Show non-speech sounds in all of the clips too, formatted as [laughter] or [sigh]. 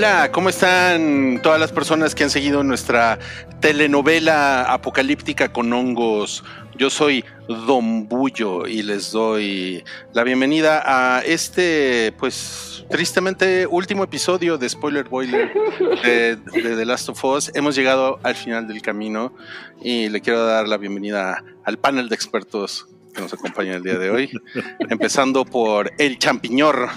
Hola, ¿cómo están todas las personas que han seguido nuestra telenovela apocalíptica con hongos? Yo soy Don Bullo y les doy la bienvenida a este, pues, tristemente último episodio de Spoiler Boiler de, de The Last of Us. Hemos llegado al final del camino y le quiero dar la bienvenida al panel de expertos que nos acompaña el día de hoy, empezando por el champiñor.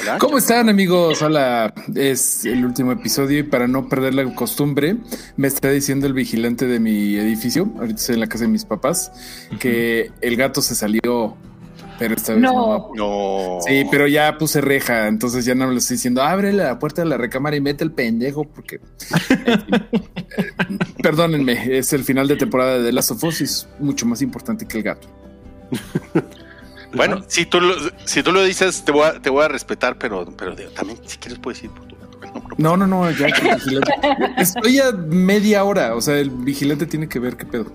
Hola. ¿Cómo están amigos? Hola, es el último episodio y para no perder la costumbre, me está diciendo el vigilante de mi edificio, ahorita estoy en la casa de mis papás, que el gato se salió, pero esta vez no. No. Sí, pero ya puse reja, entonces ya no le estoy diciendo, abre la puerta de la recámara y mete el pendejo, porque... [laughs] Eh, perdónenme, es el final de temporada de The Last of Us y es mucho más importante que el gato. [laughs] Bueno, si tú lo, si tú lo dices, te voy a, te voy a respetar, pero, pero también si quieres puedes ir por tu gato. No, no, No, no, no, ya que el vigilante. Estoy a media hora, o sea, el vigilante tiene que ver qué pedo.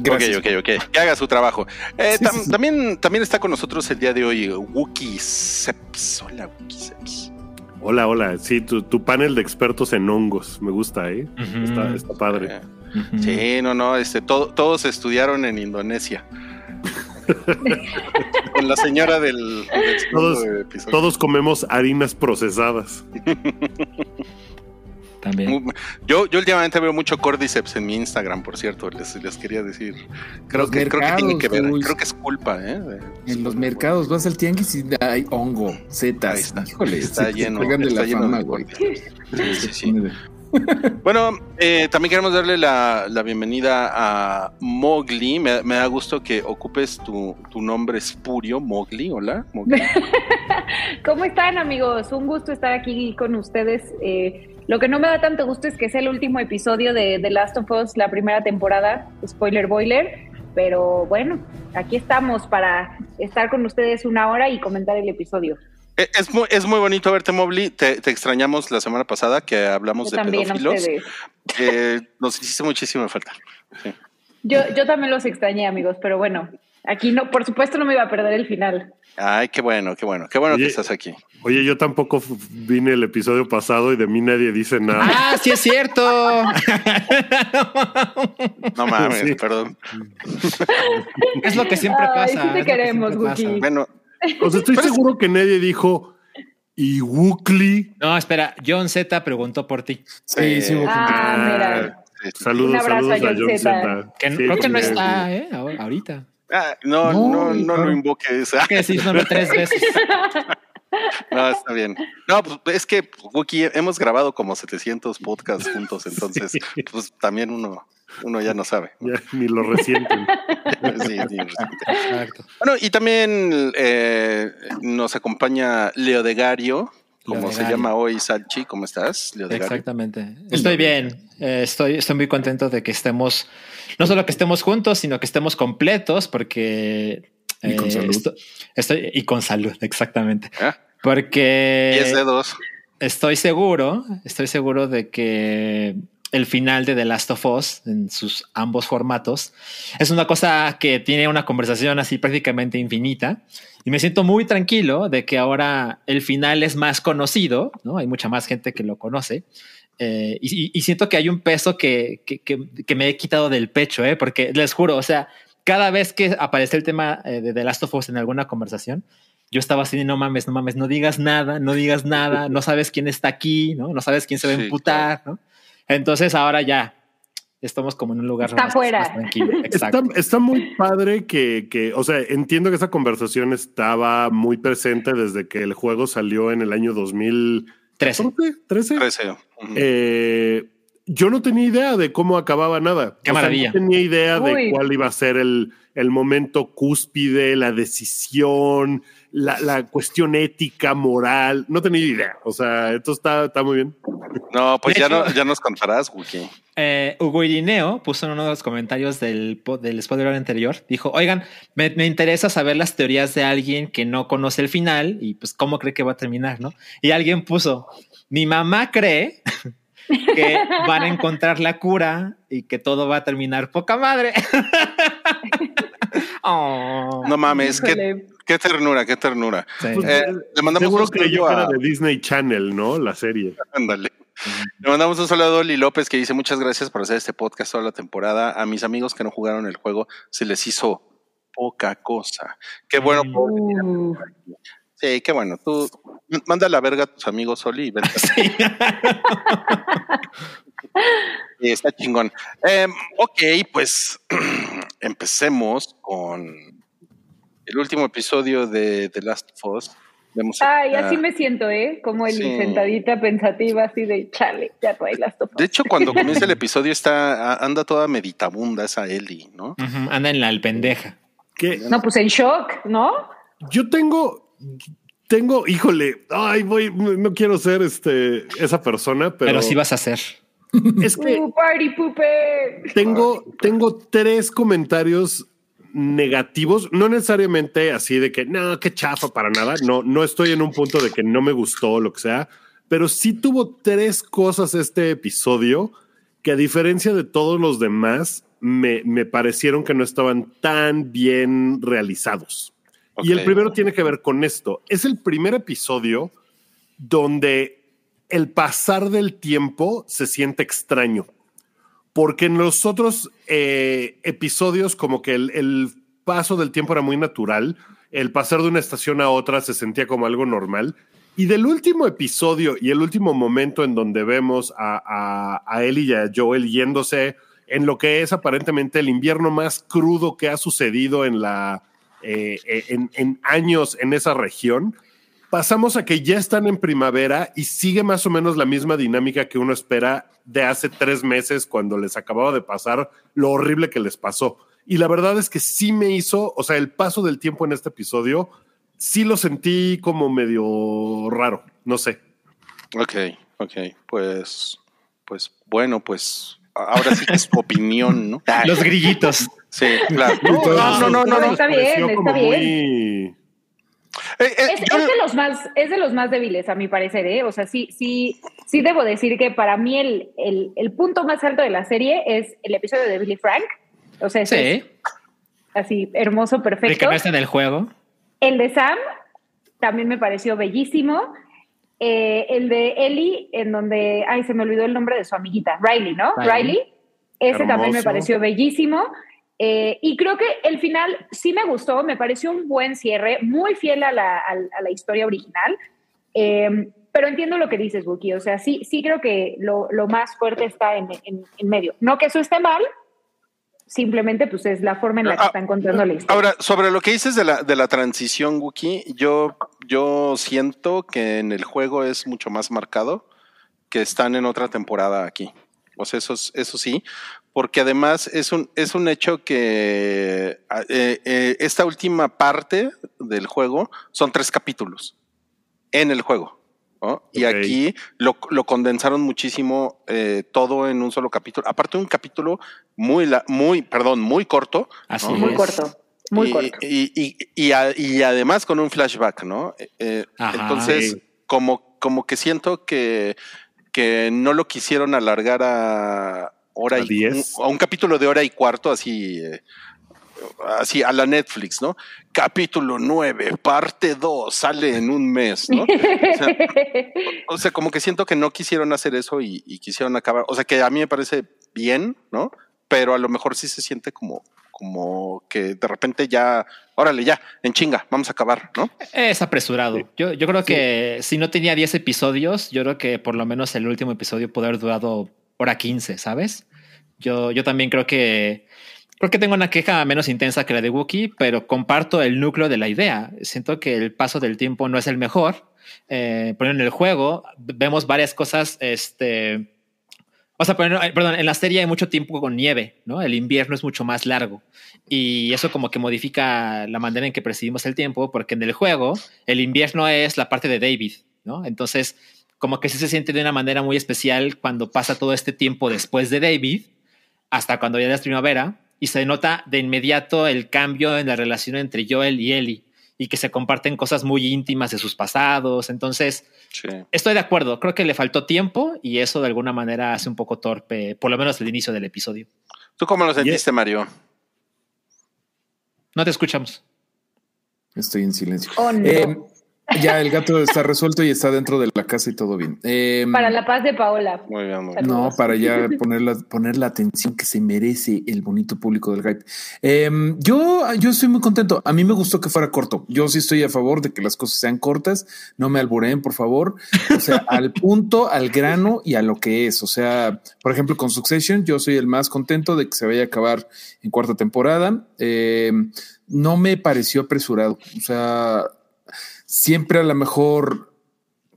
Gracias. Ok, ok, ok. Que haga su trabajo. Eh, Sí, tam- sí, sí. También, también está con nosotros el día de hoy Wookie Seps. Hola, Wookie Seps. Hola, hola. Sí, tu, tu panel de expertos en hongos. Me gusta, ¿eh? Está, está padre. Eh, Sí, no, no, este, todo- todos estudiaron en Indonesia. Con la señora del, del Todos- episodio. Todos comemos harinas procesadas. También. Yo, yo últimamente veo mucho Cordyceps en mi Instagram, por cierto, les, les quería decir. Creo Los que, creo que tiene que ver, creo que es culpa, ¿eh? En los mercados vas al tianguis y hay hongo, Ahí setas. está, Híjole, está lleno, está la lleno fama, de güey. Cordyceps. Sí, sí, sí. [laughs] Bueno, eh, también queremos darle la, bienvenida a Mowgli. Me, me da gusto que ocupes tu, tu nombre espurio, Mowgli. Hola, Mowgli. [laughs] ¿Cómo están amigos? Un gusto estar aquí con ustedes. Eh, lo que no me da tanto gusto es que es el último episodio de The Last of Us, la primera temporada, spoiler boiler, pero bueno, aquí estamos para estar con ustedes una hora y comentar el episodio. Eh, Es muy, es muy bonito verte, Mowgli. Te, te extrañamos la semana pasada que hablamos Yo de pedófilos. Eh, nos hiciste muchísima falta. Yo, yo también los extrañé amigos, pero bueno, aquí no, por supuesto no me iba a perder el final. Ay, qué bueno, qué bueno, qué bueno Oye, que estás aquí. Oye, yo tampoco vine el episodio pasado y de mí nadie dice nada. ¡Ah, sí es cierto! [laughs] No mames, Sí. perdón. es lo que siempre Ay, pasa. sí te que queremos, pasa. Wookie. Bueno, O sea, estoy seguro que nadie dijo y Wookly. No, espera, John Z preguntó por ti. Sí, sí, gente. Ah, mira. sí, sí. Saludos, saludos a John. Z. Que Sí, creo que no está, ¿eh? Ahora- Ahorita. Ah, no, No, no, lo invoques. [laughs] Que su nombre tres veces. [laughs] No, está bien. No, pues es que, Wookie, hemos grabado como 700 podcasts juntos, entonces, pues también uno, uno ya no sabe. ni lo resienten. [laughs] Sí. Exacto. Bueno, y también eh, nos acompaña Leo de Gario, como se llama hoy Salchi. ¿Cómo estás, Leo de Gario? Exactamente. Estoy bien. Eh, estoy, estoy muy contento de que estemos, no solo que estemos juntos, sino que estemos completos, porque. Y con salud. esto- estoy, y con salud, [laughs] exactamente. ¿Ah? Porque. 10 dedos. estoy seguro, estoy seguro de que el final de The Last of Us en sus ambos formatos es una cosa que tiene una conversación así prácticamente infinita y me siento muy tranquilo de que ahora el final es más conocido, ¿no? Hay mucha más gente que lo conoce. eh, y, y- y siento que hay un peso que, que, que- que me he quitado del pecho, ¿eh? porque les juro, o sea, cada vez que aparece el tema eh, de The Last of Us en alguna conversación, yo estaba así, no mames, no mames, no digas nada, no digas nada, no sabes quién está aquí, ¿no? No sabes quién se va a ¿no? Entonces ahora ya estamos como en un lugar Está más, fuera. más tranquilo. [laughs] Está, está muy padre que, que, o sea, entiendo que esa conversación estaba muy presente desde que el juego salió en el año 2013. 13. 13. 13. Ujú. Eh, yo no tenía idea de cómo acababa nada. Qué O sea, maravilla. no tenía idea de cuál iba a ser el, el momento cúspide, la decisión, la, la cuestión ética, moral. No tenía idea. O sea, esto está, está muy bien. No, pues De ya, hecho- no, ya nos contarás, Wookie. Eh, Hugo Irineo puso en uno de los comentarios del, del spoiler anterior, dijo, oigan, me, me interesa saber las teorías de alguien que no conoce el final y pues cómo cree que va a terminar, ¿no? Y alguien puso, mi mamá cree que van a encontrar la cura y que todo va a terminar poca madre. [laughs] Oh. No mames, qué, ternura, qué ternura. Sí. Pues, Eh, le mandamos Seguro un creyó saludo que era a... de Disney Channel, ¿no? La serie. Ándale. Le mandamos un saludo a Dolly López que dice muchas gracias por hacer este podcast toda la temporada. A mis amigos que no jugaron el juego se les hizo poca cosa. Qué bueno. Mm. Uh, Sí, qué bueno. Tú manda a la verga a tus amigos, Oli, y vente. [laughs] Sí. Sí, está chingón. Em, ok, pues [clears throat] empecemos con el último episodio de The Last of Us. Vemos Ay, a- así me siento, ¿eh? Como el Sí. sentadita pensativa, así de chale, ya no hay las topas. De hecho, cuando [laughs] comienza el episodio está anda toda meditabunda esa Ellie, ¿no? Anda en la alpendeja. Que No, pues en shock, ¿no? yo tengo, tengo, híjole, ay, voy, no quiero ser este, esa persona, pero, Pero, sí vas a hacer. es que party pooper. tengo, tengo tres comentarios negativos, no necesariamente así de que no, qué chafa para nada. No, no estoy en un punto de que no me gustó o lo que sea, pero sí tuvo tres cosas este episodio que a diferencia de todos los demás, me, me parecieron que no estaban tan bien realizados. Y el primero tiene que ver con esto. Es el primer episodio donde el pasar del tiempo se siente extraño. Porque en los otros eh, episodios, como que el, el paso del tiempo era muy natural, el pasar de una estación a otra se sentía como algo normal. Y del último episodio y el último momento en donde vemos a, a, a Ellie y a Joel yéndose en lo que es aparentemente el invierno más crudo que ha sucedido en la eh, eh, en, en años en esa región, pasamos a que ya están en primavera y sigue más o menos la misma dinámica que uno espera de hace tres meses cuando les acababa de pasar lo horrible que les pasó. Y la verdad es que sí me hizo, o sea, el paso del tiempo en este episodio, sí lo sentí como medio raro, no sé. Ok, ok, pues, pues bueno, pues ahora sí que es tu opinión, ¿no? [laughs] Los grillitos. Sí, claro. No, No, no, no, no, no. Está bien, está bien. muy- Eh, eh, Es, yo- es de los más, es de los más débiles, a mi parecer, ¿eh? O sea, sí, sí, sí debo decir que para mí el, el, el punto más alto de la serie es el episodio de Billy Frank. O sea, ese es Sí. así hermoso, El que perfecto. no está en el juego. El de Sam también me pareció bellísimo. Eh, el de Ellie, en donde, ay, se me olvidó el nombre de su amiguita, Riley, ¿no? Riley. Riley. Ese también me pareció bellísimo. Eh, y creo que el final sí me gustó, me pareció un buen cierre, muy fiel a la, a- a la historia original. Eh, pero entiendo lo que dices, Buki. O sea, sí, sí creo que lo, lo más fuerte está en, en- en medio. No que eso esté mal, simplemente pues es la forma en la que Ah, están contando la historia. Ahora, sobre lo que dices de la, de la transición, Wookie, yo, yo siento que en el juego es mucho más marcado que están en otra temporada aquí. O sea, eso, es- eso sí, porque además es un, es un hecho que eh, eh, esta última parte del juego son tres capítulos en el juego. ¿No? Y aquí lo, lo condensaron muchísimo eh, todo en un solo capítulo. Aparte de un capítulo muy, la- muy, perdón, muy corto. Así ¿no? muy corto, muy y, corto. Y, y- y a- y además con un flashback, ¿no? Eh, Ajá. entonces, Sí. como, como que siento que, que no lo quisieron alargar a hora ¿A y diez? a un capítulo de hora y cuarto, así, eh, así a la Netflix, ¿no? Capítulo 9, parte 2, sale en un mes, ¿no? O sea, o sea, como que siento que no quisieron hacer eso y, y quisieron acabar. O sea, que a mí me parece bien, ¿no? Pero a lo mejor sí se siente como, como que de repente ya, órale, ya, en chinga, vamos a acabar, ¿no? Es apresurado. Yo, yo creo que si no tenía 10 episodios, yo creo que por lo menos el último episodio puede haber durado hora 15, ¿sabes? Yo, yo también creo que creo que tengo una queja menos intensa que la de Wookiee, pero comparto el núcleo de la idea. Siento que el paso del tiempo no es el mejor. Eh, pero en el juego vemos varias cosas este, O sea, perdón, en la serie hay mucho tiempo con nieve, ¿no? El invierno es mucho más largo y eso como que modifica la manera en que percibimos el tiempo, porque en el juego el invierno es la parte de David, ¿no? Entonces, como que sí se siente de una manera muy especial cuando pasa todo este tiempo después de David hasta cuando ya es primavera y se nota de inmediato el cambio en la relación entre Joel y Ellie y que se comparten cosas muy íntimas de sus pasados. Entonces, estoy de acuerdo. Creo que le faltó tiempo y eso de alguna manera hace un poco torpe, por lo menos el inicio del episodio. ¿Tú cómo lo sentiste, Mario? No te escuchamos. Estoy en silencio. Oh, no. Eh, ya el gato está resuelto y está dentro de la casa y todo bien. Eh, para la paz de Paola. Muy bien, muy bien. No, para ya [laughs] poner la, poner la atención que se merece el bonito público del hype. Eh, yo, yo estoy muy contento. A mí me gustó que fuera corto. Yo sí estoy a favor de que las cosas sean cortas. No me albureen, por favor. O sea, [laughs] al punto, al grano y a lo que es. O sea, por ejemplo, con Succession, yo soy el más contento de que se vaya a acabar en cuarta temporada. Eh, no me pareció apresurado. O sea, siempre a lo mejor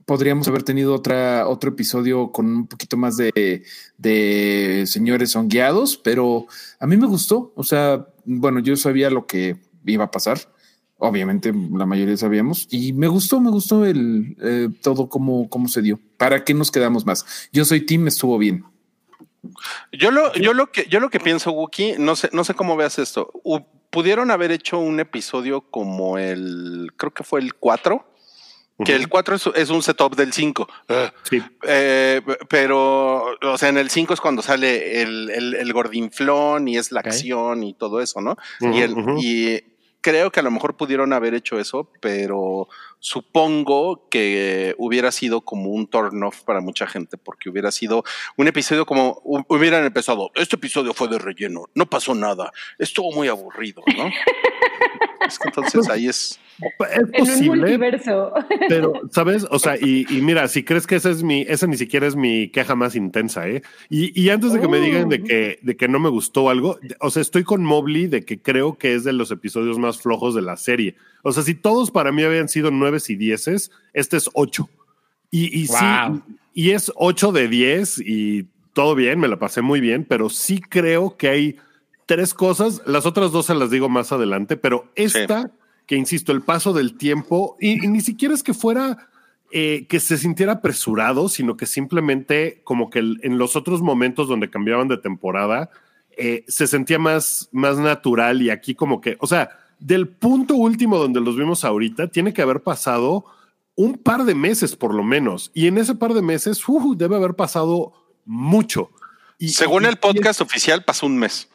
podríamos haber tenido otra, otro episodio con un poquito más de, de señores guiados, pero a mí me gustó. O sea, bueno, yo sabía lo que iba a pasar. Obviamente, la mayoría sabíamos y me gustó, me gustó el eh, todo cómo, cómo se dio. ¿Para qué nos quedamos más? Yo soy Tim, estuvo bien. Yo lo, yo lo que, yo lo que pienso, Wookie, no sé, no sé cómo veas esto. Pudieron haber hecho un episodio como el, creo que fue el 4, que el 4 es, es, un setup del 5. Sí. Eh, pero, o sea, en el 5 es cuando sale el, el, el gordinflón y es la acción y todo eso, ¿no? Y, el, y creo que a lo mejor pudieron haber hecho eso, pero supongo que hubiera sido como un turn off para mucha gente, porque hubiera sido un episodio como hu- hubieran empezado. Este episodio fue de relleno, no pasó nada, estuvo muy aburrido, ¿no? [laughs] entonces ahí es. Es En un posible, multiverso. pero, [laughs] ¿sabes? O sea, y, y mira, si crees que esa es mi, esa ni siquiera es mi queja más intensa, ¿eh? Y, y antes de que me digan de que, de que no me gustó algo, o sea, estoy con Mobley de que creo que es de los episodios más flojos de la serie. O sea, si todos para mí habían sido nueves y dieces, este es ocho. Y, y Wow. sí, y es ocho de diez y todo bien, me la pasé muy bien, pero sí creo que hay tres cosas. Las otras dos se las digo más adelante, pero esta, que insisto, el paso del tiempo, y, y ni siquiera es que fuera eh, que se sintiera apresurado, sino que simplemente como que el- en los otros momentos donde cambiaban de temporada, eh, se sentía más, más natural y aquí como que, o sea, del punto último donde los vimos ahorita, tiene que haber pasado un par de meses por lo menos. Y en ese par de meses, uh, debe haber pasado mucho. Y, Según y- el podcast oficial, pasó un mes.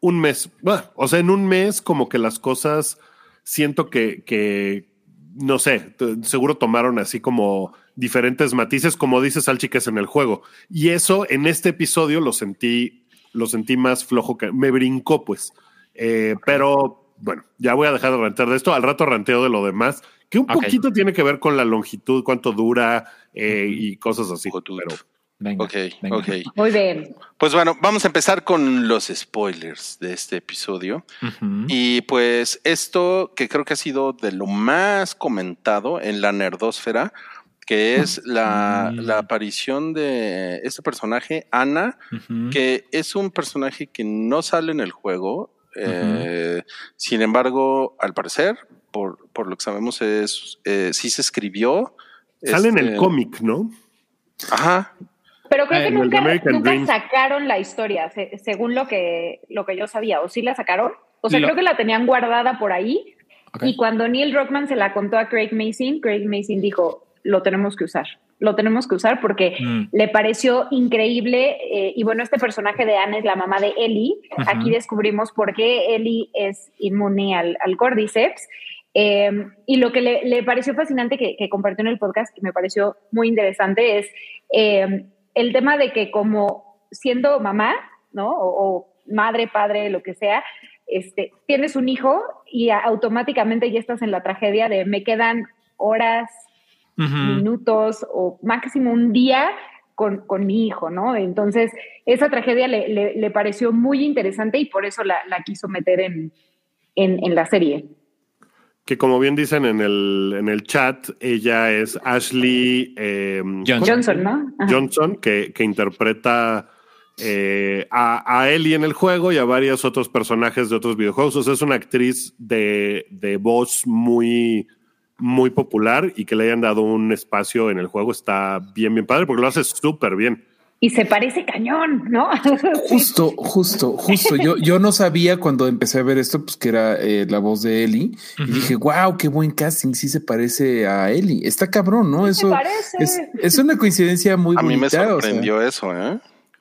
un mes. Bueno, o sea, en un mes como que las cosas siento que, que no sé, seguro tomaron así como diferentes matices, como dice Salchi que es en el juego. Y eso en este episodio lo sentí, lo sentí más flojo que me brincó, pues. Eh, pero bueno, ya voy a dejar de rantear de esto. Al rato ranteo de lo demás, que un poquito tiene que ver con la longitud, cuánto dura eh, y cosas así. Pero Venga, Ok, venga. ok. Muy bien. Pues bueno, vamos a empezar con los spoilers de este episodio. Y pues esto que creo que ha sido de lo más comentado en la nerdósfera, que es la, la aparición de este personaje, Ana, que es un personaje que no sale en el juego. eh, sin embargo, al parecer, por, por lo que sabemos, es eh, sí se escribió. sale en el este, cómic, ¿no? Ajá. Pero creo Ah, que nunca, nunca Dream. sacaron la historia, se- según lo que, lo que yo sabía. ¿O sí la sacaron? O sea, Lo- creo que la tenían guardada por ahí. Ok. Y cuando Neil Druckmann se la contó a Craig Mason, Craig Mason dijo, lo tenemos que usar. Lo tenemos que usar porque Mm. le pareció increíble. eh, y bueno, este personaje de Anne es la mamá de Ellie. Aquí descubrimos por qué Ellie es inmune al, al Cordyceps. Eh, y lo que le, le pareció fascinante que, que compartió en el podcast, que me pareció muy interesante, es eh, el tema de que como siendo mamá, ¿no? O, o madre, padre, lo que sea, este, tienes un hijo y automáticamente ya estás en la tragedia de me quedan horas, minutos o máximo un día con, con mi hijo, ¿no? Entonces, esa tragedia le, le- le pareció muy interesante y por eso la, la quiso meter en, en, en la serie. Que como bien dicen en el, en el chat, ella es Ashley eh, Johnson. Johnson, ¿no? Johnson, que, que interpreta eh, a, a Ellie en el juego y a varios otros personajes de otros videojuegos. O sea, es una actriz de, de voz muy, muy popular y que le hayan dado un espacio en el juego está bien, bien padre porque lo hace súper bien. Y se parece cañón, ¿no? [laughs] Justo, justo, justo. Yo, yo no sabía cuando empecé a ver esto, pues que era eh, la voz de Ellie. Y dije, wow, qué buen casting. Sí se parece a Ellie. Está cabrón, ¿no? Sí se Eso parece. es, es una coincidencia muy A mí me bonita. o sea, sorprendió eso, ¿eh?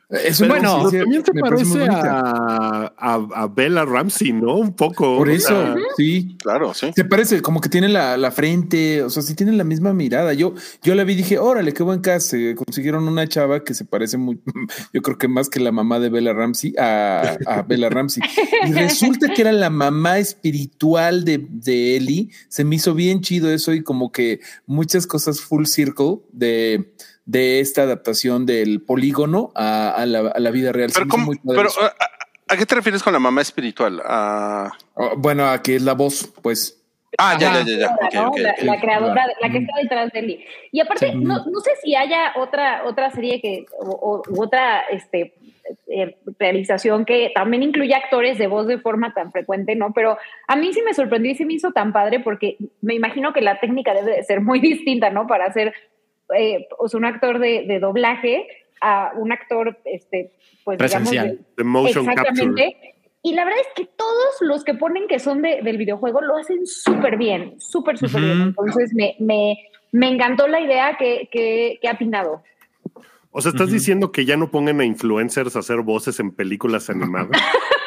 Es una Bueno, coincidencia- también se parece a, a, a Bella Ramsey, ¿no? Un poco. Por O eso, sea, sí. Claro, sí. Se parece como que tiene la, la frente, o sea, sí tienen la misma mirada. Yo, yo la vi y dije, órale, qué buen cast. Se consiguieron una chava que se parece muy, [laughs] yo creo que más que la mamá de Bella Ramsey a, a Bella Ramsey. Y resulta que era la mamá espiritual de, de Ellie. Se me hizo bien chido eso y como que muchas cosas full circle de, de esta adaptación del polígono a, a la, a la vida real. Se Pero, ¿cómo- muy pero. ¿a, qué te refieres con la mamá espiritual? Ah, bueno, a que es la voz, pues. ah, ya, ya, ya, ya. La, la creadora, la que está detrás de Ellie. Y aparte, Sí. no, no sé si haya otra, otra serie que, o, o- u otra este, eh, realización que también incluye actores de voz de forma tan frecuente, ¿no? Pero a mí sí me sorprendió y sí me hizo tan padre porque me imagino que la técnica debe de ser muy [laughs] distinta, ¿no? Para hacer eh, o sea, un actor de, de doblaje a un actor, este, pues Presencial. digamos, de- motion capture. Exactamente. Y la verdad es que todos los que ponen que son de- del videojuego lo hacen súper bien, súper, súper bien. Entonces me, me, me encantó la idea que, que, que ha atinado. O sea, estás diciendo que ya no pongan a influencers a hacer voces en películas animadas. [laughs]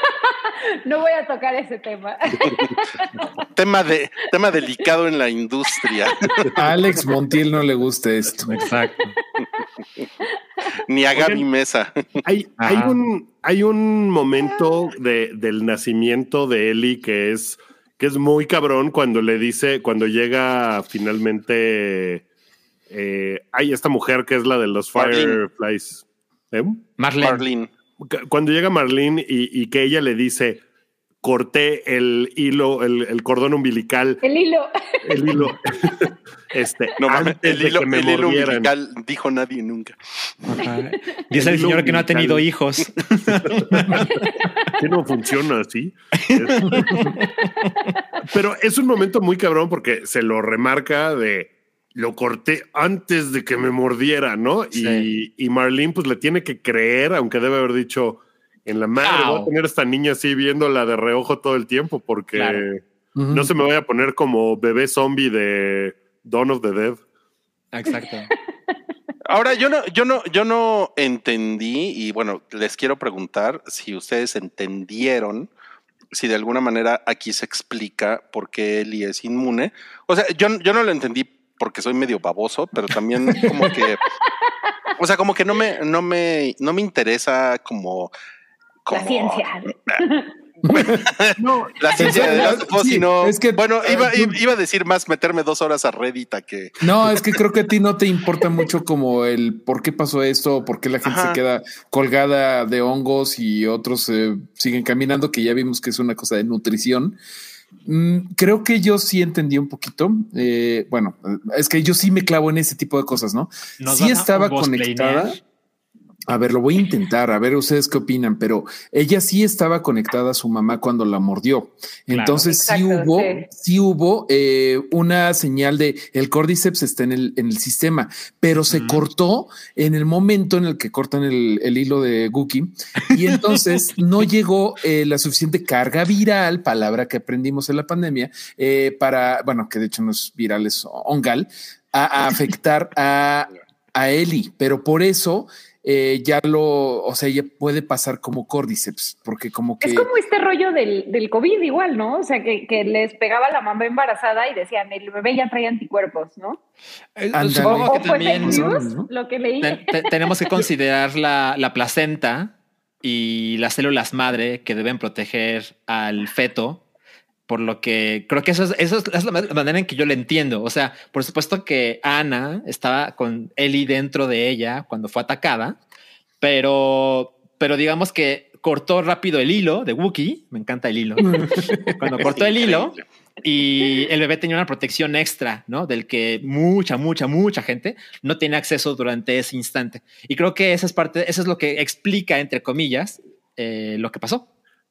[laughs] No voy a tocar ese tema. [laughs] Tema, de, tema delicado en la industria. A Alex Montiel no le gusta esto. Exacto. Ni a Gaby Oigan. Mesa. Hay, hay, un, hay un momento de, del nacimiento de Ellie que es, que es muy cabrón cuando le dice, cuando llega finalmente, eh, hay esta mujer que es la de los Marlene. Fireflies. ¿Eh? Marlene. Marlene. Cu- Cuando llega Marlene y, y que ella le dice, corté el hilo, el, el cordón umbilical, El hilo. el hilo, [laughs] este, No mames, el hilo, que me el hilo umbilical dijo nadie nunca. Ajá. [laughs] Dice el señor que no ha tenido hijos. que no funciona así. Pero es un momento muy cabrón porque se lo remarca de lo corté antes de que me mordiera, ¿no? Sí. Y, y Marlene pues le tiene que creer, aunque debe haber dicho en la madre, Au. voy a tener a esta niña así viéndola de reojo todo el tiempo porque Claro. No se me vaya a poner como bebé zombie de Dawn of the Dead. Exacto. [laughs] Ahora, yo no, yo no, yo no entendí, y bueno, les quiero preguntar si ustedes entendieron, si de alguna manera aquí se explica por qué Eli es inmune. O sea, yo, yo no lo entendí porque soy medio baboso, pero también como que, [laughs] o sea, como que no me, no me, no me interesa como, como La ciencia. [laughs] [laughs] No, La ciencia de las Sí, sino, es que- bueno, iba, eh, iba a decir más meterme dos horas a Reddit a que No, es que creo que a ti no te importa mucho como el por qué pasó esto, por qué la gente Ajá. se queda colgada de hongos y otros eh, siguen caminando, que ya vimos que es una cosa de nutrición. Mm, creo que yo sí entendí un poquito. eh, bueno, es que yo sí me clavo en ese tipo de cosas, ¿no? ¿Nos Sí estaba conectada. A ver, lo voy a intentar, a ver ustedes qué opinan, pero ella sí estaba conectada a su mamá cuando la mordió. Claro. Entonces sí Exacto, hubo, sí. sí hubo eh, una señal de el cordyceps está en el, en el sistema, pero se cortó en el momento en el que cortan el, el hilo de Guki y entonces [laughs] no llegó eh, la suficiente carga viral, palabra que aprendimos en la pandemia, eh, para, bueno, que de hecho no es viral, es ongal, a, a afectar a, a Eli, pero por eso eh, ya lo, o sea, ya puede pasar como cordyceps, porque como que... Es como este rollo del, del COVID igual, ¿no? O sea, que, que les pegaba la mamá embarazada y decían, el bebé ya trae anticuerpos, ¿no? Eh. Supongo O que fake también lo que leí. te- te- tenemos que considerar la, la placenta y las células madre que deben proteger al feto. Por lo que creo que eso es, eso es la ma- manera en que yo le entiendo. O sea, por supuesto que Ana estaba con Ellie dentro de ella cuando fue atacada, pero, pero digamos que cortó rápido el hilo de Wookiee. Me encanta el hilo. [laughs] Cuando cortó el hilo, y el bebé tenía una protección extra, ¿no? Del que mucha, mucha, mucha gente no tiene acceso durante ese instante. Y creo que esa es parte, eso es lo que explica, entre comillas, eh, lo que pasó.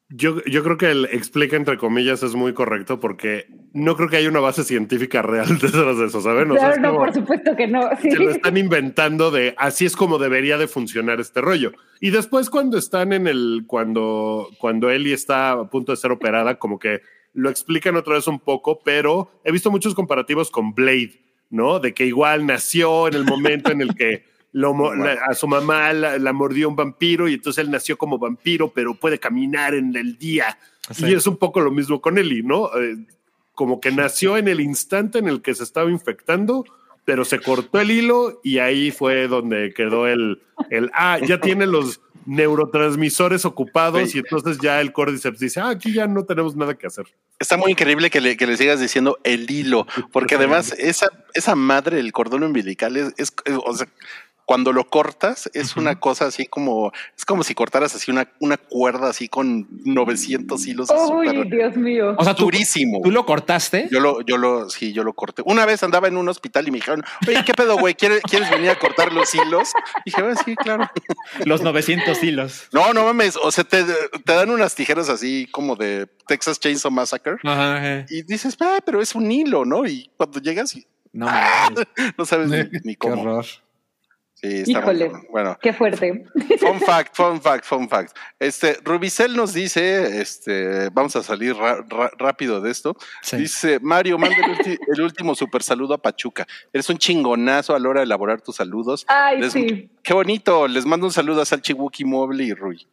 Yo, yo creo que el explica entre comillas es muy correcto porque no creo que haya una base científica real [laughs] detrás de eso, ¿saben? O sea, Claro, es no, por supuesto que no. sí. se lo están inventando de así es como debería de funcionar este rollo. Y después cuando están en el, cuando, cuando Ellie está a punto de ser operada, como que lo explican otra vez un poco, pero he visto muchos comparativos con Blade, ¿no? De que igual nació en el momento en el que lo la- a su mamá la, la mordió un vampiro y entonces él nació como vampiro, pero puede caminar en el día. Sí. Y es un poco lo mismo con Ellie, ¿no? Eh, como que nació en el instante en el que se estaba infectando, pero se cortó el hilo y ahí fue donde quedó el, el ah, ya tiene los neurotransmisores ocupados Sí. y entonces ya el Cordyceps dice, ah, aquí ya no tenemos nada que hacer. Está muy increíble que le, que le sigas diciendo el hilo, porque además esa, esa madre, el cordón umbilical, es, es- o sea, cuando lo cortas, es una cosa así como, es como si cortaras así una, una cuerda así con 900 hilos. Uy, Dios mío. O sea, durísimo. tú lo cortaste. Yo lo, yo lo, sí, yo lo corté. Una vez andaba en un hospital y me dijeron, oye, ¿qué pedo, güey? ¿Quieres, ¿Quieres venir a cortar los hilos? Y dije, "Ah, sí, claro. Los 900 hilos. No, no mames. O sea, te, te dan unas tijeras así como de Texas Chainsaw Massacre. Ajá, ajá. Y dices, ah, pero es un hilo, ¿no? Y cuando llegas, y No [laughs] no sabes ni, [laughs] ni Qué cómo. horror. Sí, está muy Híjole. Bueno, Qué fuerte. fun [laughs] fact, fun fact, fun fact. Este, Rubicel nos dice, este, vamos a salir ra- ra- rápido de esto. Sí. Dice, Mario, manda el, último super saludo a Pachuca. Eres un chingonazo a la hora de elaborar tus saludos. Ay, Les- sí. Qué bonito. Les mando un saludo a Salchibuki Mobile y Rui.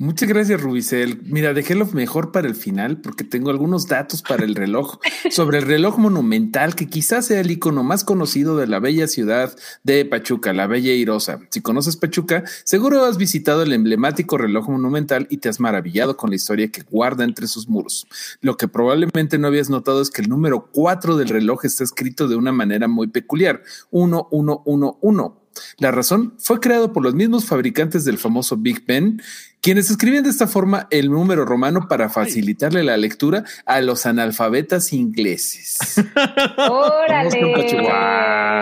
Muchas gracias, Rubicel. Mira, dejé lo mejor para el final porque tengo algunos datos para el reloj sobre el reloj monumental que quizás sea el icono más conocido de la bella ciudad de Pachuca, la bella Irosa. Si conoces Pachuca, seguro has visitado el emblemático reloj monumental y te has maravillado con la historia que guarda entre sus muros. Lo que probablemente no habías notado es que el número 4 del reloj está escrito de una manera muy peculiar, 1111. La razón fue creado por los mismos fabricantes del famoso Big Ben, quienes escribían de esta forma el número romano para facilitarle la lectura a los analfabetas ingleses. [laughs] Órale.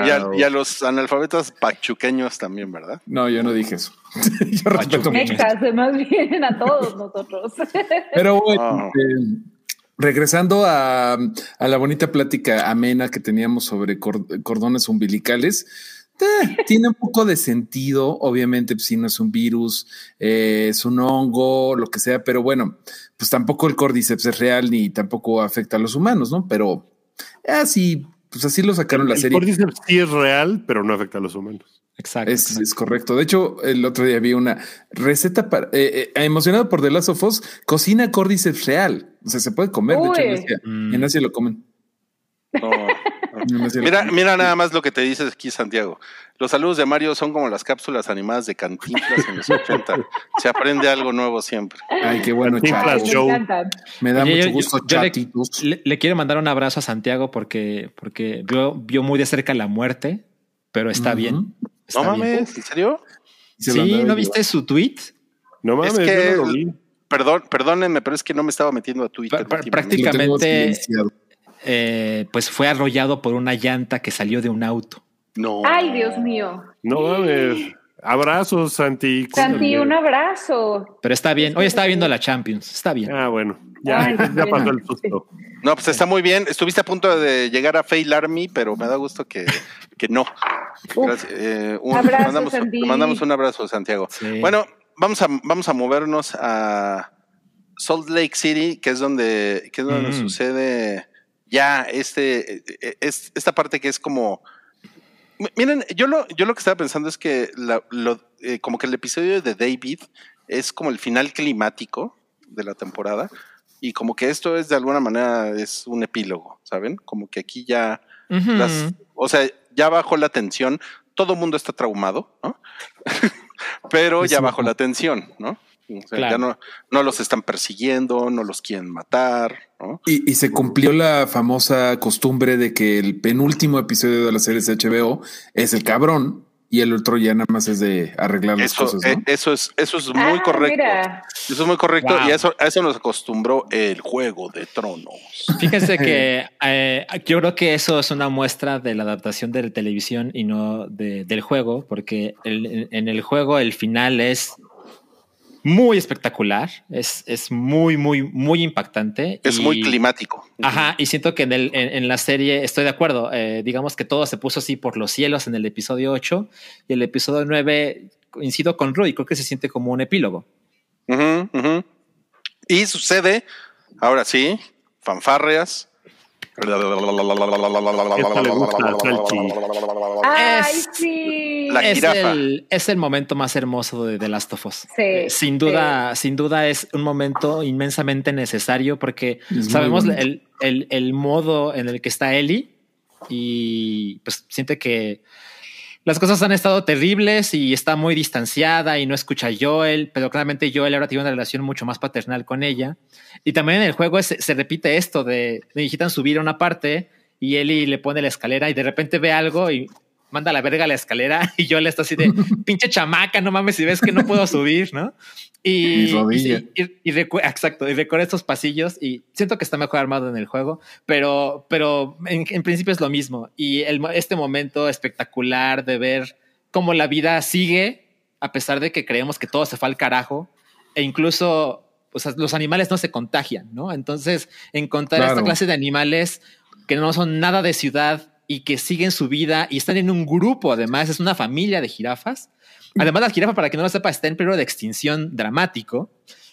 Y, a, y a los analfabetas pachuqueños también, ¿verdad? No, yo no dije eso. [laughs] yo respeto mucho. Más bien a todos nosotros. [laughs] Pero bueno, Ah. eh, regresando a, a la bonita plática amena que teníamos sobre cor- cordones umbilicales, tiene un poco de sentido. Obviamente, pues, si no es un virus, eh, es un hongo, lo que sea, pero bueno, pues tampoco el cordyceps es real ni tampoco afecta a los humanos, ¿no? Pero así, pues así lo sacaron la el serie. Cordyceps sí es real, pero no afecta a los humanos. Exacto. Es, es correcto. De hecho, el otro día vi una receta para eh, eh, emocionado por The Last of Us, cocina cordyceps real. O sea, se puede comer. De hecho, en. Asia, Mm. en Asia lo comen. No. [laughs] Mira, mira nada más lo que te dice aquí Santiago. Los saludos de Mario son como las cápsulas animadas de Cantinflas en los 80. Se aprende algo nuevo siempre. Ay, qué bueno, Cantinflas. chat. Me Joe. encanta. Me da Oye, mucho yo- gusto, yo le- chatitos. Le, le quiero mandar un abrazo a Santiago porque, porque vio, vio muy de cerca la muerte, pero está bien. Está no bien. mames, ¿en serio? Se Sí, ¿no viste su tweet? No mames, Es que- yo no lo vi. Perdón, perdónenme, pero es que no me estaba metiendo a Twitter. Prácticamente-. Eh, pues fue arrollado por una llanta que salió de un auto. No. Ay, Dios mío. No mames. Abrazos, Santi. Santi, un abrazo. Pero está bien. Hoy estaba viendo la Champions. Está bien. Ah, bueno. Ya, Ay, ya pasó el susto. No, pues está muy bien. Estuviste a punto de llegar a Fail Army, pero me da gusto que, que no. Uf. Gracias. Eh, un- Abrazo, mandamos, Santi. te mandamos un abrazo, Santiago. Sí. Bueno, vamos a, vamos a movernos a Salt Lake City, que es donde, que es donde Mm. sucede ya este, eh, es, esta parte que es como. Miren, yo lo, yo lo que estaba pensando es que la- lo, eh, como que el episodio de David es como el final climático de la temporada y como que esto es de alguna manera es un epílogo, ¿saben? Como que aquí ya Ujú. las, o sea, ya bajó la tensión, todo el mundo está traumado, ¿no? [laughs] Pero ya bajó la tensión, ¿no? O sea, Claro. ya no, no los están persiguiendo, no los quieren matar, ¿no? Y, y se cumplió la famosa costumbre de que el penúltimo episodio de las series de HBO es el cabrón y el otro ya nada más es de arreglar las Eso, cosas, eh, ¿no? eso es, eso es muy Ah, correcto. mira. Eso es muy correcto. Wow. Y eso, a eso nos acostumbró el juego de tronos. Fíjense que [laughs] eh, yo creo que eso es una muestra de la adaptación de la televisión y no de- del juego, porque el- en el juego el final es muy espectacular, es, es muy, muy, muy impactante. Es y- muy climático. Ajá, y siento que en, el, en, en la serie estoy de acuerdo. eh, digamos que todo se puso así por los cielos en el episodio 8 y el episodio 9 coincido con Rui, creo que se siente como un epílogo. Ujú. Y sucede, ahora sí, Salchi. Ay, Es- sí. La es, jirafa. el, es el momento más hermoso de The Last of Us. Sí, Eh, sin duda, sin duda es un momento inmensamente necesario porque Es sabemos el, el, el modo en el que está Ellie y pues siente que las cosas han estado terribles y está muy distanciada y no escucha a Joel, pero claramente Joel ahora tiene una relación mucho más paternal con ella. Y también en el juego es- se repite esto de necesitan subir a una parte y Ellie le pone la escalera y de repente ve algo y manda a la verga la escalera [laughs] y Joel está así de pinche chamaca, no mames si ves que no puedo subir, ¿no? Y, [laughs] y, y- y exacto, y recorre estos pasillos y siento que está mejor armado en el juego, pero, pero en, en principio es lo mismo. Y el, este momento espectacular de ver cómo la vida sigue, a pesar de que creemos que todo se fue al carajo, e incluso o sea, los animales no se contagian, ¿no? Entonces, encontrar esta Claro. clase de animales que no son nada de ciudad y que siguen su vida y están en un grupo, además, es una familia de jirafas. Además, la jirafa, para que no lo sepa, está en peligro de extinción dramático.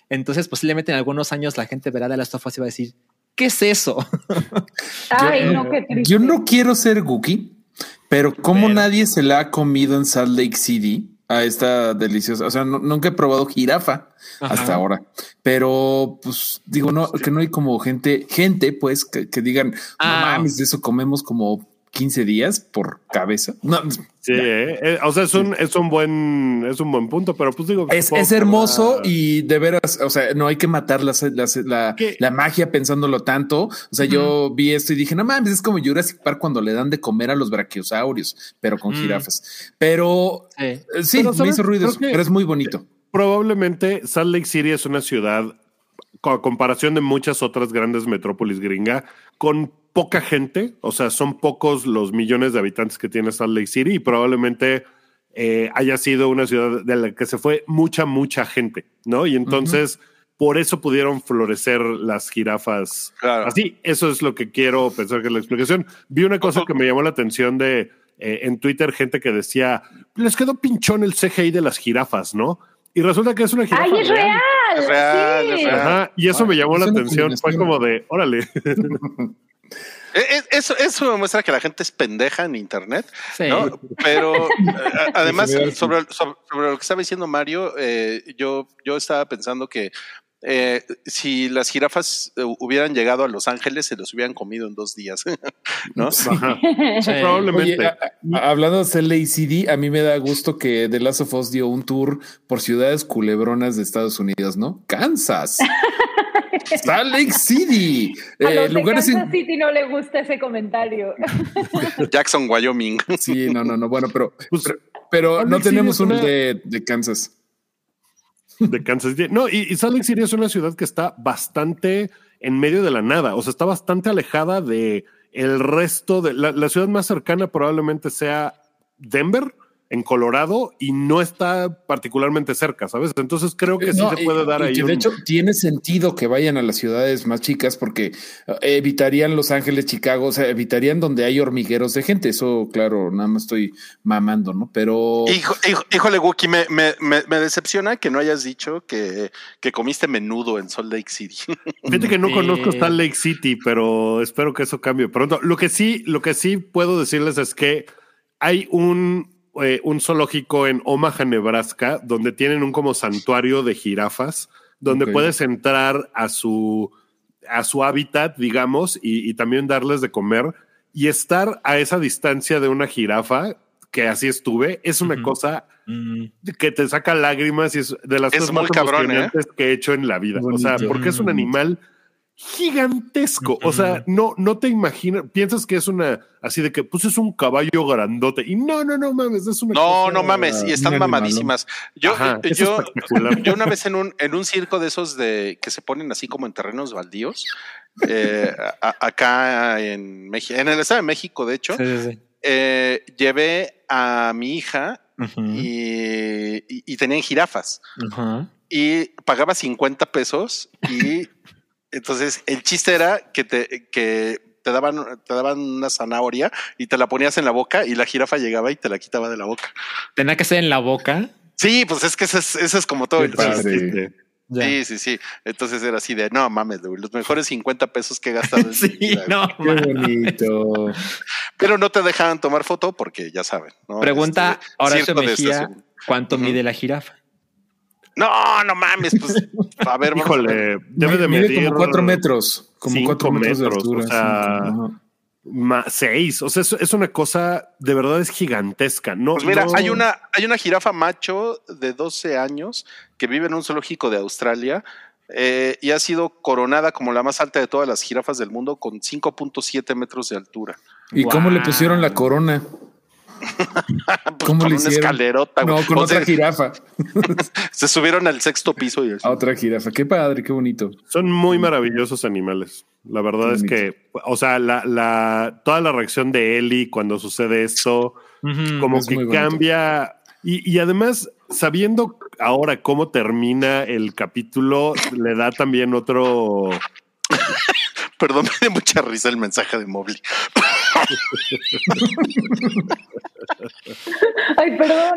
Entonces, posiblemente en algunos años la gente verá de las tofas y va a decir, ¿qué es eso? [laughs] Ay, Yo- no, qué triste. Yo no quiero ser Gookie, pero como Pero- nadie se la ha comido en Salt Lake City a esta deliciosa, o sea, no- nunca he probado jirafa Ajá. hasta ahora, pero pues digo, no, que no hay como gente, gente pues que, que digan, Ah. no mames, de eso comemos como 15 días por cabeza. No, Sí, eh, eh, o sea, es un, es un buen, es un buen punto, pero pues digo, es, es hermoso y de veras, o sea, no hay que matar la, la, la, magia pensándolo tanto. O sea, yo vi esto y dije, no mames, es como Jurassic Park cuando le dan de comer a los brachiosaurios, pero con Mm. jirafas. Pero Sí. eh, sí, Pero, me hizo ruido, pero es muy bonito. Probablemente Salt Lake City es una ciudad, a comparación de muchas otras grandes metrópolis gringa, con poca gente, o sea, son pocos los millones de habitantes que tiene Salt Lake City y probablemente eh, haya sido una ciudad de la que se fue mucha, mucha gente, ¿no? Y entonces, por eso pudieron florecer las jirafas. Claro. Así, eso es lo que quiero pensar que es la explicación. Vi una cosa que me llamó la atención de eh, en Twitter, gente que decía, les quedó pinchón el CGI de las jirafas, ¿no? Y resulta que es una jirafa. Ay, es real. Es real, sí. es real. Ajá, y eso me llamó la atención. Fue como de, órale. [laughs] Eh, eh, Eso, eso demuestra que la gente es pendeja en internet, Sí. ¿no? Pero eh, [laughs] además, sobre, sobre, sobre lo que estaba diciendo Mario, eh, yo, yo estaba pensando que eh, si las jirafas eh, hubieran llegado a Los Ángeles, se los hubieran comido en dos días, [laughs] ¿no? Ajá. Sí. Probablemente. Oye, a- a- hablando de City, a mí me da gusto que The Last of Us dio un tour por ciudades culebronas de Estados Unidos, ¿no? Kansas. [laughs] Salt Lake City. A Eh, los de lugares Kansas en- City no le gusta ese comentario. [laughs] Jackson, Wyoming. Sí, no, no, no. Bueno, pero, Pues, pero, no tenemos uno una- de, de Kansas. de Kansas City. No, y, y Salt Lake City es una ciudad que está bastante en medio de la nada. O sea, está bastante alejada de el resto de la, la ciudad más cercana probablemente sea Denver en Colorado y no está particularmente cerca, ¿sabes? Entonces creo que sí No, se y- puede dar ahí. que un- de hecho tiene sentido que vayan a las ciudades más chicas porque eh, evitarían Los Ángeles, Chicago, o sea, evitarían donde hay hormigueros de gente. Eso, claro, nada más estoy mamando, ¿no? Pero Hijo, hijo- híjole, Wookie, me, me, me, me decepciona que no hayas dicho que, que comiste menudo en Salt Lake City. [laughs] Fíjate que no Sí. conozco Salt Lake City, pero espero que eso cambie pronto. Lo que sí, lo que sí puedo decirles es que hay un, eh, un zoológico en Omaha, Nebraska, donde tienen un como santuario de jirafas, donde puedes entrar a su, a su hábitat, digamos, y, y también darles de comer. Y estar a esa distancia de una jirafa, que así estuve, es una cosa Mm, que te saca lágrimas y es de las Es cosas muy más cabrón, ¿eh? emocionantes que he hecho en la vida. O sea, porque es un animal gigantesco. O sea, no, no te imaginas, piensas que es una así de que pues es un caballo grandote y no, no, no mames, es una No, cosa- no mames, y están mamadísimas. Yo, Ajá, es yo, yo una vez en un, en un circo de esos de que se ponen así como en terrenos baldíos, eh, a- acá en México, en el Estado de México, de hecho, Sí, sí, sí. eh, llevé a mi hija y, y- y tenían jirafas y pagaba 50 pesos y entonces el chiste era que te, que te daban, te daban una zanahoria y te la ponías en la boca y la jirafa llegaba y te la quitaba de la boca. Tenía que ser en la boca. Sí, pues es que ese es, como todo Qué el padre. chiste. Ya. Sí, sí, sí. Entonces era así de no mames, güey, los mejores 50 pesos que he gastado. en [laughs] Sí, vida, güey". no. Qué bonito. Pero no te dejaban tomar foto porque ya saben. ¿no? Pregunta Este, circo de Mejía. ¿cuánto Ujú. mide la jirafa? No, no mames, pues [laughs] a ver. Híjole, debe de Mide medir como cuatro metros, como cinco cuatro metros, de altura. o sea, seis. O sea, es, es una cosa de verdad es gigantesca. No, Pues mira, no- hay una, hay una jirafa macho de 12 años que vive en un zoológico de Australia eh, y ha sido coronada como la más alta de todas las jirafas del mundo con 5.7 metros de altura. ¿Y cómo le pusieron la corona? [laughs] Pues ¿Cómo con le una hicieron? escalerota. güey. No, con O otra sea, jirafa. [laughs] se subieron al sexto piso y así. A otra jirafa. Qué padre, qué bonito. Son muy maravillosos animales. La verdad Qué es que, o sea, la, la, toda la reacción de Ellie cuando sucede esto, como es que cambia. Y, y además, sabiendo ahora cómo termina el capítulo, le da también otro. [laughs] Perdón, me dio mucha risa el mensaje de Mobley. [laughs] Ay, perdón.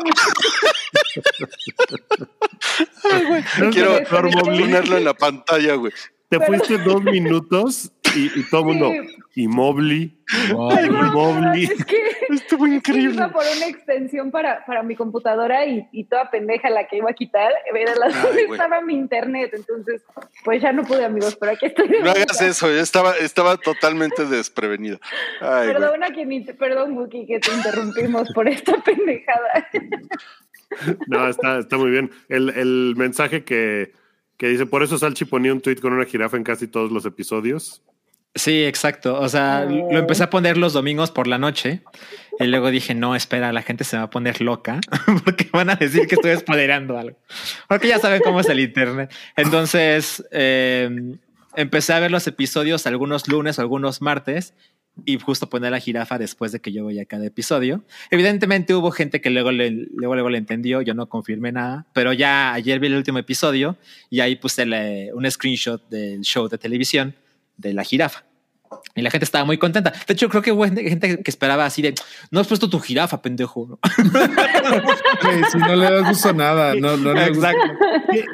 Quiero Pero- pero- ponerlo en la pantalla, güey. Te fuiste dos minutos y, y todo el mundo. Y Mobley. Y Perdón, Mobley. Es que Estuvo increíble. iba por una extensión para, para mi computadora y, y toda pendeja la que iba a quitar, era la Ay, estaba mi internet, entonces pues ya no pude amigos, pero aquí estoy. No hagas eso, yo estaba, estaba totalmente desprevenido. Ay, güey. Perdona que ni te- perdón, Buki, que te interrumpimos por esta [laughs] pendejada. No, está, está muy bien. El, el mensaje que, que dice: Por eso Salchi ponía un tweet con una jirafa en casi todos los episodios. Sí, exacto. O sea, lo empecé a poner los domingos por la noche y luego dije, no, espera, la gente se va a poner loca [laughs] porque van a decir que estoy spoilerando algo. Porque ya saben cómo es el Internet. Entonces, eh, empecé a ver los episodios algunos lunes algunos martes y justo poner la jirafa después de que yo veía cada episodio. Evidentemente hubo gente que luego le, luego, luego le entendió, yo no confirmé nada, pero ya ayer vi el último episodio y ahí puse le- un screenshot del show de televisión de la jirafa. Y la gente estaba muy contenta. De hecho, creo que hubo gente que esperaba así de, no has puesto tu jirafa, pendejo. Si [laughs] no le das gusto a nada, no, no le gusta.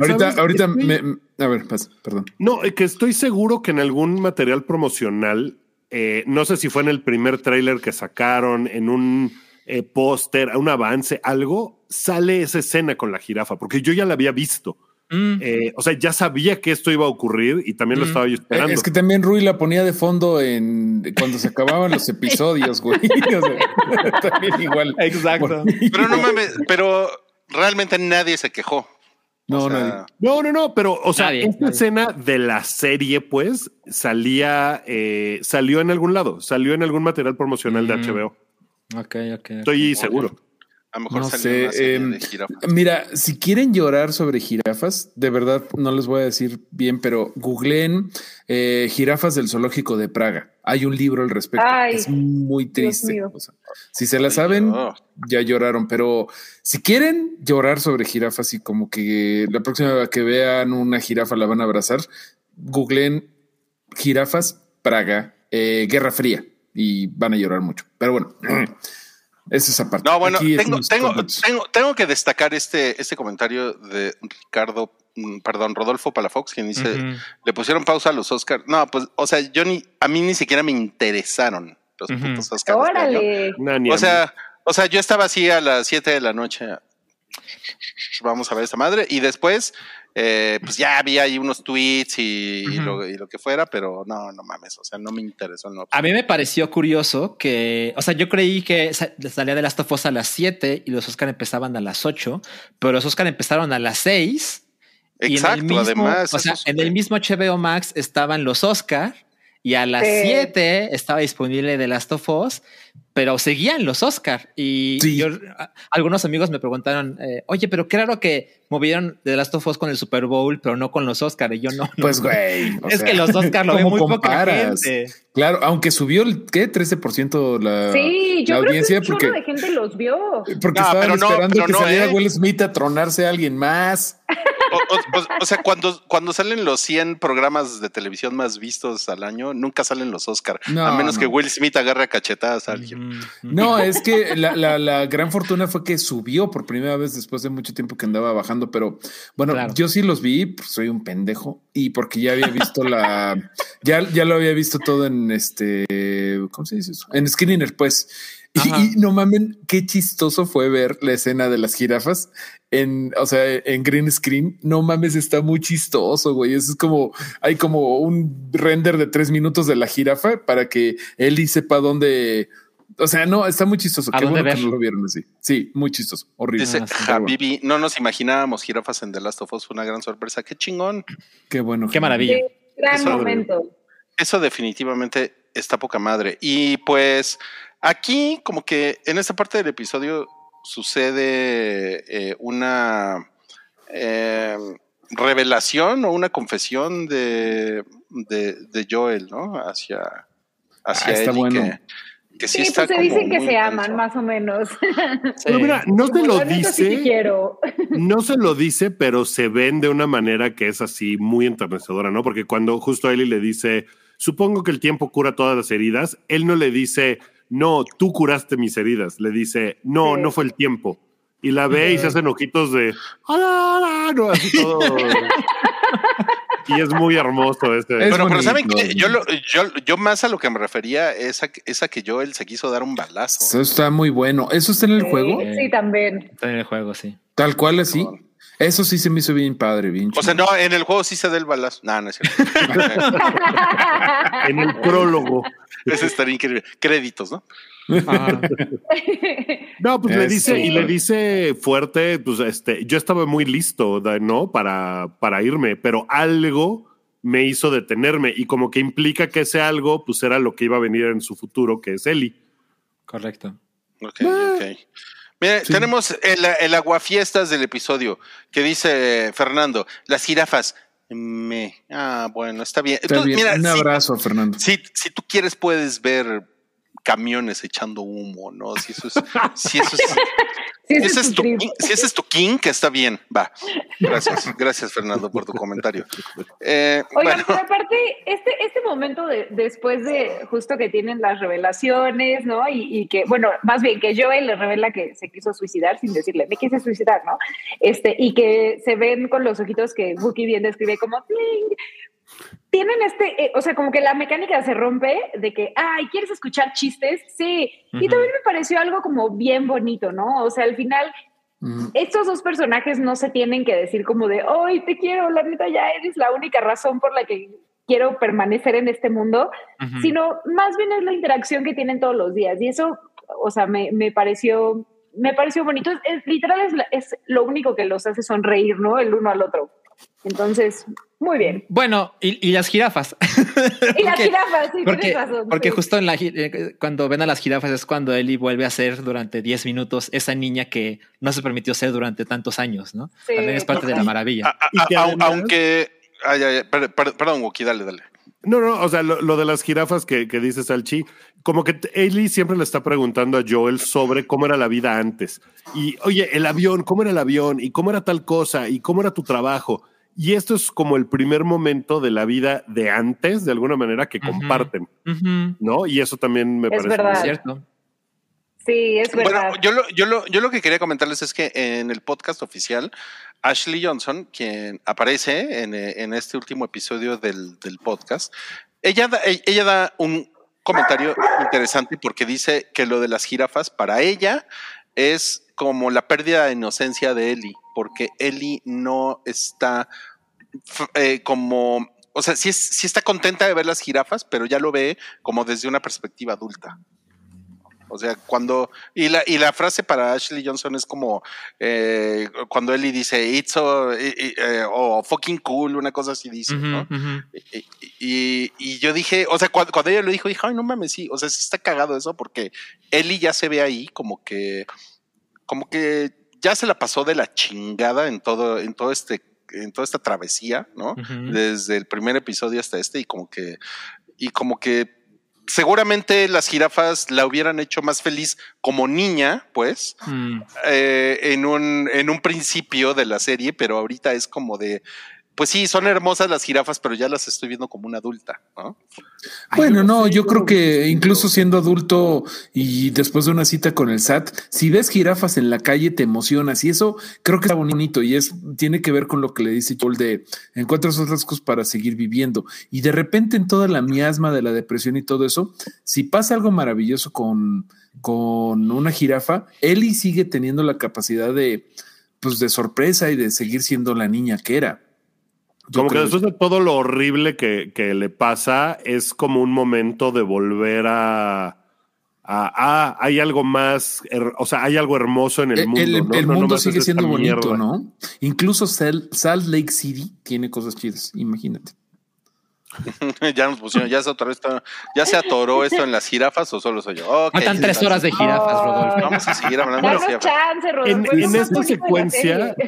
Ahorita, ahorita Estoy- me, a ver, pasa, perdón. No, que estoy seguro que en algún material promocional, eh, no sé si fue en el primer tráiler que sacaron, en un eh, póster, un avance, algo, sale esa escena con la jirafa, porque yo ya la había visto. Mm. Eh, o sea, ya sabía que esto iba a ocurrir y también lo Mm. estaba yo Eh, esperando. Es que también Rui la ponía de fondo en cuando se acababan los [laughs] episodios, güey. [laughs] O sea, [laughs] también igual. Exacto. Pero no mames, pero realmente nadie se quejó. No, O sea, nadie. No, no, no, pero, o sea, Nadie, esta nadie. escena de la serie, pues, salía, eh, salió en algún lado, salió en algún material promocional de Mm. HBO. Ok, ok. Estoy seguro. A lo mejor No salió sé. una serie em, de jirafas. mira, si quieren llorar sobre jirafas, de verdad no les voy a decir bien, pero googleen eh, jirafas del zoológico de Praga. Hay un libro al respecto. Ay, es muy triste. mío. O sea, si se la saben, Dios. ya lloraron, pero si quieren llorar sobre jirafas y como que la próxima vez que vean una jirafa la van a abrazar, googleen jirafas Praga, eh, Guerra Fría y van a llorar mucho. Pero bueno, [clears throat] es aparte. No, bueno, Aquí tengo, tengo, tengo, tengo que destacar este, este comentario de Ricardo, mm, perdón, Rodolfo Palafox, quien dice, le pusieron pausa a los Oscars. No, pues, o sea, yo ni, a mí ni siquiera me interesaron los Ujú. putos Oscars. este. Órale. O sea, o sea, yo estaba así a las 7 de la noche. Vamos a ver esta madre. Y después, eh, pues ya había ahí unos tweets y, lo, y lo que fuera, pero no, no mames. O sea, no me interesó. No. A mí me pareció curioso que, o sea, yo creí que sa- salía de Last of Us a las 7 y los Oscar empezaban a las 8, pero los Oscar empezaron a las 6 Y Exacto, mismo, además. o sea, es- en el mismo HBO Max estaban los Oscar y a las Sí. 7 estaba disponible The Last of Us, pero seguían los Oscar. Y Sí. yo, a- algunos amigos me preguntaron, eh, oye, pero qué raro que movieron The Last of Us con el Super Bowl, pero no con los Oscar. Y yo no. no, Pues, güey. Es sea, que los Oscar lo ve ¿cómo muy poca comparas? gente. Claro, aunque subió el ¿qué? 13% la, Sí, yo la creo audiencia que un porque, de gente los vio. porque No, estaban esperando que no, saliera ¿eh? Will Smith a tronarse a alguien más. O, o- o- o sea, cuando, cuando salen los 100 programas de televisión más vistos al año, nunca salen los Oscar. No, a menos no. que Will Smith agarre a cachetadas a No, es que la, la- la gran fortuna fue que subió por primera vez después de mucho tiempo que andaba bajando, pero bueno, Claro. yo sí los vi, pues, soy un pendejo y porque ya había visto la, [laughs] ya, ya lo había visto todo en este, ¿cómo se dice eso? En Skinner, pues. Y, y no mamen, qué chistoso fue ver la escena de las jirafas en, o sea, en green screen. No mames, está muy chistoso, güey. Eso es como, hay como un render de tres minutos de la jirafa para que Eli sepa dónde, o sea, no, está muy chistoso. ¿A Qué dónde bueno que ver? no lo vieron así. Sí, muy chistoso, horrible. Dice Ah. Habibi, no nos imaginábamos jirafas en The Last of Us, fue una gran sorpresa. Qué chingón. Qué bueno. Qué maravilla. Sí, gran Eso- momento. Eso definitivamente está poca madre. Y pues aquí, como que en esta parte del episodio sucede eh, una eh, revelación o una confesión de, de, de Joel, ¿no? Hacia, hacia Ah, está Ellie, bueno. que, que sí, Sí, está pues se como dicen que se intenso. aman, más o menos. Pero mira, no se lo "La neta sí te dice, quiero. [laughs] no se lo dice, pero se ven de una manera que es así muy enternecedora, ¿no? Porque cuando justo Ellie le dice, supongo que el tiempo cura todas las heridas, él no le dice, no, tú curaste mis heridas, le dice, no, Sí. no fue el tiempo. Y la ve y se hacen ojitos de, "Ah, no, así todo. [laughs] y es muy hermoso ese. Es Bueno, pero ¿saben qué? Yo, lo- yo, yo más a lo que me refería es a, es a que Joel se quiso dar un balazo. Eso está muy bueno. ¿Eso está en el juego? Sí, sí, también. Está en el juego, sí. Tal cual así. Eso sí se me hizo bien padre, bien O sea, chido. no, en el juego sí se da el balazo. No, no es cierto. [laughs] en el prólogo. Eso estaría increíble. Créditos, ¿no? No, pues le Este- dice, y le dice fuerte, pues este, yo estaba muy listo, ¿no? Para, para irme, pero algo me hizo detenerme y como que implica que ese algo, pues era lo que iba a venir en su futuro, que es Eli. Correcto. Ok, ok. Mira, tenemos el, el aguafiestas del episodio que dice Fernando, las jirafas. Me. Ah, bueno, está bien. Está Entonces, bien. mira, Un si- abrazo, Fernando. si, si tú quieres, puedes ver camiones echando humo, ¿no? Si eso es, si eso es, [laughs] si ese es tu tu, si ese es tu king, que está bien, va. Gracias, [laughs] gracias Fernando por tu comentario. Eh, Oigan, bueno, pero aparte, este, este momento de, después de justo que tienen las revelaciones, ¿no? Y, y que, bueno, más bien que Joel le revela que se quiso suicidar sin decirle, me quise suicidar, ¿no? Este, y que se ven con los ojitos que Wookie bien describe como "Tling". Tienen este, eh, o sea, como que la mecánica se rompe de que, ay, ¿quieres escuchar chistes? Sí. Y Ujú. también me pareció algo como bien bonito, ¿no? O sea, al final Mm. estos dos personajes no se tienen que decir como de, hoy te quiero, la neta ya eres la única razón por la que quiero permanecer en este mundo, Ujú. sino más bien es la interacción que tienen todos los días. Y eso, o sea, me, me pareció, me pareció bonito. Es, es- literal es, es lo único que los hace sonreír, ¿no? El uno al otro. Entonces, muy bien. Bueno, y, y las jirafas. [laughs] Y las Porque- jirafas, sí, Porque, tienes razón. porque sí. justo en la, eh, cuando ven a las jirafas es cuando Ellie vuelve a ser durante 10 minutos esa niña que no se permitió ser durante tantos años, ¿no? Sí. También es parte de la maravilla. a- a- además- aunque. ay, ay, ay, per- per- perdón, Wookie, dale, dale. No, no, o sea, lo, lo de las jirafas que, que dice Salchi, como que Ellie siempre le está preguntando a Joel sobre cómo era la vida antes. Y, oye, el avión, ¿cómo era el avión? ¿Y cómo era tal cosa? ¿Y cómo era tu trabajo? Y esto es como el primer momento de la vida de antes, de alguna manera, que comparten, Ujú, ¿no? Y eso también me Es parece. verdad. es cierto. Sí, es verdad. Bueno, yo lo, yo, lo, yo lo que quería comentarles es que en el podcast oficial, Ashley Johnson, quien aparece en, eh, este último episodio del, podcast, ella da, e- ella da un comentario interesante porque dice que lo de las jirafas para ella es como la pérdida de inocencia de Ellie, porque Ellie no está eh, como, o sea, sí está contenta de ver las jirafas, pero ya lo ve como desde una perspectiva adulta. O sea, cuando. Y la, y la frase para Ashley Johnson es como eh, cuando Ellie dice it's so, eh, eh, o fucking cool, una cosa así dice, ¿no? Ujú, ujú. Y, y- y yo dije, o sea, cuando, cuando ella lo dijo, dije, ay, no mames, sí, o sea, sí está cagado eso porque Ellie ya se ve ahí como que, como que ya se la pasó de la chingada en todo, en todo este, en toda esta travesía, ¿no? Ujú. Desde el primer episodio hasta este y como que, y como que seguramente las jirafas la hubieran hecho más feliz como niña, pues, Mm. eh, en, un, en un principio de la serie, pero ahorita es como de, pues sí, son hermosas las jirafas, pero ya las estoy viendo como una adulta, ¿no? Bueno, no yo creo que incluso siendo adulto y después de una cita con el SAT, si ves jirafas en la calle te emocionas y eso creo que está bonito y es tiene que ver con lo que le dice Joel de encuentras otras cosas para seguir viviendo y de repente en toda la miasma de la depresión y todo eso, si pasa algo maravilloso con con una jirafa, Ellie sigue teniendo la capacidad de pues de sorpresa y de seguir siendo la niña que era. Como que después de todo lo horrible que, que le pasa, es como un momento de volver a. a ah, hay algo más, o sea, hay algo hermoso en el El, mundo. el- ¿no? el No mundo sigue siendo bonito, mierda. ¿no? Incluso Sal- Salt Lake City tiene cosas chidas, imagínate. [laughs] ya nos pusieron, ya se, atoró esto, ya se atoró esto en las jirafas o solo soy yo. Ok, Faltan tres horas de jirafas, Rodolfo. Vamos a seguir hablando de jirafas. chance, Rodolfo. En- es esta secuencia-. [laughs]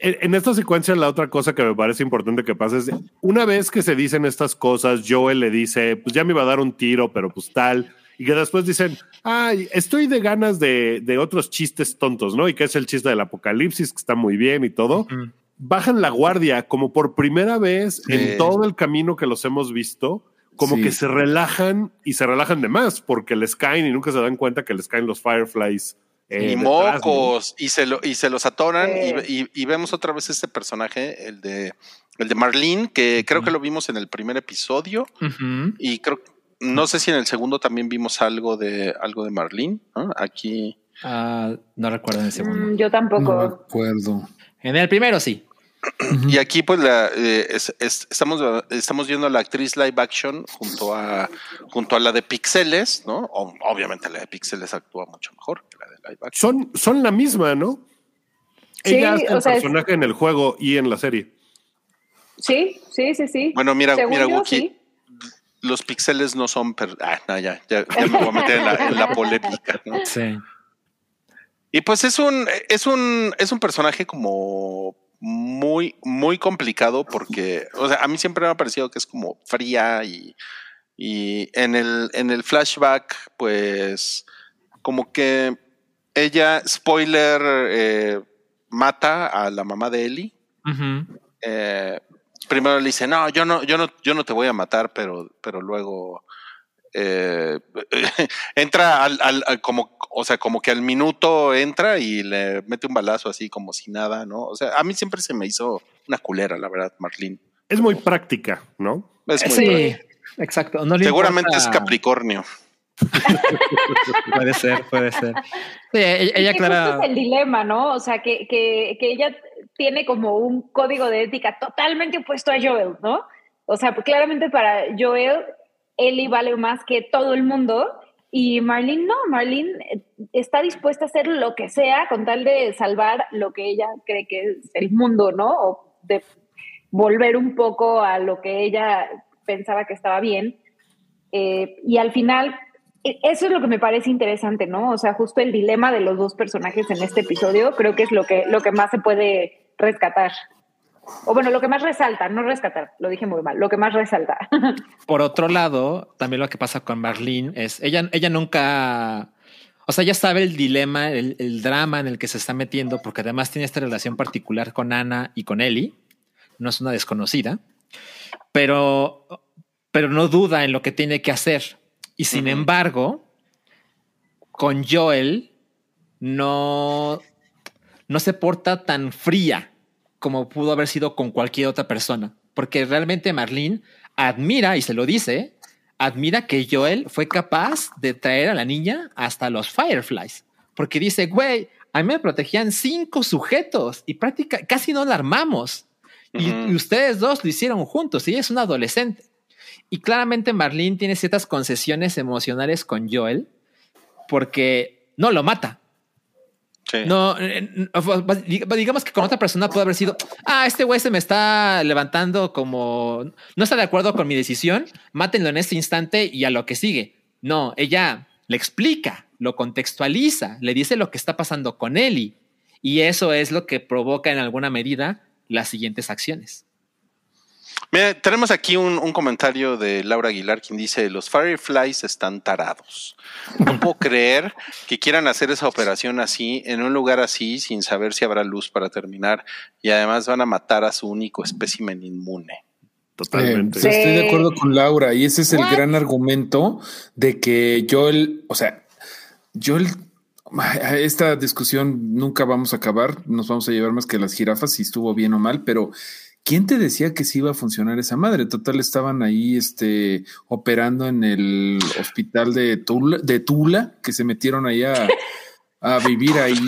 En, en esta secuencia, la otra cosa que me parece importante que pasa es una vez que se dicen estas cosas, Joel le dice, pues ya me iba a dar un tiro, pero pues tal. Y que después dicen, ay, estoy de ganas de, de otros chistes tontos, ¿no? Y que es el chiste del apocalipsis, que está muy bien y todo. Ujú. Bajan la guardia, como por primera vez Sí. en todo el camino que los hemos visto, como Sí. que se relajan y se relajan de más, porque les caen y nunca se dan cuenta que les caen los Fireflies. eh, y detrás, ¿no? mocos, y, se lo, y se los atoran, Sí. y, y- y vemos otra vez este personaje, el de, el de Marlene, que creo que lo vimos en el primer episodio, y creo, no sé si en el segundo también vimos algo de, algo de Marlene, ¿no? Aquí. Ah, no recuerdo en el segundo. Mm, yo No tampoco. me acuerdo. En el primero sí. [clears throat] Y aquí, pues, la, eh, es- es- estamos, estamos viendo a la actriz live action junto a, junto a la de Pixeles, ¿no? O- obviamente la de Pixeles actúa mucho mejor que la de live action. Son, son la misma, ¿no? Sí, Ella hace el sea, es- personaje en el juego y en la serie. Sí, sí, sí, sí. Bueno, mira, Según mira, yo, Wookie, sí. los pixeles no son. per- ah, no, ya, ya, ya me voy a meter en la, en la polémica. ¿no? Sí. Y pues es un, es un, es un personaje como muy, muy complicado porque, o sea, a mí siempre me ha parecido que es como fría y, y en el, en el flashback, pues, como que ella, spoiler, eh, mata a la mamá de Ellie. Eh, primero le dice, no, yo no, yo no, yo no te voy a matar, pero, pero luego eh, [laughs] entra al, al- al- como, o sea, como que al minuto entra y le mete un balazo así como si nada, ¿no? O sea, a mí siempre se me hizo una culera, la verdad, Marlene. Es muy práctica, ¿no? Es muy Sí, exacto. No le Seguramente es Capricornio. [laughs] Puede ser, puede ser. Sí, ella, Y ella que clara. justo es el dilema, ¿no? O sea, que, que, que ella tiene como un código de ética totalmente opuesto a Joel, ¿no? O sea, pues claramente para Joel, Ellie vale más que todo el mundo. Y Marlene no, Marlene eh, está dispuesta a hacer lo que sea con tal de salvar lo que ella cree que es el mundo, ¿no? O de volver un poco a lo que ella pensaba que estaba bien. Eh, y al final, e- eso es lo que me parece interesante, ¿no? O sea, justo el dilema de los dos personajes en este episodio, creo que es lo que, lo que más se puede rescatar. O bueno, lo que más resalta, no rescatar, lo dije muy mal, lo que más resalta. [laughs] Por otro lado, también lo que pasa con Marlene es ella, ella nunca, o sea, ya sabe el dilema, el, el drama en el que se está metiendo, porque además tiene esta relación particular con Ana y con Ellie. No es una desconocida, pero, pero no duda en lo que tiene que hacer. Y sin embargo, con Joel no, no se porta tan fría como pudo haber sido con cualquier otra persona. Porque realmente Marlene admira, y se lo dice, admira que Joel fue capaz de traer a la niña hasta los Fireflies. Porque dice, güey, a mí me protegían cinco sujetos y prácticamente casi no la armamos. Y, Ujú. y ustedes dos lo hicieron juntos y ella es una adolescente. Y claramente Marlene tiene ciertas concesiones emocionales con Joel porque no lo mata. No, eh, digamos que con otra persona puede haber sido, ah, este güey se me está levantando como no está de acuerdo con mi decisión, mátenlo en este instante y a lo que sigue. No, ella le explica, lo contextualiza, le dice lo que está pasando con Ellie y eso es lo que provoca en alguna medida las siguientes acciones. Mira, tenemos aquí un, un, comentario de Laura Aguilar quien dice, los Fireflies están tarados. No [laughs] puedo creer que quieran hacer esa operación así, en un lugar así, sin saber si habrá luz para terminar. Y además van a matar a su único espécimen inmune. Totalmente. Eh, sí. Estoy de acuerdo con Laura y ese es el gran argumento de que Joel, o sea, Joel esta discusión nunca vamos a acabar, nos vamos a llevar más que las jirafas si estuvo bien o mal, pero ¿quién te decía que sí iba a funcionar esa madre? Total, estaban ahí este, operando en el hospital de Tula, de Tula que se metieron ahí a, a vivir ahí. [laughs]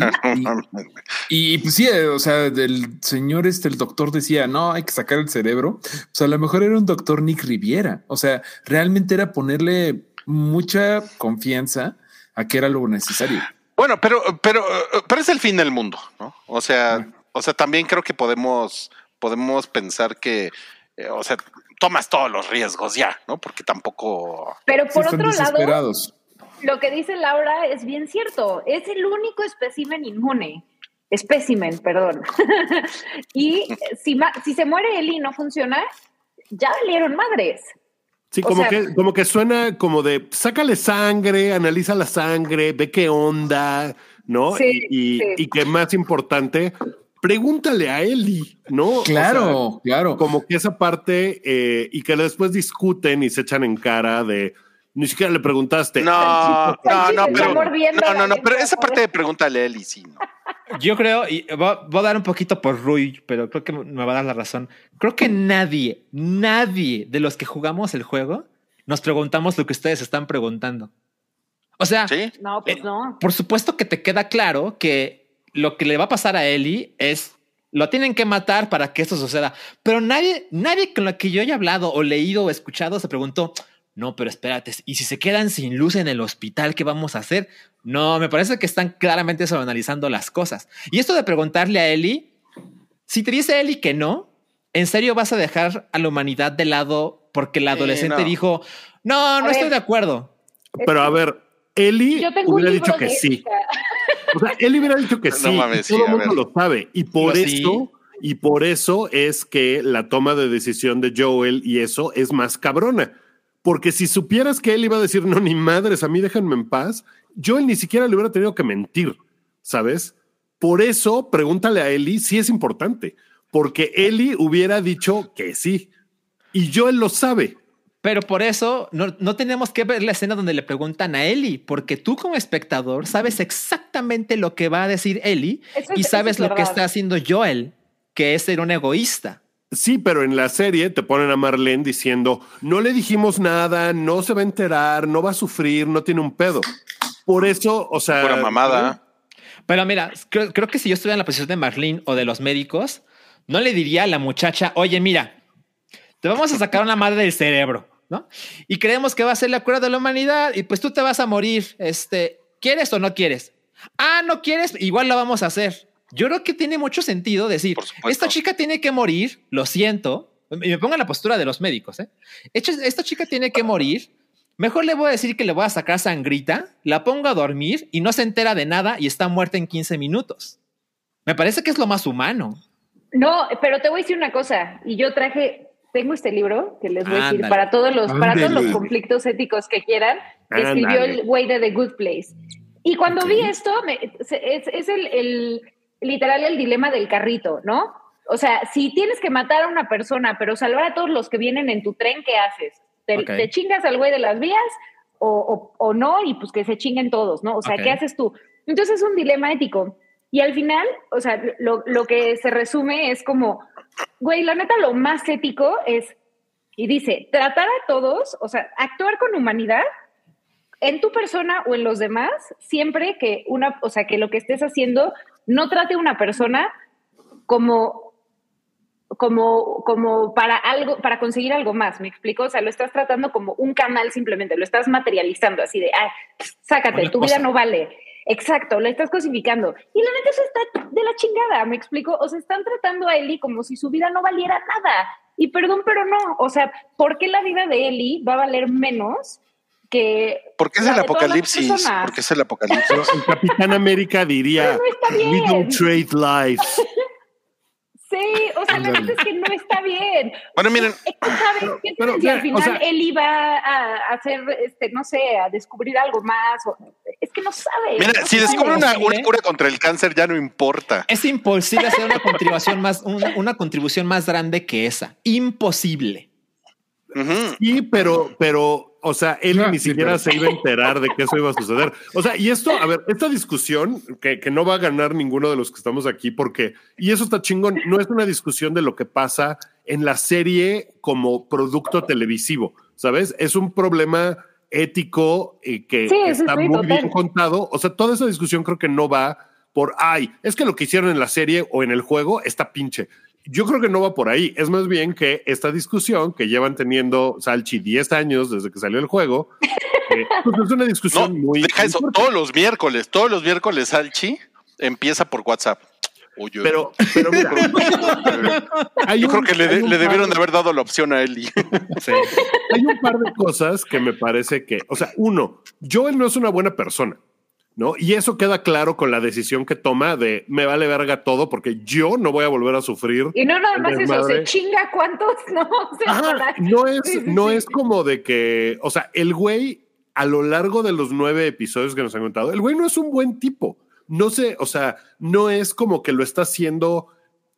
Y, y, pues sí, o sea, el señor este, el doctor decía, no, hay que sacar el cerebro. Pues a lo mejor era un doctor Nick Riviera. O sea, realmente era ponerle mucha confianza a que era lo necesario. Bueno, pero, pero, pero es el fin del mundo, ¿no? O sea, o sea, también creo que podemos, podemos pensar que, eh, o sea, tomas todos los riesgos ya, ¿no? Porque tampoco. Pero por sí, otro lado, lo que dice Laura es bien cierto. Es el único espécimen inmune. Espécimen, perdón. [laughs] y si, si se muere Eli y no funciona, ya valieron madres. Sí, como, o sea, que, como que suena como de sácale sangre, analiza la sangre, ve qué onda, ¿no? Sí, y, y, sí. y que más importante, pregúntale a Eli, ¿no? Claro, o sea, claro. Como que esa parte eh, y que después discuten y se echan en cara de ni siquiera le preguntaste. No, no, no, pero no, no, no, pero esa parte de pregúntale a Eli, sí, no. [laughs] Yo creo, y voy, voy, a dar un poquito por Rui, pero creo que me va a dar la razón. Creo que nadie, nadie de los que jugamos el juego nos preguntamos lo que ustedes están preguntando. O sea, ¿Sí? no, pues no. por supuesto que te queda claro que lo que le va a pasar a Ellie es lo tienen que matar para que esto suceda. Pero nadie, nadie con lo que yo haya hablado o leído o escuchado se preguntó, no, pero espérate, ¿y si se quedan sin luz en el hospital, qué vamos a hacer? No, me parece que están claramente sobreanalizando las cosas. Y esto de preguntarle a Eli, si te dice Eli que no, ¿en serio vas a dejar a la humanidad de lado porque el adolescente eh, no. dijo, no, no a estoy ver, de acuerdo? Pero a ver, Eli hubiera dicho que sí. O sea, Eli hubiera dicho que sí. No mames, todo el mundo lo sabe. Y por Yo eso... Sí. Y por eso es que la toma de decisión de Joel y eso es más cabrona porque si supieras que él iba a decir, no, ni madres, a mí déjenme en paz, yo él ni siquiera le hubiera tenido que mentir, ¿sabes? Por eso, pregúntale a Eli si es importante, porque Eli hubiera dicho que sí, y yo él lo sabe. Pero por eso no, no, tenemos que ver la escena donde le preguntan a Eli, porque tú como espectador sabes exactamente lo que va a decir Eli eso y es, sabes es lo que está haciendo Joel, que es ser un egoísta. Sí, pero en la serie te ponen a Marlene diciendo, no le dijimos nada, no se va a enterar, no va a sufrir, no tiene un pedo. Por eso, o sea... Pura mamada. Pero mira, creo, creo, que si yo estuviera en la posición de Marlene o de los médicos, no le diría a la muchacha, oye, mira, te vamos a sacar una madre del cerebro, ¿no? Y creemos que va a ser la cura de la humanidad y pues tú te vas a morir, este, ¿quieres o no quieres? Ah, no quieres, igual la vamos a hacer. Yo creo que tiene mucho sentido decir, esta chica tiene que morir, lo siento, y me pongo en la postura de los médicos, ¿eh? Esta chica tiene que morir, mejor le voy a decir que le voy a sacar sangrita, la pongo a dormir y no se entera de nada y está muerta en 15 minutos. Me parece que es lo más humano. No, pero te voy a decir una cosa, y yo traje, tengo este libro que les voy a decir para todos los, para todos los conflictos éticos que quieran, que escribió el güey de The Good Place. Y cuando okay. vi esto, me, es, es el, el literal el dilema del carrito, ¿no? O sea, si tienes que matar a una persona, pero salvar a todos los que vienen en tu tren, ¿qué haces? ¿Te, okay. te chingas al güey de las vías o, o, o, no? Y pues que se chinguen todos, ¿no? O sea, okay. ¿qué haces tú? Entonces es un dilema ético. Y al final, o sea, lo, lo que se resume es como, güey, la neta, lo más ético es, y dice, tratar a todos, o sea, actuar con humanidad en tu persona o en los demás, siempre que una, o sea, que lo que estés haciendo no trate a una persona como, como, como para algo, para conseguir algo más, ¿me explico? O sea, lo estás tratando como un canal simplemente, lo estás materializando así de, sácate, Una tu cosa. vida no vale. Exacto, lo estás cosificando. Y la neta eso está de la chingada, ¿me explico? O sea, están tratando a Eli como si su vida no valiera nada. Y perdón, pero no. O sea, ¿por qué la vida de Eli va a valer menos que... Porque es la el apocalipsis. Porque es el apocalipsis. El Capitán América diría, no we don't trade lives. [laughs] Sí, o sea, la neta es que no está bien. Bueno, miren, Es que, ¿sabes? ¿Qué pero, si al final o sea- él iba a hacer, este, no sé, a descubrir algo más? o- es que no sabe. mira, no si sabe. descubre una, una cura contra el cáncer, ya no importa. Es imposible hacer una contribución más, una, una contribución más grande que esa. Imposible. Sí, pero, pero, o sea, él No, ni sí, siquiera pero- se iba a enterar de que eso iba a suceder. O sea, y esto, a ver, esta discusión que, que no va a ganar ninguno de los que estamos aquí, porque, y eso está chingón, no es una discusión de lo que pasa en la serie como producto televisivo, ¿sabes? Es un problema ético eh, que Sí, sí, está sí, muy total. bien contado. O sea, toda esa discusión creo que no va por, ay, es que lo que hicieron en la serie o en el juego está pinche. Yo creo que no va por ahí. Es más bien que esta discusión que llevan teniendo Salchi 10 años desde que salió el juego, [laughs] eh, pues es una No, discusión muy. deja eso. Todos los miércoles, todos los miércoles, Salchi empieza por WhatsApp. Oye, Pero, pero mira, [laughs] yo un- creo que le, de- debieron de- de haber dado la opción a Eli. [laughs] hay un par de cosas que me parece que, o sea, uno, Joel no es una buena persona, ¿no? Y eso queda claro con la decisión que toma de me vale verga todo porque yo no voy a volver a sufrir. Y no nada más eso, se chinga cuántos, [laughs] ¿no? O sea, Ajá, para- no es, no es como de que, o sea, el güey a lo largo de los nueve episodios que nos han contado, el güey no es un buen tipo. No sé, o sea, no es como que lo está haciendo,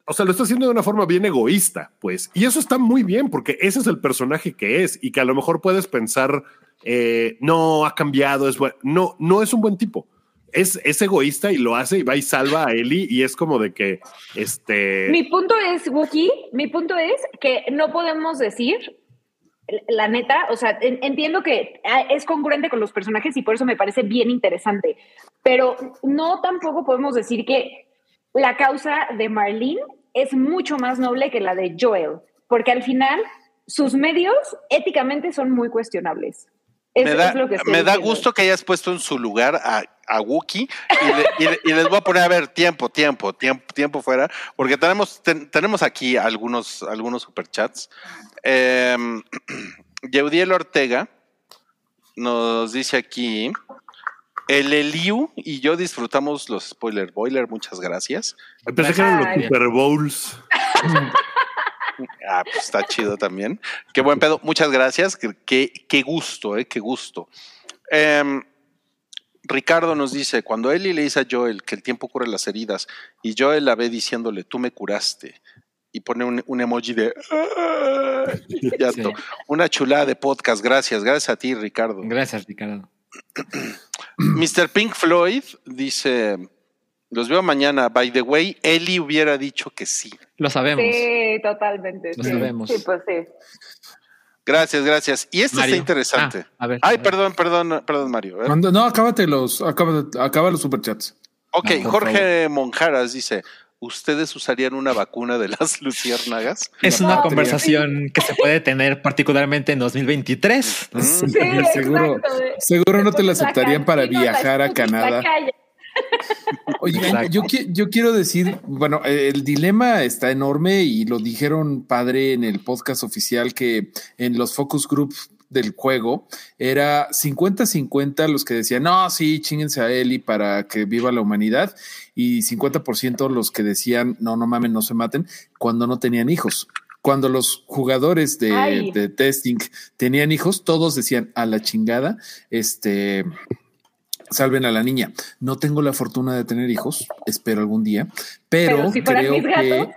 o sea, lo está haciendo de una forma bien egoísta, pues. Y eso está muy bien porque ese es el personaje que es y que a lo mejor puedes pensar, eh, no, ha cambiado, es. No, no es un buen tipo. Es, es egoísta y lo hace y va y salva a Eli y es como de que, este... Mi punto es, Wookie, mi punto es que no podemos decir, la neta, o sea, en- entiendo que ah, es congruente con los personajes y por eso me parece bien interesante, pero no tampoco podemos decir que la causa de Marlene es mucho más noble que la de Joel, porque al final sus medios éticamente son muy cuestionables. Es, me da, es lo que estoy me da gusto que hayas puesto en su lugar a, a Wookie y, le- y le- y les voy a poner a ver tiempo, tiempo, tiempo, tiempo fuera, porque tenemos, ten- tenemos aquí algunos, algunos superchats. Eh, [clears throat] Yeudiel Ortega nos dice aquí. El Eliu y yo disfrutamos los spoiler boiler, muchas gracias. Pensé que eran los. Super Bowls. [laughs] Ah, pues está chido también. Qué buen pedo. Muchas gracias. Qué, qué- gusto, eh, qué gusto. Em, Ricardo nos dice, cuando Eli le dice a Joel que el tiempo cura las heridas y Joel la ve diciéndole, tú me curaste, y pone un, un emoji de "Ah", llanto. Sí. una chulada de podcast. Gracias, gracias a ti, Ricardo. Gracias, Ricardo. Mr. Pink Floyd dice, los veo mañana. By the way, Eli hubiera dicho que sí. Lo sabemos. Sí, totalmente. Lo sí. sabemos. Sí, pues sí. Gracias, gracias. Y este Mario. está interesante. Ah, a ver, Ay, a ver. perdón, perdón, perdón, Mario. No, acábate los, acaba los superchats. Ok, Ah, por Jorge Monjaras dice, ¿ustedes usarían una vacuna de las [laughs] luciérnagas? Es una patria. conversación que se puede tener particularmente en 2023. Mm. Sí, Sí, seguro, exacto. seguro no te la aceptarían para no, viajar a Canadá. Oye, yo, qui- yo quiero decir, bueno, el dilema está enorme y lo dijeron padre en el podcast oficial que en los focus groups del juego era 50-50 los que decían, no, sí, chinguense a Eli para que viva la humanidad y 50% los que decían, no, no mamen, no se maten, cuando no tenían hijos. Cuando los jugadores de testing tenían hijos, todos decían a la chingada, este, salven a la niña. No tengo la fortuna de tener hijos, espero algún día, pero, Pero si fueran creo mis que gatos.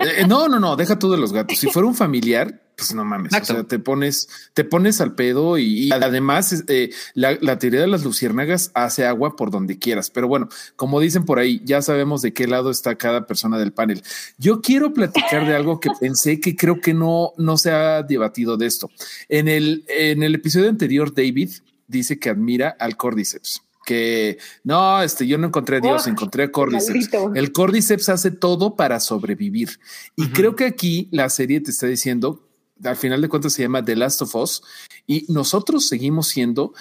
Eh, no, no, no, deja tú de los gatos. Si fuera un familiar, pues no mames. Exacto. O sea, te pones, te pones al pedo y, y además eh, la, la teoría de las luciérnagas hace agua por donde quieras. Pero bueno, como dicen por ahí, ya sabemos de qué lado está cada persona del panel. Yo quiero platicar de algo que pensé que creo que no, no se ha debatido de esto. En el, en el episodio anterior, David dice que admira al Cordyceps, que no, este, yo no encontré a Dios, Oh, encontré a Cordyceps. maldito. El Cordyceps hace todo para sobrevivir. Y creo que aquí la serie te está diciendo, al final de cuentas se llama The Last of Us, y nosotros seguimos siendo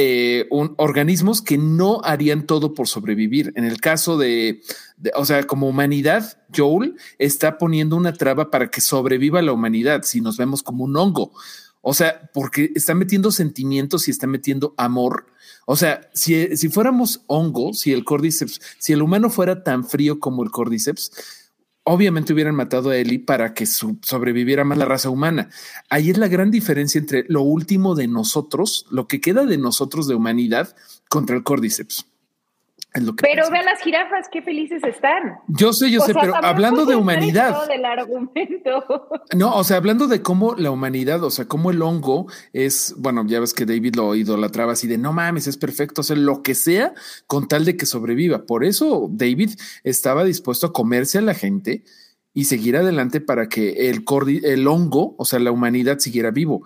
eh, un, organismos que no harían todo por sobrevivir. En el caso de, de- o sea, como humanidad, Joel está poniendo una traba para que sobreviva la humanidad si nos vemos como un hongo. O sea, porque está metiendo sentimientos y está metiendo amor. O sea, si, si fuéramos hongo, si el cordyceps, si el humano fuera tan frío como el cordyceps, obviamente hubieran matado a Ellie para que sobreviviera más la raza humana. Ahí es la gran diferencia entre lo último de nosotros, lo que queda de nosotros de humanidad contra el cordyceps. Es lo que Pero pienso. vean las jirafas, qué felices están. yo sé, yo O sé, sea, pero hablando de humanidad, eso del argumento. no, o sea, hablando de cómo la humanidad, o sea, cómo el hongo es, bueno, ya ves que David lo idolatraba así de no mames, es perfecto, o sea, lo que sea con tal de que sobreviva. Por eso David estaba dispuesto a comerse a la gente y seguir adelante para que el, cordi- el hongo, o sea, la humanidad siguiera vivo.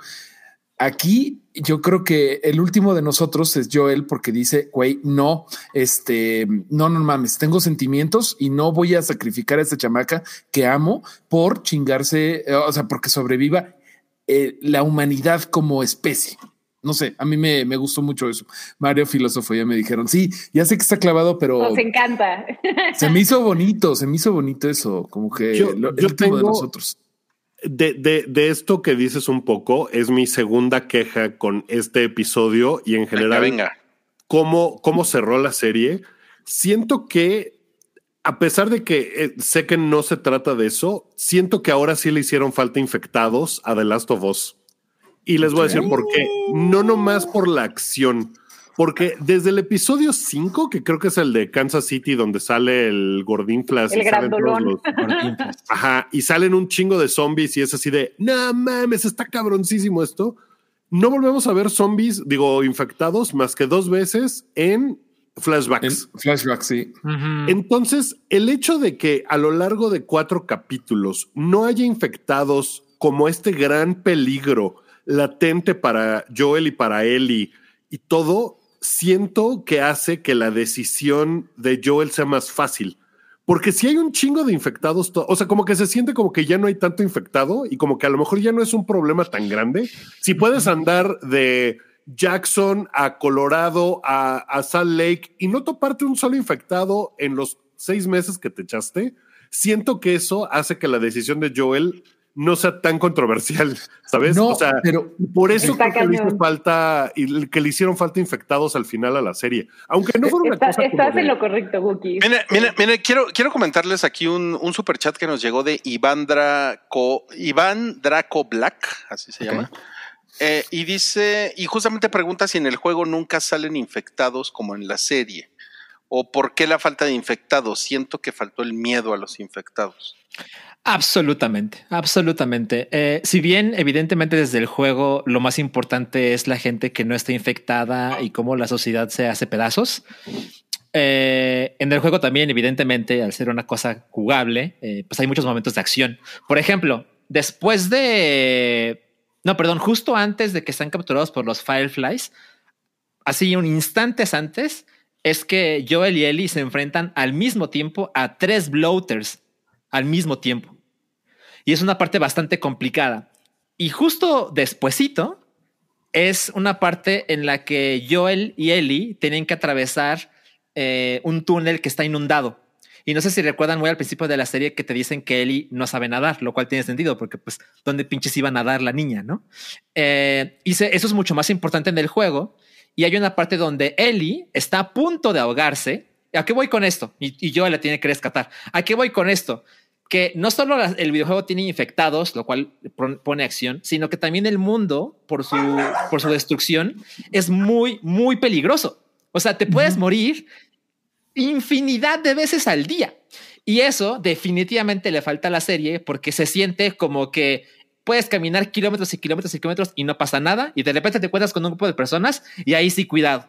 Aquí yo creo que el último de nosotros es Joel porque dice, güey, no, este, no, no mames, tengo sentimientos y no voy a sacrificar a esta chamaca que amo por chingarse, o sea, porque sobreviva eh, la humanidad como especie. No sé, a mí me, me gustó mucho eso. Mario Filósofo ya me dijeron, sí, ya sé que está clavado, pero Nos encanta. se me hizo bonito, se me hizo bonito eso, como que Yo- lo- el último de tengo- nosotros. De, de, de esto que dices un poco, es mi segunda queja con este episodio y en general venga. cómo, cómo cerró la serie. Siento que, a pesar de que eh, sé que no se trata de eso, siento que ahora sí le hicieron falta infectados a The Last of Us. Y les voy a decir por qué. No nomás por la acción. Porque desde el episodio 5, que creo que es el de Kansas City, donde sale el Gordín Flash. El y salen todos grandolón. los- Ajá, y salen un chingo de zombies y es así de, no mames, está cabroncísimo esto. No volvemos a ver zombies, digo, infectados más que dos veces en En flashbacks. flashback, sí. Entonces, el hecho de que a lo largo de cuatro capítulos no haya infectados como este gran peligro latente para Joel y para Ellie y todo, siento que hace que la decisión de Joel sea más fácil. Porque si hay un chingo de infectados, o sea, como que se siente como que ya no hay tanto infectado y como que a lo mejor ya no es un problema tan grande. Si puedes andar de Jackson a Colorado a, a Salt Lake y no toparte un solo infectado en los seis meses que te echaste, siento que eso hace que la decisión de Joel no sea tan controversial, [laughs] ¿sabes? No, o sea, pero por eso creo que le hizo falta y que le hicieron falta infectados al final a la serie. Aunque no fuera una Está- cosa como estás de- en lo correcto, Wookie. Mire, mire, mire, quiero, quiero comentarles aquí un, un super chat que nos llegó de Iván Draco, Iván Draco Black, así se llama. Eh, y dice, y justamente pregunta si en el juego nunca salen infectados como en la serie. O por qué la falta de infectados. Siento que faltó el miedo a los infectados. Absolutamente, absolutamente. Eh, si bien evidentemente desde el juego lo más importante es la gente que no está infectada y cómo la sociedad se hace pedazos. eh, en el juego también, evidentemente, al ser una cosa jugable, eh, pues hay muchos momentos de acción. Por ejemplo, después de... No, perdón, justo antes de que están capturados por los Fireflies, así un instantes antes, es que Joel y Ellie se enfrentan al mismo tiempo a tres bloaters al mismo tiempo. Y es una parte bastante complicada. Y justo despuesito es una parte en la que Joel y Ellie tienen que atravesar eh, un túnel que está inundado. Y no sé si recuerdan muy al principio de la serie que te dicen que Ellie no sabe nadar, lo cual tiene sentido porque pues dónde pinches iba a nadar la niña, ¿no? Eh, y eso es mucho más importante en el juego. Y hay una parte donde Ellie está a punto de ahogarse. ¿A qué voy con esto? Y, y Joel la tiene que rescatar. ¿A qué voy con esto? que no solo la- el videojuego tiene infectados, lo cual pone acción, sino que también el mundo, por su, por su destrucción, es muy, muy peligroso. O sea, te puedes morir infinidad de veces al día. Y eso definitivamente le falta a la serie porque se siente como que puedes caminar kilómetros y kilómetros y kilómetros y no pasa nada y de repente te encuentras con un grupo de personas y ahí sí cuidado.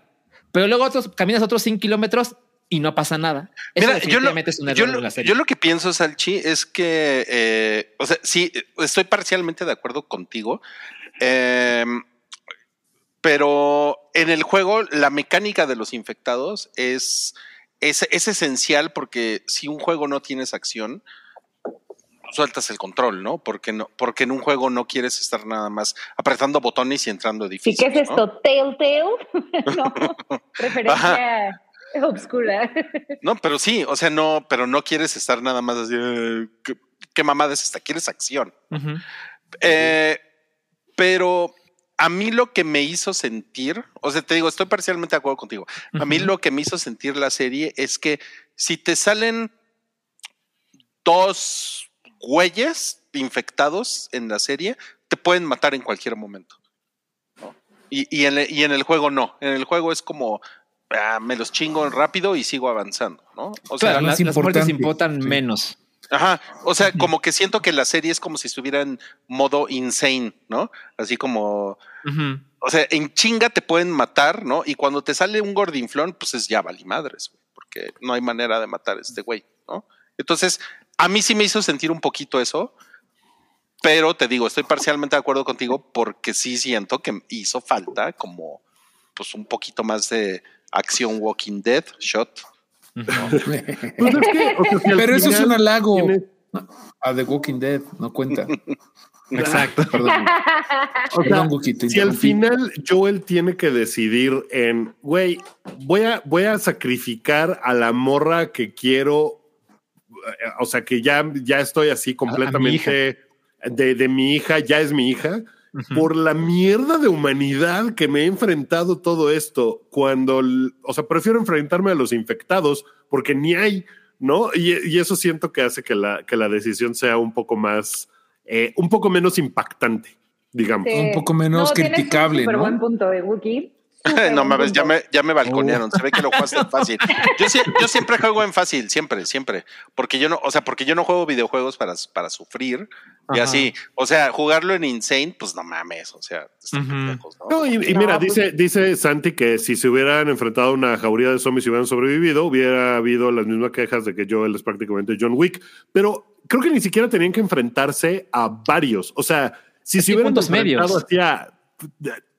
Pero luego otros, caminas otros 100 kilómetros y no pasa nada. Eso Mira, yo lo, es un error yo de lo- la serie. yo lo que pienso, Salchi, es que, eh, o sea, sí, estoy parcialmente de acuerdo contigo, eh, pero en el juego la mecánica de los infectados es, es, es esencial porque si un juego no tienes acción, sueltas el control, ¿no? Porque no, porque en un juego no quieres estar nada más apretando botones y entrando ¿Y edificios. qué es ¿no? esto? ¿Telltale? [laughs] no, [laughs] referencia obscura. No, pero sí, o sea, no, pero no quieres estar nada más así. eh, ¿Qué, qué mamada es esta? Quieres acción. Eh, pero a mí lo que me hizo sentir, o sea, te digo, estoy parcialmente de acuerdo contigo. A mí lo que me hizo sentir la serie es que si te salen dos güeyes infectados en la serie, te pueden matar en cualquier momento. ¿no? Y, y en, el- y en el juego no. En el juego es como ah, me los chingo rápido y sigo avanzando, ¿no? O sea, Claro, más las, las muertes importan sí. menos. Ajá, o sea, como que siento que la serie es como si estuviera en modo insane, ¿no? Así como, o sea, en chinga te pueden matar, ¿no? Y cuando te sale un gordinflón, pues es ya vali madres, güey, porque no hay manera de matar a este güey, ¿no? Entonces, a mí sí me hizo sentir un poquito eso, pero te digo, estoy parcialmente de acuerdo contigo porque sí siento que hizo falta como, pues un poquito más de acción Walking Dead shot. [laughs] Pues es que, o sea, si al Pero eso es final un halago. A The Walking Dead, no cuenta. [laughs] Exacto. [laughs] Perdón. O sea, si al final Joel tiene que decidir en, güey, voy a, voy a sacrificar a la morra que quiero, o sea, que ya, ya estoy así completamente de, de mi hija, ya es mi hija, por la mierda de humanidad que me he enfrentado todo esto, cuando, o sea, prefiero enfrentarme a los infectados porque ni hay, ¿no? Y, y eso siento que hace que la, que la decisión sea un poco más, eh, un poco menos impactante, digamos. Sí. Un poco menos un criticable, súper ¿no? buen punto de Wookiee. [laughs] no mames, ya me, ya me Oh. balconearon. Se ve que lo jugaste en [laughs] fácil. Yo, sie- yo siempre juego en fácil, siempre, siempre. Porque yo no, o sea, porque yo no juego videojuegos para, para sufrir y Ajá. así. O sea, jugarlo en Insane, pues no mames. O sea, están Ujú. pendejos, ¿no? No, y, y No, mira, pues- dice, dice Santi que si se hubieran enfrentado a una jauría de zombies y hubieran sobrevivido, hubiera habido las mismas quejas de que Joel es prácticamente John Wick. Pero creo que ni siquiera tenían que enfrentarse a varios. O sea, si se hubieran enfrentado medios. hacia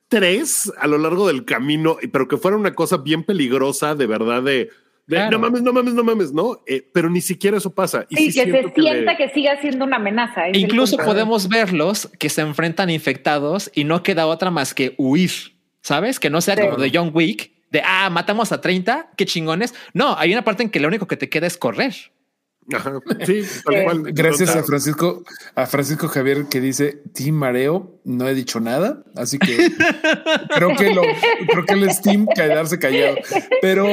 tres a lo largo del camino, pero que fuera una cosa bien peligrosa, de verdad, de, de, Claro. no mames, no mames, no mames, ¿no? Eh, pero ni siquiera eso pasa. Y Sí, sí que se que sienta le- que siga siendo una amenaza. Incluso podemos verlos que se enfrentan infectados y no queda otra más que huir, ¿sabes? Que no sea Sí. como de John Wick, de, ah, matamos a 30, qué chingones. No, hay una parte en que lo único que te queda es correr. Ajá, sí, tal cual. Gracias O a Francisco, a Francisco Javier que dice Team Mareo, no he dicho nada, así que creo que lo, creo que el Steam quedarse callado. Pero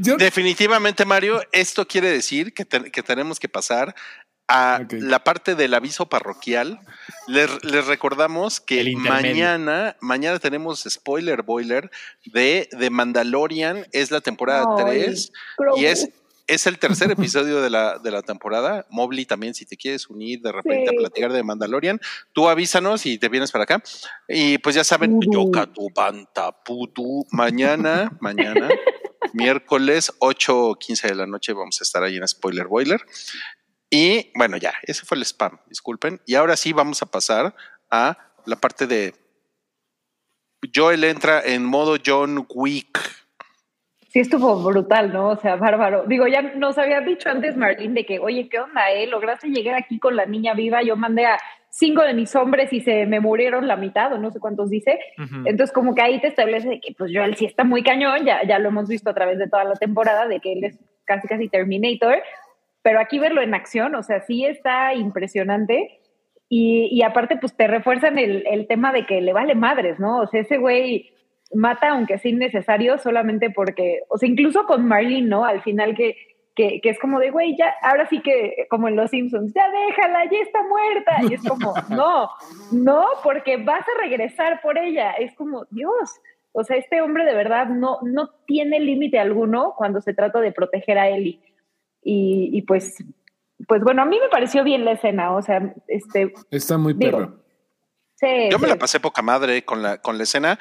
yo- Definitivamente, Mario, esto quiere decir que, te- que tenemos que pasar a la parte del aviso parroquial. Les, les recordamos que mañana, mañana tenemos spoiler boiler de, de Mandalorian, es la temporada Ay, 3 Grogu. y es, es el tercer [laughs] episodio de la, de la temporada. Mobley también, si te quieres unir de repente Sí. a platicar de Mandalorian, tú avísanos y te vienes para acá. Y pues ya saben, Pudu. Yoka tu Banta Pudu. Mañana, [laughs] mañana, miércoles 8 o 15 de la noche vamos a estar ahí en Spoiler Boiler. Y bueno, ya, ese fue el spam, disculpen. Y ahora sí vamos a pasar a la parte de Joel entra en modo John Wick. Sí, estuvo brutal, ¿no? O sea, bárbaro. Digo, ya nos había dicho antes Marlene de que, oye, ¿qué onda, eh? Lograste llegar aquí con la niña viva. Yo mandé a cinco de mis hombres y se me murieron la mitad, o no sé cuántos dice. Entonces, como que ahí te establece de que, pues, Joel sí está muy cañón. Ya, ya lo hemos visto a través de toda la temporada, de que él es casi, casi Terminator. Pero aquí verlo en acción, o sea, sí está impresionante. Y, y aparte, pues, te refuerzan el, el tema de que le vale madres, ¿no? O sea, ese güey mata aunque sea innecesario solamente porque, o sea, incluso con Marlene, ¿no? Al final que, que, que es como de, güey, ya, ahora sí que, como en Los Simpsons, ya déjala, ya está muerta. Y es como, [laughs] no, no, porque vas a regresar por ella. Es como, Dios, o sea, este hombre de verdad no, no tiene límite alguno cuando se trata de proteger a Ellie. Y, y pues, pues bueno, a mí me pareció bien la escena, o sea, este, está muy digo, perro. sí, Yo me sí. la pasé poca madre con la, con la escena.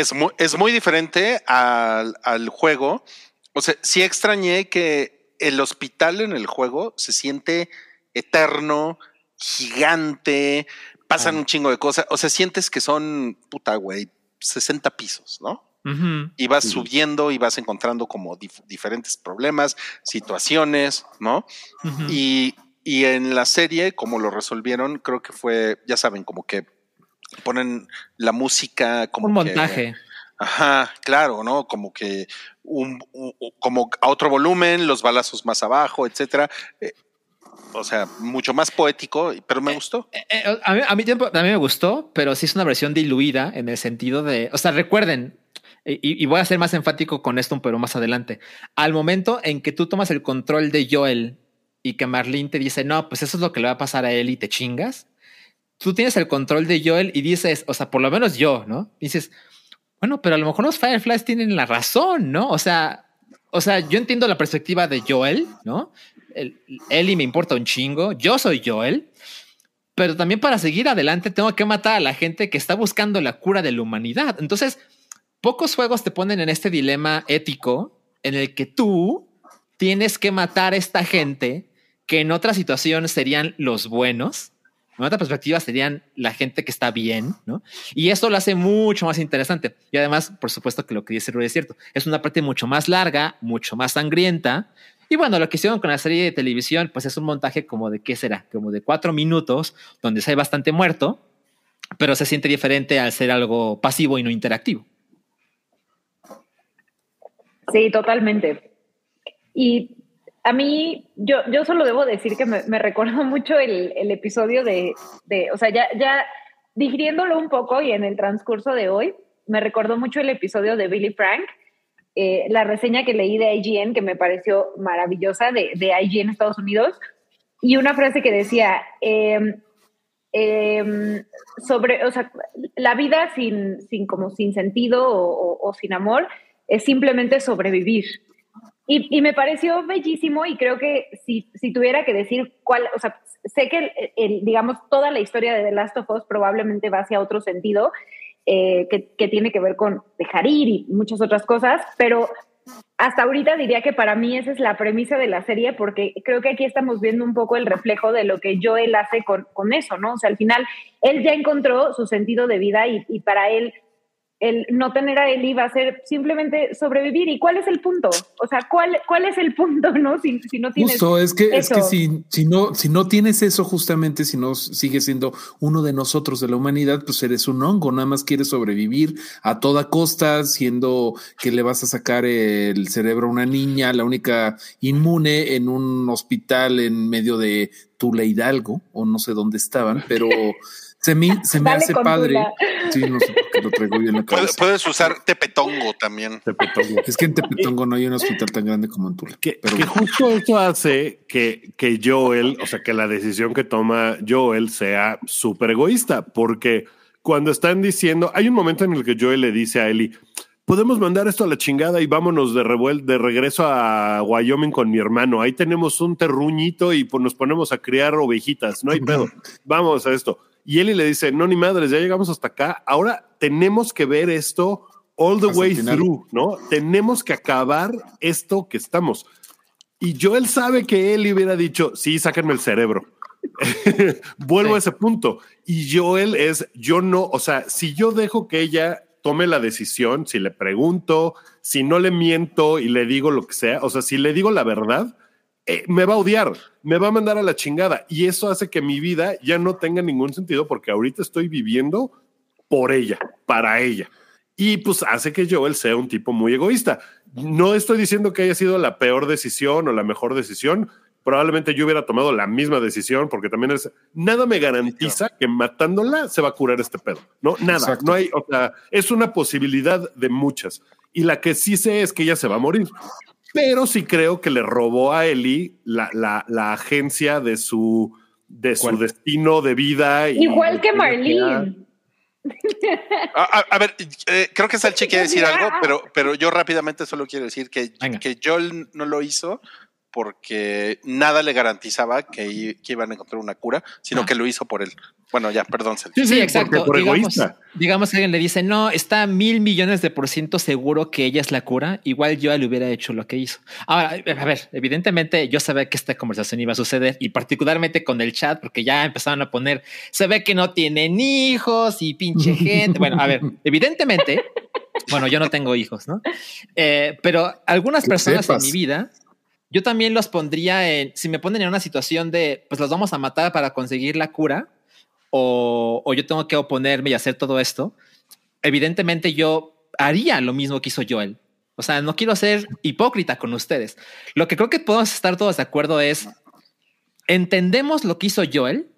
Es muy, es muy diferente al, al juego. O sea, sí extrañé que el hospital en el juego se siente eterno, gigante, pasan Ah. un chingo de cosas. O sea, sientes que son, puta, güey, 60 pisos, ¿no? Y vas subiendo y vas encontrando como dif- diferentes problemas, situaciones, ¿no? Y, y en la serie, como lo resolvieron, creo que fue, ya saben, como que ponen la música como un que- montaje. Ajá, claro, ¿no? Como que un, un- como a otro volumen, los balazos más abajo, etcétera. Eh, o sea, mucho más poético, pero me gustó. Eh, eh, a, mí, a mí tiempo- mí me gustó, pero sí es una versión diluida en el sentido de, o sea, recuerden, y, y voy a ser más enfático con esto, pero más adelante, al momento en que tú tomas el control de Joel y que Marlene te dice, no, pues eso es lo que le va a pasar a él y te chingas, tú tienes el control de Joel y dices, o sea, por lo menos yo, ¿no? Dices, bueno, pero a lo mejor los Fireflies tienen la razón, ¿no? O sea, o sea, yo entiendo la perspectiva de Joel, ¿no? El, Ellie me importa un chingo, yo soy Joel, pero también para seguir adelante tengo que matar a la gente que está buscando la cura de la humanidad. Entonces, pocos juegos te ponen en este dilema ético en el que tú tienes que matar a esta gente que en otra situación serían los buenos. En otra perspectiva serían la gente que está bien, ¿no? Y eso lo hace mucho más interesante. Y además, por supuesto que lo que dice Rui es cierto. Es una parte mucho más larga, mucho más sangrienta. Y bueno, lo que hicieron con la serie de televisión, pues es un montaje como de qué será, como de cuatro minutos, donde se hay bastante muerto, pero se siente diferente al ser algo pasivo y no interactivo. Sí, totalmente. Y a mí, yo, yo solo debo decir que me, me recordó mucho el, el episodio de, de, o sea, ya, ya digiriéndolo un poco y en el transcurso de hoy, me recordó mucho el episodio de Billy Frank, eh, la reseña que leí de IGN, que me pareció maravillosa, de, de IGN Estados Unidos, y una frase que decía, eh, eh, sobre, o sea, la vida sin, sin, como sin sentido o, o sin amor es simplemente sobrevivir. Y, me pareció bellísimo y creo que si, si, tuviera que decir cuál, o sea, sé que, digamos, toda la historia de The Last of Us probablemente va hacia otro sentido, eh, que, que, tiene que ver con dejar ir y muchas otras cosas, pero hasta ahorita diría que para mí esa es la premisa de la serie, porque creo que aquí estamos viendo un poco el reflejo de lo que Joel hace con, con eso, ¿no? O sea, al final, él ya encontró su sentido de vida y para él el no tener a Eli va a ser simplemente sobrevivir. ¿Y cuál es el punto? O sea, ¿cuál, cuál es el punto, [laughs] no? Si, si no tienes. Justo, es que, eso. es que si, si, no, si no tienes eso, justamente, si no sigues siendo uno de nosotros de la humanidad, pues eres un hongo, nada más quieres sobrevivir a toda costa, siendo que le vas a sacar el cerebro a una niña, la única inmune en un hospital en medio de Tula Hidalgo, o no sé dónde estaban, pero. [laughs] Se me, se me hace padre. Tula. Sí, no sé por qué lo traigo yo en la cabeza. Puedes usar Tepetongo también. Tepetongo. Es que en Tepetongo no hay un hospital tan grande como en Tula. Que, pero que justo eso hace que, que Joel, o sea, que la decisión que toma Joel sea súper egoísta, porque cuando están diciendo, hay un momento en el que Joel le dice a Ellie, podemos mandar esto a la chingada y vámonos de, revuel de regreso a Wyoming con mi hermano. Ahí tenemos un terruñito y pues nos ponemos a criar ovejitas. No hay pedo. [laughs] Vamos a esto. Y Eli le dice, no, ni madres, ya llegamos hasta acá. Ahora tenemos que ver esto all the hasta way through, ¿no? Tenemos que acabar esto que estamos. Y Joel sabe que Eli hubiera dicho, sí, sáquenme el cerebro. [laughs] Vuelvo sí. a ese punto. Y Joel es, yo no, o sea, si yo dejo que ella tome la decisión, si le pregunto, si no le miento y le digo lo que sea, o sea, si le digo la verdad, eh, me va a odiar, me va a mandar a la chingada. Y eso hace que mi vida ya no tenga ningún sentido porque ahorita estoy viviendo por ella, para ella. Y pues hace que Joel sea un tipo muy egoísta. No estoy diciendo que haya sido la peor decisión o la mejor decisión. Probablemente yo hubiera tomado la misma decisión porque también es nada me garantiza que matándola se va a curar este pedo. No, nada. Exacto. No hay, o sea, es una posibilidad de muchas. Y la que sí sé es que ella se va a morir pero sí creo que le robó a Eli la, la, la agencia de su, de su destino de vida. Y Igual que Marlene. A, a, a, ver, eh, creo que Salchi [laughs] quiere decir algo, pero, pero yo rápidamente solo quiero decir que, que Joel no lo hizo porque nada le garantizaba que, que, iban a encontrar una cura, sino ah. que lo hizo por él. Bueno, ya, perdón. Sí, sí, sí exacto. Por digamos, digamos que alguien le dice, no, está mil millones de por ciento seguro que ella es la cura. Igual yo le hubiera hecho lo que hizo. Ahora, a ver, evidentemente yo sabía que esta conversación iba a suceder y particularmente con el chat, porque ya empezaron a poner, se ve que no tienen hijos y pinche [laughs] gente. bueno, a ver, evidentemente Bueno, yo no tengo hijos, ¿no? Eh, pero algunas Que personas sepas. en mi vida, yo también los pondría en, si me ponen en una situación de, pues los vamos a matar para conseguir la cura, o, o yo tengo que oponerme y hacer todo esto, evidentemente yo haría lo mismo que hizo Joel. O sea, no quiero ser hipócrita con ustedes. Lo que creo que podemos estar todos de acuerdo es, entendemos lo que hizo Joel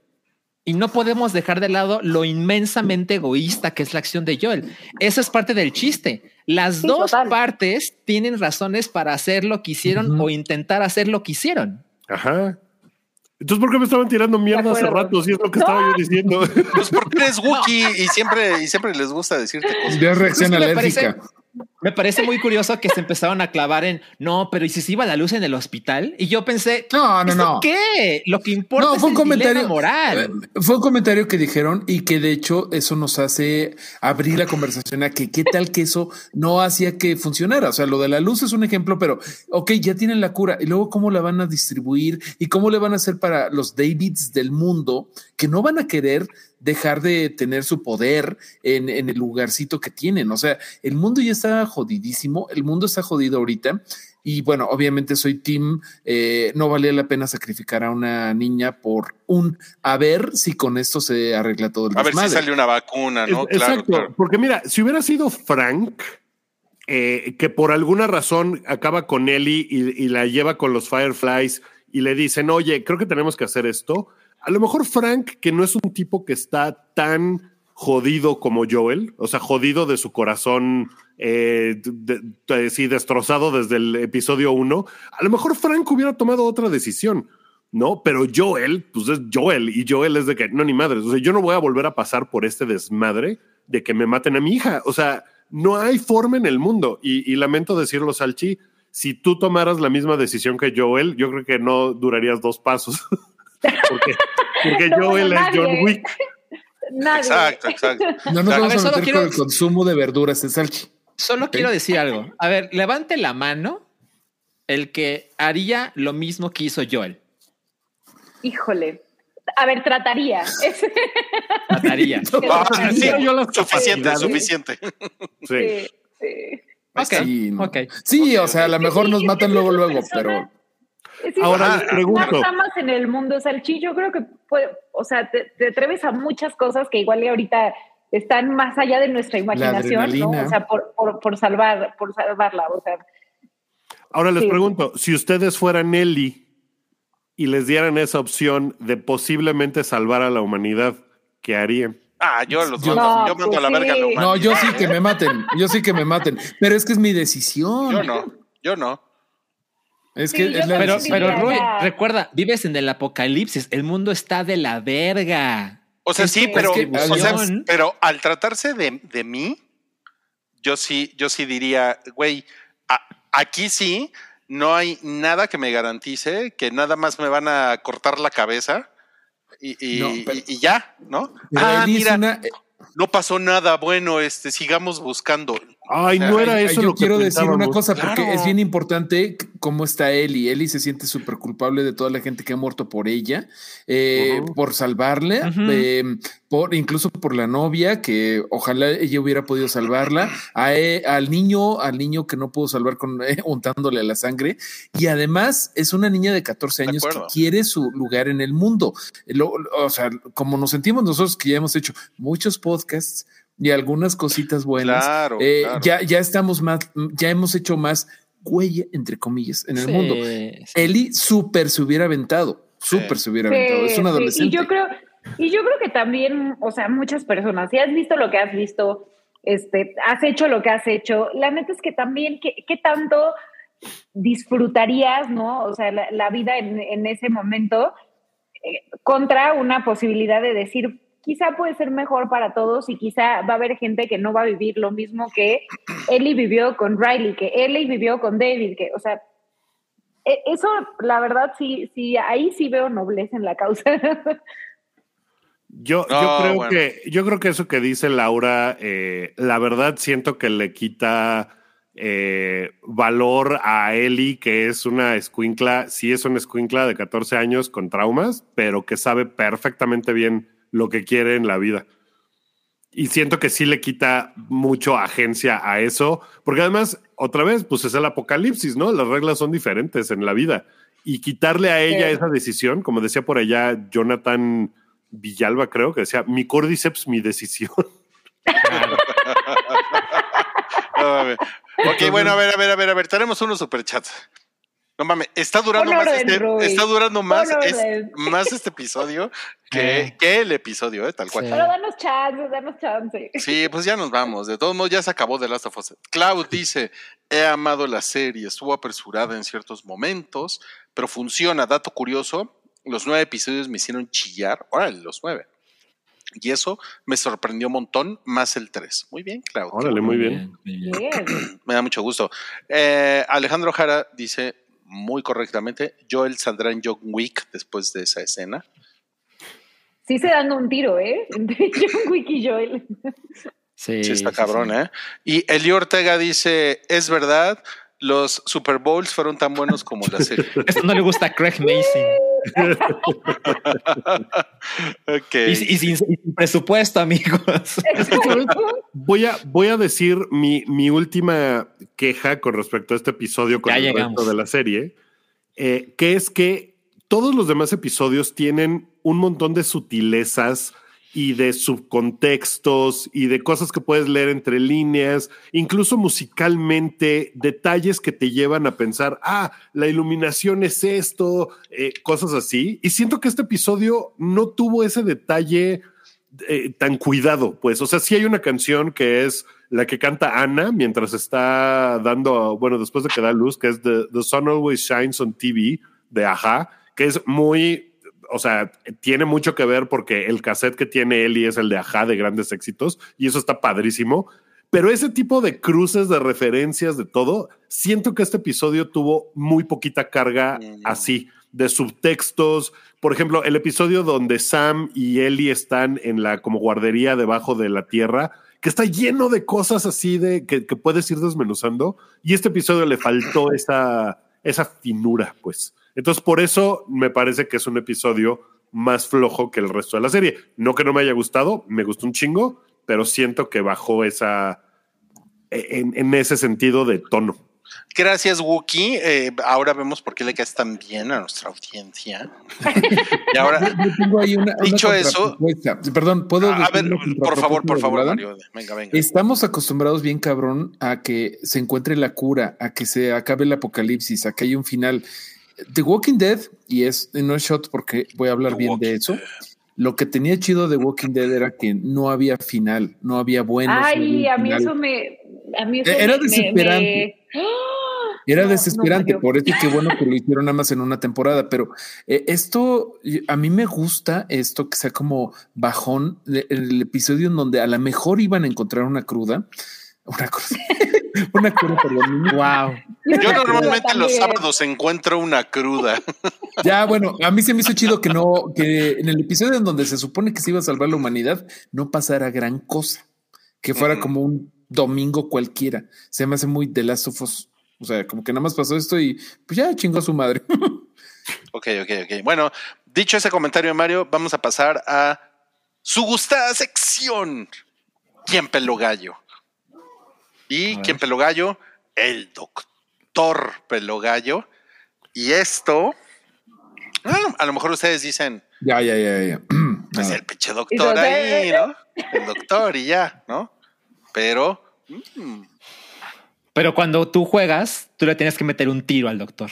y no podemos dejar de lado lo inmensamente egoísta que es la acción de Joel. Eso es parte del chiste. Las Sí, dos total. partes tienen razones para hacer lo que hicieron o intentar hacer lo que hicieron. Ajá. Entonces, ¿por qué me estaban tirando mierda hace rato? Si es lo que estaba yo diciendo. Pues porque eres Wookiee [laughs] y siempre, y siempre les gusta decirte cosas. Ya reacción parece- alérgica. Me parece muy curioso que se empezaron a clavar en no, pero ¿y si se iba la luz en el hospital? Y yo pensé, No, no, ¿esto no. ¿Qué? Lo que importa No, es fue un el dilema comentario moral. eh, Fue un comentario que dijeron y que de hecho eso nos hace abrir la conversación a que qué tal que eso no hacía que funcionara. O sea, lo de la luz es un ejemplo, pero ok, ya tienen la cura y luego cómo la van a distribuir y cómo le van a hacer para los Davids del mundo que no van a querer dejar de tener su poder en, en el lugarcito que tienen. O sea, el mundo ya está jodidísimo, el mundo está jodido ahorita. Y bueno, obviamente soy team, eh, no valía la pena sacrificar a una niña por un, a ver si con esto se arregla todo el A ver si sale una vacuna, ¿no? Es- Claro, Exacto, claro. porque mira, si hubiera sido Frank, eh, que por alguna razón acaba con Ellie y, y la lleva con los Fireflies y le dicen, oye, creo que tenemos que hacer esto. A lo mejor Frank, que no es un tipo que está tan jodido como Joel, o sea, jodido de su corazón, eh, de- de- sí, destrozado desde el episodio uno, a lo mejor Frank hubiera tomado otra decisión. ¿no? Pero Joel, pues es Joel y Joel es de que, no, ni madre, o sea, yo no voy a volver a pasar por este desmadre de que me maten a mi hija, o sea, no hay forma en el mundo y, y lamento decirlo, Salchi, si tú tomaras la misma decisión que Joel, yo creo que no durarías dos pasos, [laughs] porque, porque No, Joel es John. Wick. Nadie. Exacto, exacto. No nos A vamos ver, a solo meter quiero- con el consumo de verduras de salchi. Solo quiero decir algo. [laughs] A ver, levante la mano el que haría lo mismo que hizo Joel. Híjole. A ver, trataría. [laughs] Mataría. [laughs] Ah, sí, Yo las suficiente, capacidades. suficiente. Sí. sí, sí. Ok, Sí, no. ok. Sí, o sea, a lo mejor nos matan luego, luego, pero Sí, Ahora sí, les pregunto. Más en el mundo salchi, yo creo que puede, o sea, te, te atreves a muchas cosas que igual y ahorita están más allá de nuestra imaginación, ¿no? O sea, por, por, por salvar, por salvarla, o sea, Ahora les Sí. pregunto, si ustedes fueran Ellie y les dieran esa opción de posiblemente salvar a la humanidad, ¿qué harían? Ah, yo los Yo- mando, No, yo mando a la pues verga a la humanidad. no, yo sí que me maten, yo sí que me maten, pero es que es mi decisión. Yo no, yo no. Es Sí, que es la Pero, pero Rui, recuerda, vives en el apocalipsis. El mundo está de la verga. O sea, sí, pero, o sea, pero al tratarse de, de mí, yo sí, yo sí diría, güey, a- aquí sí no hay nada que me garantice que nada más me van a cortar la cabeza y, y- No, pero- y- y ya, ¿no? Ah, mira, una- no pasó nada, bueno, este, sigamos buscando. Ay, no era Ay, eso yo lo que quiero decir una cosa porque Claro. es bien importante cómo está Eli. Eli se siente súper culpable de toda la gente que ha muerto por ella, eh, por salvarla, Ujú. eh, por incluso por la novia que ojalá ella hubiera podido salvarla, a e- al niño, al niño que no pudo salvar con eh, [laughs] untándole la sangre y además es una niña de 14 De años que quiere su lugar en el mundo. Lo- lo- o sea, como nos sentimos nosotros que ya hemos hecho muchos podcasts y algunas cositas buenas. Claro, Eh, claro. ya, ya estamos más, ya hemos hecho más huella, entre comillas, en el Sí, mundo. sí. Eli súper se hubiera aventado, súper se hubiera aventado. Es un sí, adolescente. Y yo creo, y yo creo que también, o sea, muchas personas, si has visto lo que has visto, este, has hecho lo que has hecho, la neta es que también, ¿qué, qué tanto disfrutarías, no? O sea, la, la vida en, en ese momento eh, contra una posibilidad de decir, quizá puede ser mejor para todos y quizá va a haber gente que no va a vivir lo mismo que Ellie vivió con Riley, que Ellie vivió con David, que, o sea, e- eso, la verdad, sí, sí, ahí sí veo nobleza en la causa. Yo, No, yo creo bueno. que yo creo que eso que dice Laura, eh, la verdad siento que le quita eh, valor a Eli, que es una escuincla, sí es una escuincla de 14 años con traumas, pero que sabe perfectamente bien lo que quiere en la vida. y siento que sí le quita mucho agencia a eso, porque además, otra vez, pues es el apocalipsis, ¿no? Las reglas son diferentes en la vida. Y quitarle a ella Sí. esa decisión, como decía por allá Jonathan Villalba, creo que decía, mi cordyceps, mi decisión. [laughs] [laughs] No ok, bueno, a ver, a ver, a ver, a ver. Tenemos unos superchats. No mames, está durando Pon más orden, este, está durando más, Pon es- orden. más este episodio [laughs] que, Eh. que el episodio, eh, tal cual. Sí. Pero danos chance, danos chance. Sí, pues ya nos vamos. De todos modos, ya se acabó The Last of Us. Cloud dice: He amado la serie, estuvo apresurada en ciertos momentos, pero funciona. Dato curioso: los nueve episodios me hicieron chillar. Órale, los nueve. Y eso me sorprendió un montón, más el tres. Muy bien, Cloud. Órale, muy bien. muy bien. Bien. [clears throat] Me da mucho gusto. Eh, Alejandro Jara dice muy correctamente: Joel saldrá en John Wick después de esa escena. Sí se dan un tiro, ¿eh? [laughs] Entre John Wick y Joel. Sí, Sí, está sí, cabrón, sí. ¿eh? Y Eli Ortega dice: Es verdad, los Super Bowls fueron tan buenos como la serie. [laughs] Esto no le gusta a Craig Mason. Ok. Y, y sin, y sin presupuesto, amigos. Voy a, voy a decir mi, mi última queja con respecto a este episodio con Ya el llegamos. resto de la serie, eh, que es que todos los demás episodios tienen un montón de sutilezas y de subcontextos y de cosas que puedes leer entre líneas, incluso musicalmente, detalles que te llevan a pensar, ah, la iluminación es esto, eh, cosas así. Y siento que este episodio no tuvo ese detalle eh, tan cuidado, pues. O sea, sí hay una canción que es la que canta Ana mientras está dando, bueno, después de que da luz, que es The, The Sun Always Shines on TV de Aja, que es muy, o sea, tiene mucho que ver porque el cassette que tiene Eli es el de Aja de grandes éxitos y eso está padrísimo. Pero ese tipo de cruces, de referencias, de todo, siento que este episodio tuvo muy poquita carga Mm. así, de subtextos. Por ejemplo, el episodio donde Sam y Ellie están en la como guardería debajo de la tierra, que está lleno de cosas así de que, que puedes ir desmenuzando. Y este episodio le faltó esa, esa finura, pues. Entonces, por eso me parece que es un episodio más flojo que el resto de la serie. No que no me haya gustado, me gustó un chingo, pero siento que bajó esa en, en ese sentido de tono. Gracias, Wookie. Eh, ahora vemos por qué le caes tan bien a nuestra audiencia. [laughs] y ahora, Yo tengo ahí una, una Dicho eso-. Perdón, ¿puedo a ver, por favor, por favor? Mario. Venga, venga. Estamos acostumbrados bien cabrón a que se encuentre la cura, a que se acabe el apocalipsis, a que haya un final. The Walking Dead, y es no es shot porque voy a hablar The bien de eso. Dead. Lo que tenía chido de Walking Dead era que no había final, no había bueno. Ay, a mí eso me. A mí eso Era me- desesperante. me- ¡Ah! Era No, desesperante, no, por eso qué bueno que lo [laughs] hicieron nada más en una temporada, pero eh, esto, a mí me gusta esto que sea como bajón, de- el episodio en donde a lo mejor iban a encontrar una cruda, una cruda, [laughs] una cruda, perdón. Wow. Y Yo una normalmente los sábados encuentro una cruda. [laughs] Ya, bueno, a mí se me hizo chido que no, que en el episodio en donde se supone que se iba a salvar la humanidad, no pasara gran cosa, que fuera como un domingo cualquiera. Se me hace muy of Us. O sea, como que nada más pasó esto y pues ya chingó a su madre. [laughs] Ok, ok, ok. Bueno, dicho ese comentario de Mario, vamos a pasar a su gustada sección. ¿Quién peló gallo? Y ¿quién peló gallo? El doctor peló gallo. Y esto, a lo mejor ustedes dicen, ya, ya, ya, ya. [clears throat] pues el pinche doctor ahí, ¿no? El doctor y ya, ¿no? Pero, mm, Pero cuando tú juegas, tú le tienes que meter un tiro al doctor.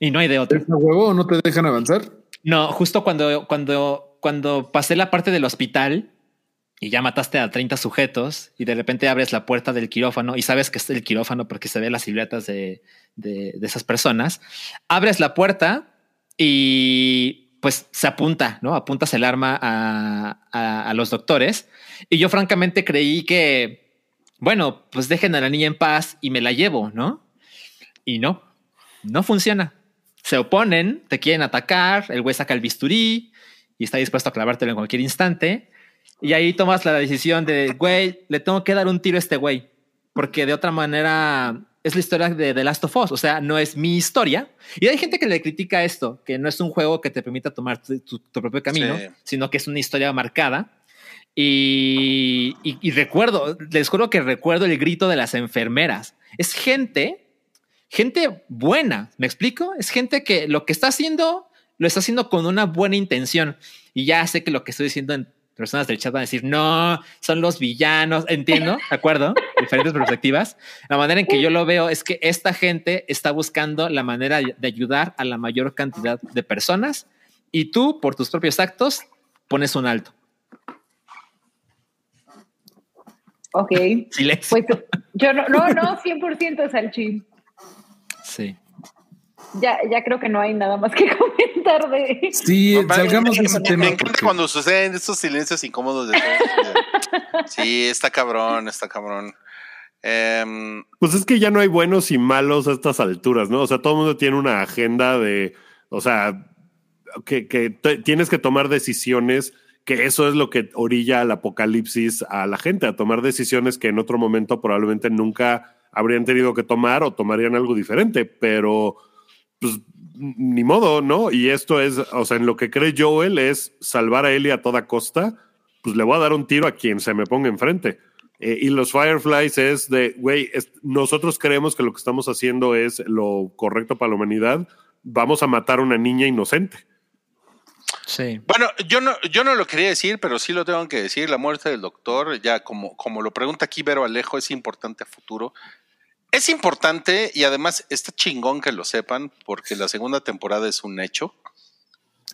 Y no hay de otro. ¿Es a huevo o no te dejan avanzar? No, justo cuando, cuando, cuando pasé la parte del hospital y ya mataste a 30 sujetos y de repente abres la puerta del quirófano y sabes que es el quirófano porque se ve las siluetas de, de, esas personas, abres la puerta y pues se apunta, ¿no? Apuntas el arma a, a, a los doctores. Y yo francamente creí que, bueno, pues dejen a la niña en paz y me la llevo, ¿no? Y no, no funciona. Se oponen, te quieren atacar, el güey saca el bisturí y está dispuesto a clavártelo en cualquier instante. Y ahí tomas la decisión de, güey, le tengo que dar un tiro a este güey, porque de otra manera es la historia de The Last of Us, o sea, no es mi historia. Y hay gente que le critica esto, que no es un juego que te permita tomar tu, tu- tu propio camino, Sí. sino que es una historia marcada. Y, y- y recuerdo, les juro que recuerdo el grito de las enfermeras. Es gente, gente buena, ¿me explico? Es gente que lo que está haciendo, lo está haciendo con una buena intención. Y ya sé que lo que estoy diciendo en personas del chat van a decir, no, son los villanos, entiendo, ¿de acuerdo? [laughs] Diferentes perspectivas. La manera en que yo lo veo es que esta gente está buscando la manera de ayudar a la mayor cantidad de personas y tú, por tus propios actos, pones un alto. Ok. [laughs] Silencio. Pues yo no, no, no, 100% Salchín. Sí. Ya, ya creo que no hay nada más que [laughs] comentar de. Sí, Me- salgamos de me- ese me, tema. encanta porque- cuando suceden estos silencios incómodos de [laughs] sí, está cabrón, está cabrón. Em, Pues es que ya no hay buenos y malos a estas alturas, ¿no? O sea, todo el mundo tiene una agenda de, o sea, que, que tienes que tomar decisiones, que eso es lo que orilla al apocalipsis a la gente, a tomar decisiones que en otro momento probablemente nunca habrían tenido que tomar o tomarían algo diferente, pero pues ni modo, ¿no? Y esto es, o sea, en lo que cree Joel es salvar a Ellie a toda costa, pues le voy a dar un tiro a quien se me ponga enfrente. Eh, y los Fireflies es de, güey, nosotros creemos que lo que estamos haciendo es lo correcto para la humanidad, vamos a matar a una niña inocente. Sí. bueno, yo no, yo no lo quería decir, pero sí lo tengo que decir. La muerte del doctor, ya como, como lo pregunta aquí Vero Alejo, es importante a futuro. Es importante y además está chingón que lo sepan porque la segunda temporada es un hecho.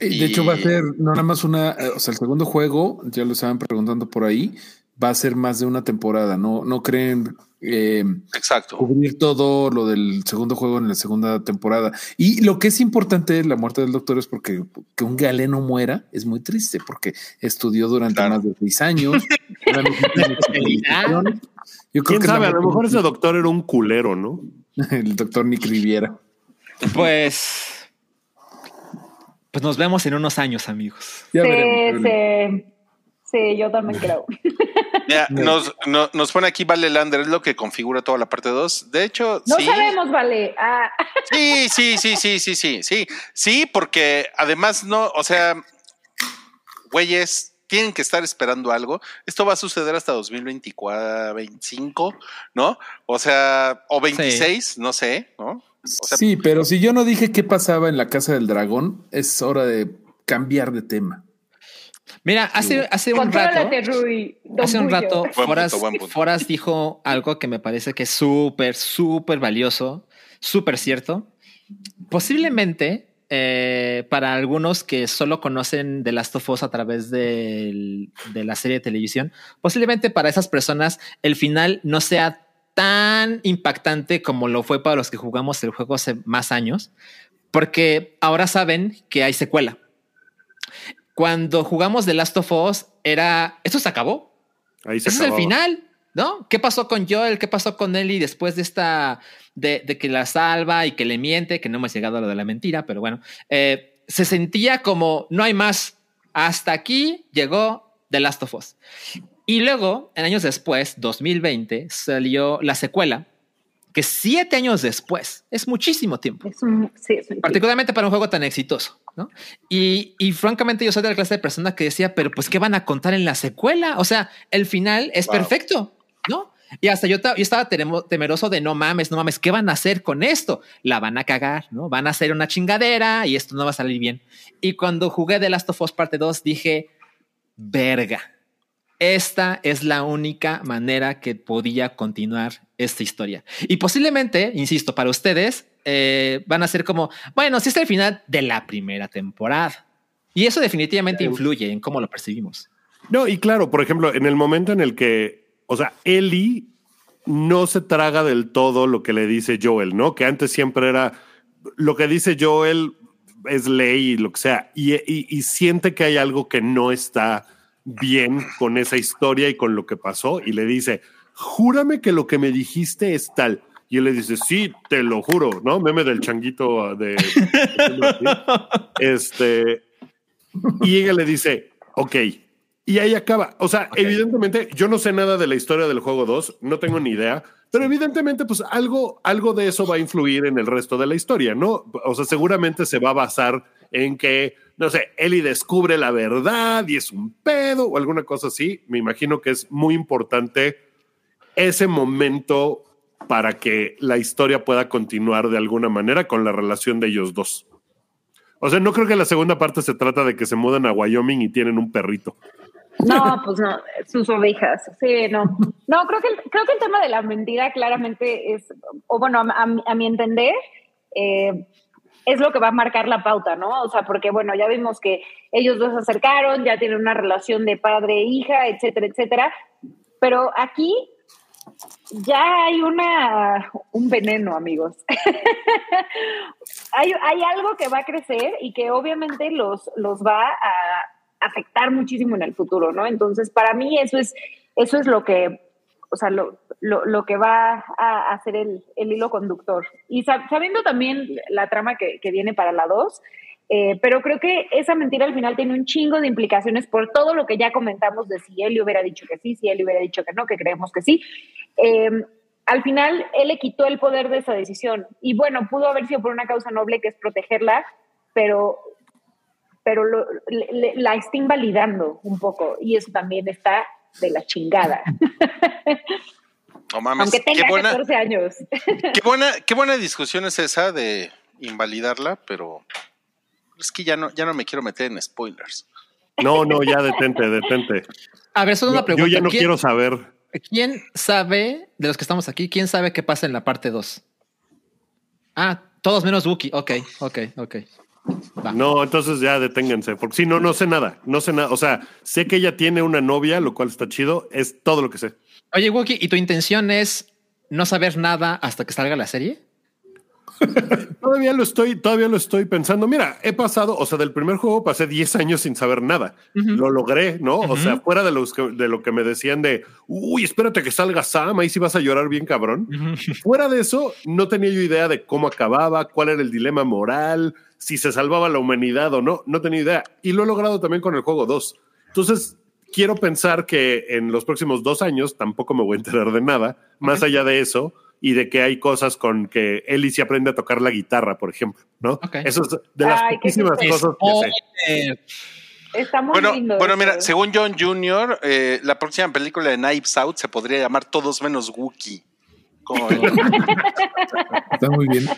Y de hecho va a ser no nada más una, eh, o sea, el segundo juego, ya lo estaban preguntando por ahí, va a ser más de una temporada, no, no creen eh, Exacto. cubrir todo lo del segundo juego en la segunda temporada. Y lo que es importante de la muerte del doctor es porque que un galeno muera es muy triste porque estudió durante Claro. más de seis años. [laughs] Yo creo ¿Quién que sabe? A lo mejor ese doctor era un culero, ¿no? [laughs] el doctor Nick Riviera. Pues. Pues nos vemos en unos años, amigos. Ya sí, veremos. sí, sí, yo también creo. [laughs] Mira, nos, no- nos pone aquí Vale Lander, es lo que configura toda la parte 2. De hecho, No sí. sabemos, vale. Ah, [laughs] Sí, sí, sí, sí, sí, sí, sí. Sí, porque además no, o sea, güeyes, tienen que estar esperando algo. Esto va a suceder hasta 2024, 25, ¿no? O sea, o 26, no sé, ¿no? O sea, sí, pero si yo no dije qué pasaba en la casa del dragón, es hora de cambiar de tema. Mira, hace, hace un rato. Rui. Hace un rato, Foras, punto. Foras dijo algo que me parece que es súper, súper valioso, súper cierto. Posiblemente eh, para algunos que solo conocen The Last of Us a través del- de la serie de televisión, posiblemente para esas personas el final no sea tan impactante como lo fue para los que jugamos el juego hace más años, porque ahora saben que hay secuela. Cuando jugamos The Last of Us era, esto se acabó, Ahí se ese es el final, ¿no? ¿Qué pasó con Joel? ¿Qué pasó con Ellie después de esta, de, de que la salva y que le miente? Que no hemos llegado a lo de la mentira, pero bueno, eh, se sentía como no hay más. Hasta aquí llegó The Last of Us. Y luego, en años después, 2020, salió la secuela, que siete años después, es muchísimo tiempo Es un, sí, es un particularmente para un juego tan exitoso, ¿no? Y, y francamente yo soy de la clase de persona que decía, pero pues, ¿qué van a contar en la secuela? O sea, el final es Wow. perfecto, ¿no? Y hasta yo, yo estaba temeroso de no mames, no mames, ¿qué van a hacer con esto? La van a cagar, ¿no? Van a hacer una chingadera y esto no va a salir bien. Y cuando jugué The Last of Us parte 2 dije, verga, esta es la única manera que podía continuar esta historia. Y posiblemente, insisto, para ustedes eh, van a ser como, bueno, si es el final de la primera temporada. Y eso definitivamente influye en cómo lo percibimos. No, y claro, por ejemplo, en el momento en el que, o sea, Ellie no se traga del todo lo que le dice Joel, ¿no? Que antes siempre era lo que dice Joel es ley y lo que sea, y siente que hay algo que no está bien con esa historia y con lo que pasó, y le dice, júrame que lo que me dijiste es tal. Y él le dice, sí, te lo juro, ¿no? Meme del changuito de... este, y ella le dice, ok. Y ahí acaba. O sea, evidentemente, yo no sé nada de la historia del juego 2, no tengo ni idea, pero evidentemente, pues algo, algo de eso va a influir en el resto de la historia, ¿no? O sea, seguramente se va a basar en que no sé, Ellie descubre la verdad y es un pedo o alguna cosa así. Me imagino que es muy importante ese momento para que la historia pueda continuar de alguna manera con la relación de ellos dos. O sea, no creo que la segunda parte se trata de que se mudan a Wyoming y tienen un perrito. No, pues no, sus ovejas. Sí, no. No, creo que el, creo que el tema de la mentira claramente es, o bueno, a, mi entender, eh, es lo que va a marcar la pauta, ¿no? O sea, porque bueno, ya vimos que ellos dos se acercaron, ya tienen una relación de padre e hija, etcétera, etcétera. Pero aquí ya hay una un veneno, amigos. [laughs] hay, hay, algo que va a crecer y que obviamente los, los va a afectar muchísimo en el futuro, ¿no? Entonces, para mí eso es, eso es lo que, o sea, lo, lo, lo que va a hacer el, el, hilo conductor. Y sabiendo también la trama que, que viene para la 2, eh, pero creo que esa mentira al final tiene un chingo de implicaciones por todo lo que ya comentamos de si él hubiera dicho que sí, si él hubiera dicho que no, que creemos que sí. Eh, al final, él le quitó el poder de esa decisión. Y bueno, pudo haber sido por una causa noble que es protegerla, pero, pero lo, le, la está invalidando un poco. Y eso también está de la chingada. No mames, Aunque tenga qué buena, 14 años. Qué buena, qué buena discusión es esa de invalidarla, pero es que ya no, ya no me quiero meter en spoilers. No, no, ya detente, detente. A ver, solo una pregunta. Yo ya no ¿Quién, quiero saber. ¿Quién sabe, de los que estamos aquí, quién sabe qué pasa en la parte 2? Ah, todos menos Wookie. Ok, ok, ok. Va. No, entonces ya deténganse, porque si no, no sé nada, no sé nada. O sea, sé que ella tiene una novia, lo cual está chido, es todo lo que sé. Oye, Wookie, ¿y tu intención es no saber nada hasta que salga la serie? [laughs] todavía lo estoy, todavía lo estoy pensando. Mira, he pasado, o sea, del primer juego pasé 10 años sin saber nada. Uh -huh. Lo logré, ¿no? Uh -huh. O sea, fuera de, los que, de lo que me decían de, uy, espérate que salga Sam, ahí sí vas a llorar bien cabrón. Uh -huh. Fuera de eso, no tenía yo idea de cómo acababa, cuál era el dilema moral, si se salvaba la humanidad o no, no tenía idea. Y lo he logrado también con el juego 2. Entonces, quiero pensar que en los próximos dos años tampoco me voy a enterar de nada, más allá de eso y de que hay cosas con que Ellie se aprende a tocar la guitarra, por ejemplo, ¿no? Okay. Eso es de las Ay, poquísimas cosas que sé. Está muy bueno, lindo bueno mira, según John Jr., eh, la próxima película de Knives Out se podría llamar Todos menos Wookiee. [laughs] Está muy bien.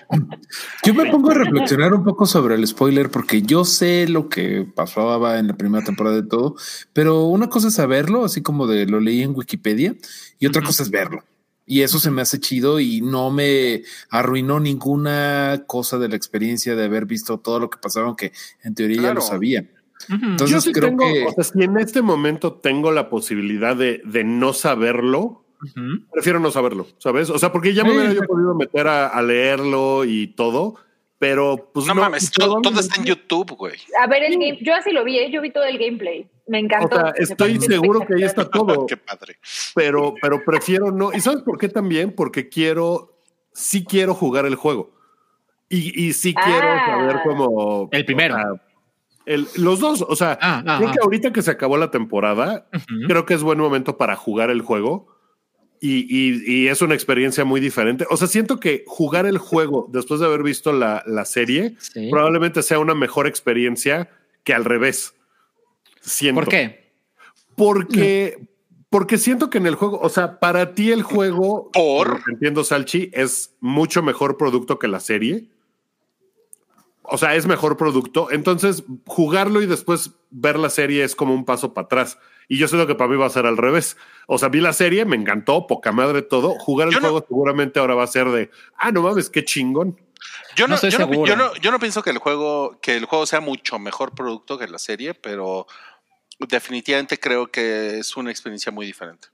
Yo me pongo a reflexionar un poco sobre el spoiler porque yo sé lo que pasaba en la primera temporada de todo, pero una cosa es saberlo, así como de lo leí en Wikipedia, y otra uh -huh. cosa es verlo. Y eso se me hace chido y no me arruinó ninguna cosa de la experiencia de haber visto todo lo que pasaba, aunque en teoría claro. ya lo sabía. Entonces Yo sí creo tengo, que... O sea, si en este momento tengo la posibilidad de, de no saberlo, uh -huh. prefiero no saberlo, ¿sabes? O sea, porque ya me hubiera yo podido meter a, a, leerlo y todo, pero pues no. no mames, todo, todo, está en YouTube, güey. A ver, el game, yo así lo vi, ¿eh? yo vi todo el gameplay. Me encantó. O sea, estoy seguro que ahí está todo. Qué padre. Pero, pero prefiero no. ¿Y sabes por qué también? Porque quiero, sí quiero jugar el juego. Y, y sí quiero ah. saber cómo. El primero. O sea, el, los dos, o sea, ah, ah, creo que ahorita que se acabó la temporada, uh -huh. creo que es buen momento para jugar el juego. Y, y, y, es una experiencia muy diferente. O sea, siento que jugar el juego después de haber visto la, la serie sí. probablemente sea una mejor experiencia que al revés. Siento. ¿Por qué? Porque, porque siento que en el juego, o sea, para ti el juego, por entiendo, Salchi, es mucho mejor producto que la serie. O sea, es mejor producto. Entonces, jugarlo y después ver la serie es como un paso para atrás. Y yo siento que para mí va a ser al revés. O sea, vi la serie, me encantó, poca madre todo. Jugar el yo juego no, seguramente ahora va a ser de, ah, no mames, qué chingón. Yo no, no yo, no, yo, no, yo no pienso que el juego, que el juego sea mucho mejor producto que la serie, pero definitivamente creo que es una experiencia muy diferente.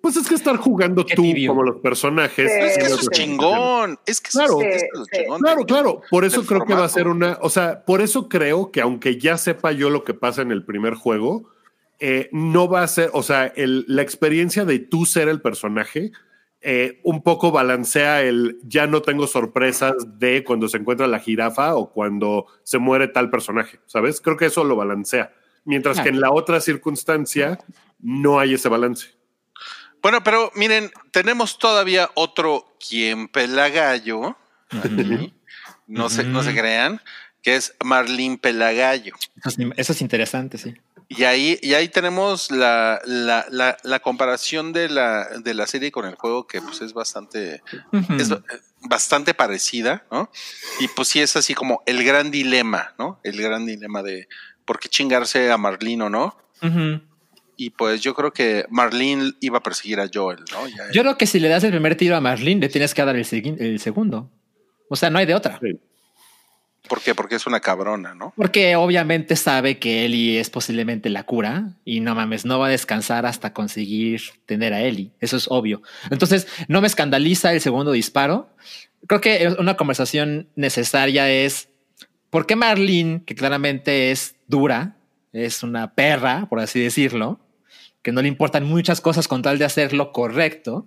Pues es que estar jugando tú tibio. como los personajes. Sí, es que eso es chingón. Es que claro, es, es, chingón. Claro, claro. Por eso creo formato. que va a ser una. O sea, por eso creo que aunque ya sepa yo lo que pasa en el primer juego, eh, no va a ser. O sea, el, la experiencia de tú ser el personaje. Eh, un poco balancea el ya no tengo sorpresas de cuando se encuentra la jirafa o cuando se muere tal personaje, ¿sabes? Creo que eso lo balancea. Mientras que en la otra circunstancia no hay ese balance. Bueno, pero miren, tenemos todavía otro quien pela gallo. no, se, no se crean. que es Marlene Pelagallo. Eso es, eso es interesante, sí. Y ahí, y ahí tenemos la, la, la, la comparación de la, de la serie con el juego, que pues es bastante, es bastante parecida, ¿no? Y pues sí es así como el gran dilema, ¿no? El gran dilema de por qué chingarse a Marlene o no. Y pues yo creo que Marlene iba a perseguir a Joel, ¿no? Ya- Yo creo que si le das el primer tiro a Marlene, le tienes que dar el, el segundo. O sea, no hay de otra. Sí. ¿Por qué? Porque es una cabrona, ¿no? Porque obviamente sabe que Ellie es posiblemente la cura y no mames, no va a descansar hasta conseguir tener a Ellie. Eso es obvio. Entonces, no me escandaliza el segundo disparo. Creo que una conversación necesaria es por qué Marlene, que claramente es dura, es una perra, por así decirlo, que no le importan muchas cosas con tal de hacer lo correcto.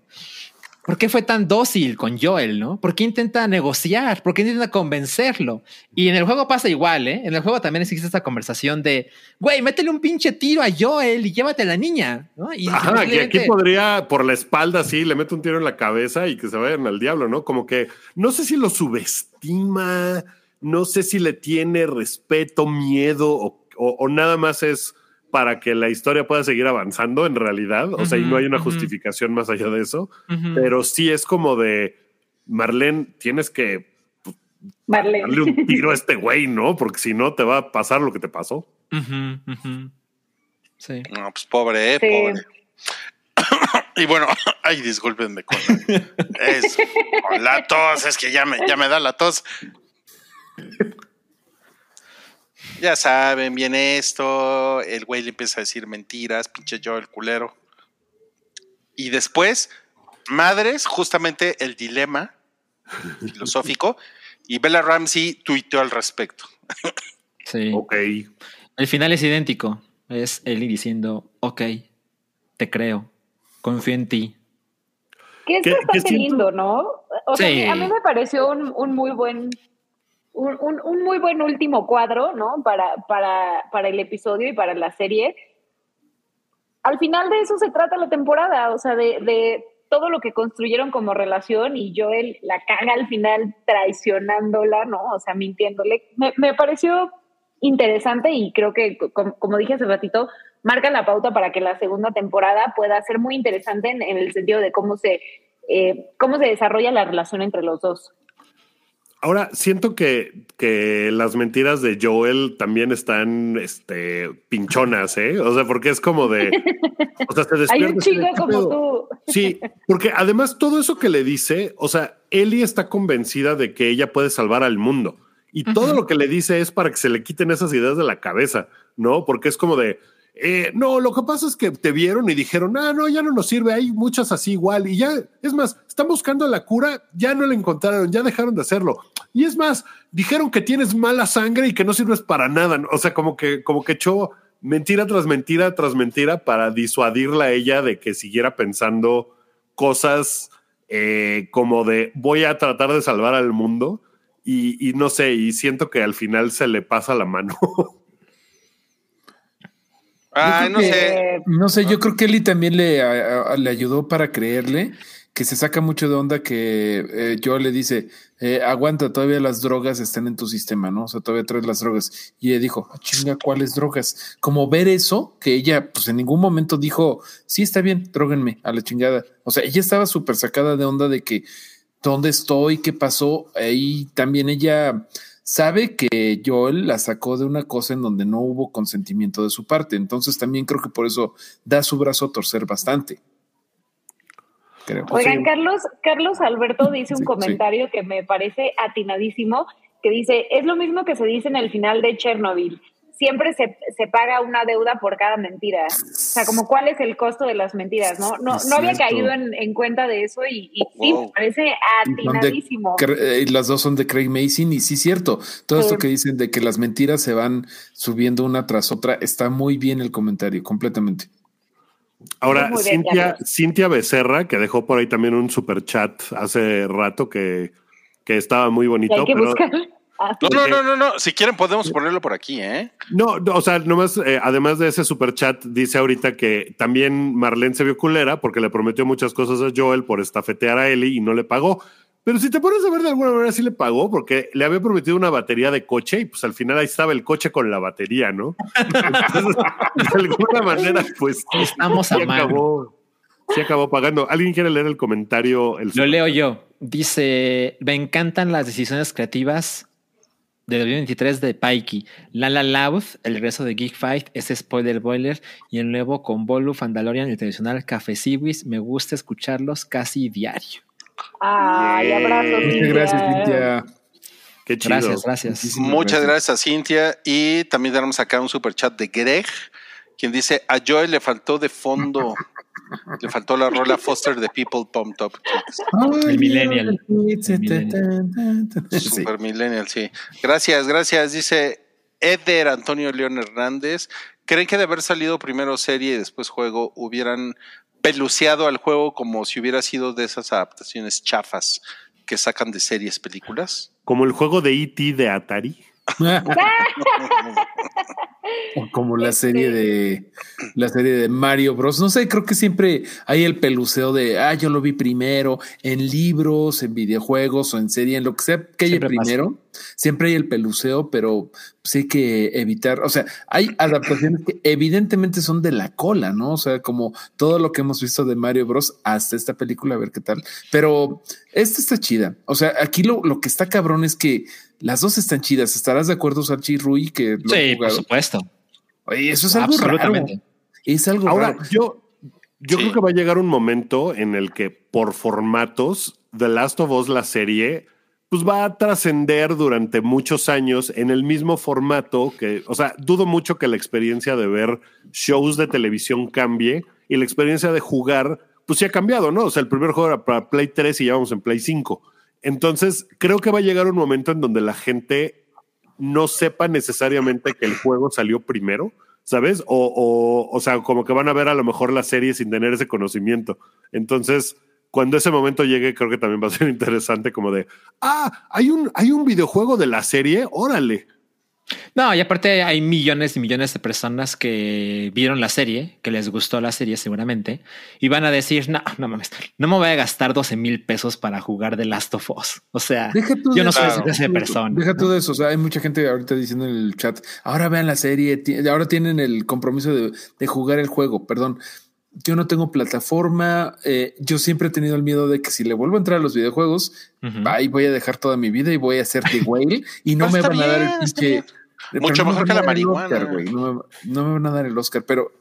¿Por qué fue tan dócil con Joel, no? ¿Por qué intenta negociar? ¿Por qué intenta convencerlo? Y en el juego pasa igual, ¿eh? En el juego también existe esta conversación de, güey, métele un pinche tiro a Joel y llévate a la niña, ¿no? Y Ajá, que aquí podría por la espalda así, le mete un tiro en la cabeza y que se vayan al diablo, ¿no? Como que no sé si lo subestima, no sé si le tiene respeto, miedo o, o- o nada más es para que la historia pueda seguir avanzando en realidad. O sea, y no hay una justificación más allá de eso, pero sí es como de Marlene, tienes que Marlene. darle un [laughs] tiro a este güey, ¿no? Porque si no te va a pasar lo que te pasó. Sí. No, pues pobre, ¿eh? Sí. Pobre. [coughs] y bueno, [coughs] ay, discúlpenme con, [laughs] es, con la tos, es que ya me, ya me da la tos. Ya saben, viene esto, el güey le empieza a decir mentiras, pinche yo, el culero. Y después, madres, justamente el dilema [laughs] filosófico, y Bella Ramsey tuiteó al respecto. Sí. Ok. El final es idéntico. Es Ellie diciendo, ok, te creo, confío en ti. Que es que bastante siento- lindo, ¿no? O sea, a mí me pareció un, un muy buen un, un- muy buen último cuadro, ¿no? Para, para, para el episodio y para la serie. Al final de eso se trata la temporada, o sea, de, de todo lo que construyeron como relación y Joel la caga al final traicionándola, ¿no? O sea, mintiéndole. Me, me pareció interesante y creo que, como, como dije hace ratito, marca la pauta para que la segunda temporada pueda ser muy interesante en, en el sentido de cómo se, eh, cómo se desarrolla la relación entre los dos. Ahora, siento que, que las mentiras de Joel también están este, pinchonas, ¿eh? O sea, porque es como de. O sea, se [laughs] Hay un ¿qué como tú. Sí, porque además todo eso que le dice, o sea, Ellie está convencida de que ella puede salvar al mundo. Y todo lo que le dice es para que se le quiten esas ideas de la cabeza, ¿no? Porque es como de, eh, no, lo que pasa es que te vieron y dijeron, ah, no, ya no nos sirve, hay muchas así igual. Y ya, es más, están buscando la cura, ya no la encontraron, ya dejaron de hacerlo. Y es más, dijeron que tienes mala sangre y que no sirves para nada. O sea, como que, como que echó mentira tras mentira tras mentira para disuadirla a ella de que siguiera pensando cosas eh, como de voy a tratar de salvar al mundo y no sé, y siento que al final se le pasa la mano. [laughs] Ay, no que- sé. No sé, yo creo que Eli también le, a- a- le ayudó para creerle que se saca mucho de onda que eh, yo le dice, eh, aguanta, todavía las drogas están en tu sistema, ¿no? O sea, todavía traes las drogas. Y ella dijo, "Ah, chinga, ¿cuáles drogas? Como ver eso, que ella pues en ningún momento dijo, sí, está bien, dróguenme a la chingada. O sea, ella estaba súper sacada de onda de que, ¿dónde estoy? ¿Qué pasó? Ahí también ella sabe que Joel la sacó de una cosa en donde no hubo consentimiento de su parte. Entonces también creo que por eso da su brazo a torcer bastante. Creo. Oigan, Carlos, Carlos Alberto dice un Sí, sí. comentario que me parece atinadísimo, que dice, es lo mismo que se dice en el final de Chernobyl. Siempre se, se paga una deuda por cada mentira. O sea, como cuál es el costo de las mentiras, ¿no? No, había caído en, en cuenta de eso y, y sí, me parece de- atinadísimo. Cra- eh, las dos son de Craig Mason y sí, cierto. Todo esto Sí. que dicen de que las mentiras se van subiendo una tras otra, está muy bien el comentario, completamente. Ahora, bien, Cintia. Cintia Becerra, que dejó por ahí también un super chat hace rato que, que estaba muy bonito. hay que pero- buscar. No, no, no, no, no. Si quieren podemos ponerlo por aquí, ¿eh? No, no, o sea, nomás, eh, además de ese super chat, dice ahorita que también Marlene se vio culera porque le prometió muchas cosas a Joel por estafetear a Ellie y no le pagó. Pero si te pones a ver de alguna manera sí le pagó porque le había prometido una batería de coche y pues al final ahí estaba el coche con la batería, ¿no? Entonces, de alguna manera pues Estamos a sí mano. acabó, sí acabó pagando. ¿Alguien quiere leer el comentario? El Lo leo yo. Dice, me encantan las decisiones creativas de 2023 de Pikey. La La Loud, el regreso de Geek Fight, ese spoiler boiler y el nuevo con Bolu, Fandalorian y el tradicional Café Siwis. Me gusta escucharlos casi diario. Ay, abrazos. Muchas gracias, Cintia. Qué chido. Gracias, gracias. Muchísimas Muchas gracias a Cintia y también tenemos acá un super chat de Greg, quien dice a Joy le faltó de fondo, [laughs] le faltó la rola Foster de People Pumped Up El millennial. Super millennial, sí. Gracias, gracias. Dice Eder Antonio León Hernández. ¿Creen que de haber salido primero serie y después juego hubieran peluceado al juego como si hubiera sido de esas adaptaciones chafas que sacan de series películas? Como el juego de E.T. de Atari. [laughs] O como la serie de la serie de Mario Bros. No sé, creo que siempre hay el peluceo de ah, yo lo vi primero en libros, en videojuegos o en serie, en lo que sea que haya pasa. primero. Siempre hay el peluceo, pero sí hay que evitar. O sea, hay adaptaciones que evidentemente son de la cola, ¿no? O sea, como todo lo que hemos visto de Mario Bros. hasta esta película, a ver qué tal. Pero esta está chida. O sea, aquí lo, lo que está cabrón es que las dos están chidas. ¿Estarás de acuerdo, Salchi Rui, que lo Sí, por supuesto. Oye, eso es algo Absolutamente. raro. Es algo Ahora, raro. yo, yo Sí. creo que va a llegar un momento en el que por formatos, The Last of Us, la serie, pues va a trascender durante muchos años en el mismo formato que, o sea, dudo mucho que la experiencia de ver shows de televisión cambie y la experiencia de jugar, pues sí ha cambiado, ¿no? O sea, el primer juego era para Play 3 y ya vamos en Play 5. Entonces, creo que va a llegar un momento en donde la gente no sepa necesariamente que el juego salió primero, ¿sabes? O, o, o sea, como que van a ver a lo mejor la serie sin tener ese conocimiento. Entonces, cuando ese momento llegue, creo que también va a ser [laughs] interesante como de, ah, hay un, hay un videojuego de la serie, órale. No, y aparte hay millones y millones de personas que vieron la serie, que les gustó la serie seguramente, y van a decir, no, no mames, no me voy a gastar 12 mil pesos para jugar The Last of Us. O sea, Deja tú yo de no soy eso. esa persona. Deja tú de eso. O sea, hay mucha gente ahorita diciendo en el chat, ahora vean la serie, ahora tienen el compromiso de, de jugar el juego. Perdón. Yo no tengo plataforma. eh, yo siempre he tenido el miedo de que si le vuelvo a entrar a los videojuegos, ahí voy a dejar toda mi vida y voy a ser The [laughs] Whale y no Pero me van a dar el pinche. Mucho mejor que la marihuana. Oscar, no, me, no me van a dar el Oscar, pero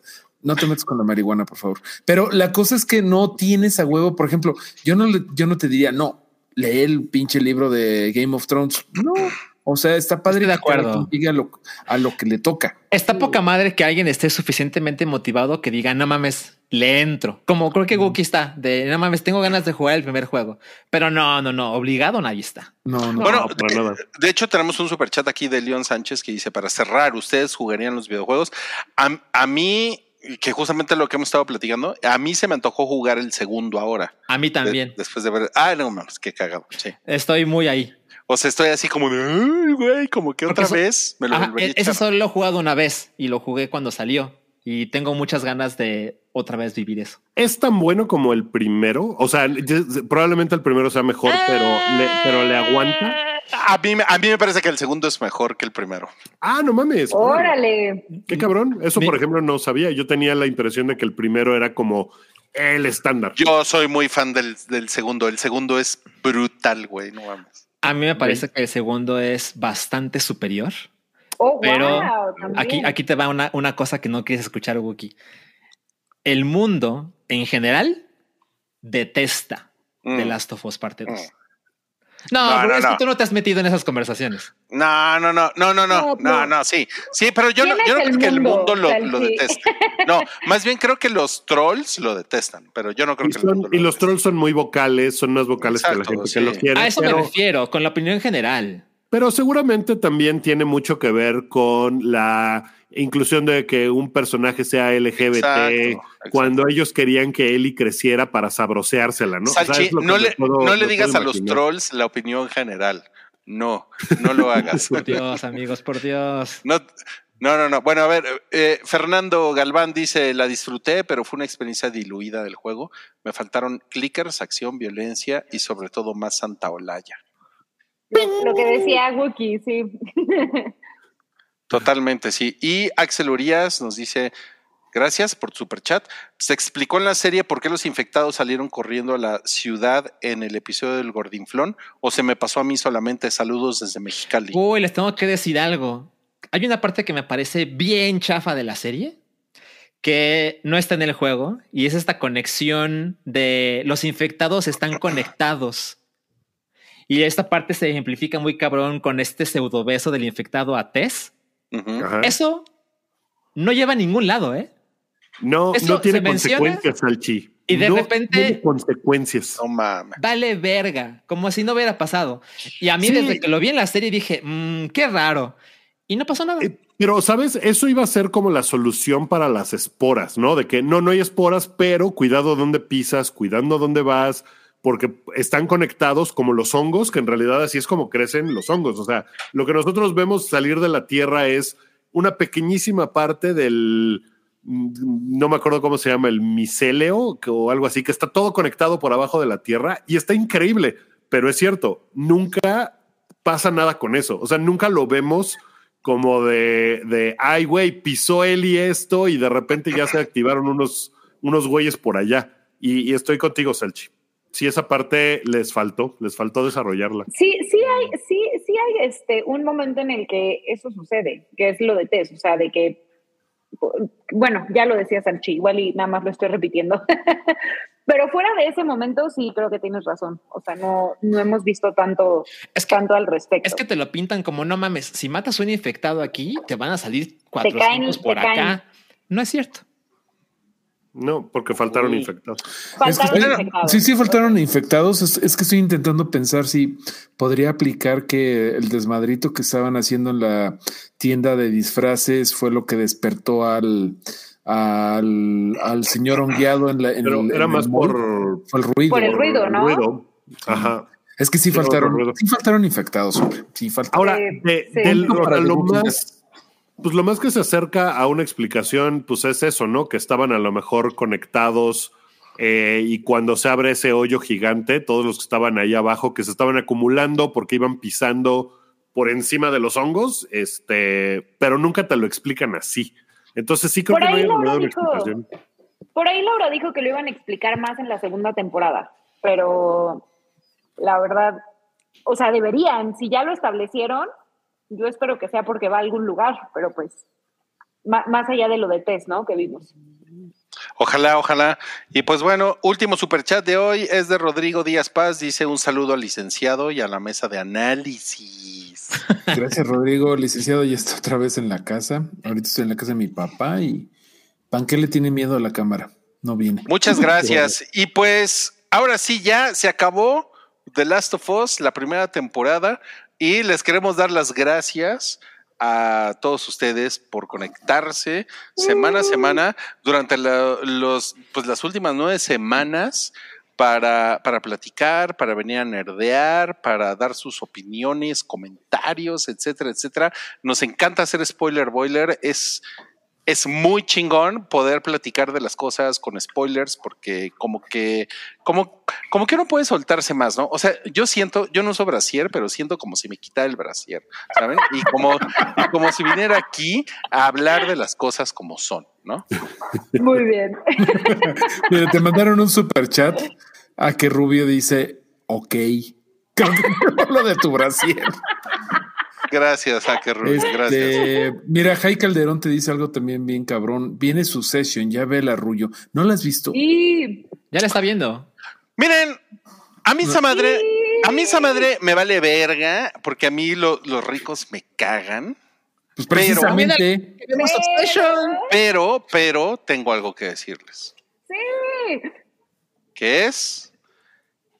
no te metas con la marihuana, por favor. Pero la cosa es que no tienes a huevo. Por ejemplo, yo no, le- yo no te diría, no, lee el pinche libro de Game of Thrones. No, o sea, está padre Estoy de acuerdo. quien diga lo, a lo que le toca. Está poca madre que alguien esté suficientemente motivado que diga, no mames, le entro. Como creo que Wookie está, de no mames, tengo ganas de jugar el primer juego. Pero no, no, no, obligado nadie está. No, no. Bueno, de, nada. de hecho tenemos un super chat aquí de León Sánchez que dice, para cerrar, ¿ustedes jugarían los videojuegos? A, a mí, que justamente lo que hemos estado platicando, a mí se me antojó jugar el segundo ahora. A mí de- también. después de ver, ah, no mames, qué cagado, sí. Estoy muy ahí. O sea, estoy así como de, "Ay, güey, como que otra eso- vez me lo Ajá, volvería e- ese echar". solo lo he jugado una vez y lo jugué cuando salió. Y tengo muchas ganas de otra vez vivir eso. Es tan bueno como el primero. O sea, probablemente el primero sea mejor, pero le, pero le aguanta. A mí, me- a mí me parece que el segundo es mejor que el primero. Ah, no mames. Órale. Qué cabrón. Eso, por ejemplo, no sabía. Yo tenía la impresión de que el primero era como el estándar. Yo soy muy fan del, del segundo. El segundo es brutal, güey, no mames. A mí me parece que el segundo es bastante superior. Oh, Pero wow. Aquí, aquí te va una, una cosa que no quieres escuchar, Wookie. El mundo en general detesta Mm. The Last of Us Parte 2. Mm. No, No, es no. que tú no te has metido en esas conversaciones. No, no, no, no, no, no, No, no, sí. Sí, pero yo no, ¿Quién yo no el creo que el mundo, lo, lo deteste. No, más bien creo que los trolls lo detestan, pero yo no creo Y, que el son- mundo lo y los deteste. trolls son muy vocales, son más vocales que la gente sí. que lo quiere. A eso pero, me refiero, con la opinión general. Pero seguramente también tiene mucho que ver con la inclusión de que un personaje sea LGBT Exacto, exacto. cuando ellos querían que Ellie creciera para sabroseársela, ¿no? O sea, Salchi, es lo que no, le, puedo- no le digas a los trolls la opinión general. No, no lo [laughs] hagas. Por Dios, amigos, por Dios. No, No, no, no. Bueno, a ver, eh, Fernando Galván dice, la disfruté, pero fue una experiencia diluida del juego. Me faltaron clickers, acción, violencia y sobre todo más Santa Olaya. Lo, lo que decía Wookie, sí. Totalmente, sí. Y Axel Urias nos dice, gracias por tu superchat. Se explicó en la serie por qué los infectados salieron corriendo a la ciudad en el episodio del Gordinflón o se me pasó a mí solamente saludos desde Mexicali. Uy, les tengo que decir algo. Hay una parte que me parece bien chafa de la serie que no está en el juego y es esta conexión de los infectados están conectados. Y esta parte se ejemplifica muy cabrón con este pseudo beso del infectado a Tess. Eso no lleva a ningún lado, ¿eh? No, Eso no tiene consecuencias, Salchi. y de No repente- tiene consecuencias. No mames. Vale verga, como si no hubiera pasado. Y a mí Sí. desde que lo vi en la serie dije, "Mm, qué raro. Y no pasó nada. Eh, Pero, ¿sabes? Eso iba a ser como la solución para las esporas, ¿no? De que no, no hay esporas, pero cuidado dónde pisas, cuidando dónde vas, porque están conectados como los hongos, que en realidad así es como crecen los hongos. O sea, lo que nosotros vemos salir de la tierra es una pequeñísima parte del, mm, no me acuerdo cómo se llama, el micéleo o algo así, que está todo conectado por abajo de la tierra y está increíble, pero es cierto, nunca pasa nada con eso. O sea, nunca lo vemos como de, de ay, güey, pisó él y esto, y de repente ya se activaron unos, unos güeyes por allá. Y, y estoy contigo, Selchi. Sí, esa parte les faltó, les faltó desarrollarla. Sí, sí hay, sí, sí hay este un momento en el que eso sucede, que es lo de Tess, o sea, de que bueno, ya lo decía Sanchi, igual y nada más lo estoy repitiendo. [laughs] Pero fuera de ese momento, sí creo que tienes razón. O sea, no, no hemos visto tanto, Es que- tanto al respecto. Es que te lo pintan como no mames. Si matas a un infectado aquí, te van a salir cuatro caen, por te caen. acá. No es cierto. No, porque faltaron Uy. infectados. Es que Faltaron estoy- infectados. sí, sí faltaron infectados. Es, es que estoy intentando pensar si podría aplicar que el desmadrito que estaban haciendo en la tienda de disfraces fue lo que despertó al, al, al señor hongueado en la. En Pero el- era en más el por, el ruido. Por el ruido, ¿no? ruido. Ajá. Es que sí Pero faltaron, sí faltaron infectados, hombre. Sí faltaron. Ahora, Sí, de, sí. del- lo más, pues lo más que se acerca a una explicación, pues es eso, ¿no? Que estaban a lo mejor conectados eh, y cuando se abre ese hoyo gigante, todos los que estaban ahí abajo, que se estaban acumulando porque iban pisando por encima de los hongos, este, pero nunca te lo explican así. Entonces sí creo Por que no hay una dijo- explicación. Por ahí Laura dijo que lo iban a explicar más en la segunda temporada, pero la verdad, o sea, deberían, si ya lo establecieron, yo espero que sea porque va a algún lugar, pero pues más allá de lo de Tess, ¿no? Que vimos. Ojalá, ojalá. Y pues bueno, último superchat de hoy es de Rodrigo Díaz Paz. Dice un saludo al licenciado y a la mesa de análisis. [laughs] Gracias, Rodrigo. Licenciado, ya está otra vez en la casa. Ahorita estoy en la casa de mi papá y Panqué le tiene miedo a la cámara. No viene. Muchas gracias. Y pues ahora sí, ya se acabó The Last of Us, la primera temporada. Y les queremos dar las gracias a todos ustedes por conectarse semana a semana durante la- los, pues las últimas nueve semanas para, para platicar, para venir a nerdear, para dar sus opiniones, comentarios, etcétera, etcétera. Nos encanta hacer spoiler boiler. Es, es muy chingón poder platicar de las cosas con spoilers porque como que como como que uno puede soltarse más, ¿no? O sea, yo siento, yo no uso brasier, pero siento como si me quitara el brasier, ¿saben? Y como y como si viniera aquí a hablar de las cosas como son, ¿no? Muy bien. [laughs] Mira, te mandaron un super chat a que Rubio dice, ok. Creo que no hablo de tu brasier. Gracias, a que gracias. Este, mira, Jai Calderón te dice algo también bien cabrón. Viene su session, ya ve el arrullo. ¿No la has visto? Y Ya la está viendo. Miren, a mí esa madre, a mí esa madre me vale verga porque a mí lo- los ricos me cagan, Pues pero- precisamente. Obsession. pero pero tengo algo que decirles. sí, que es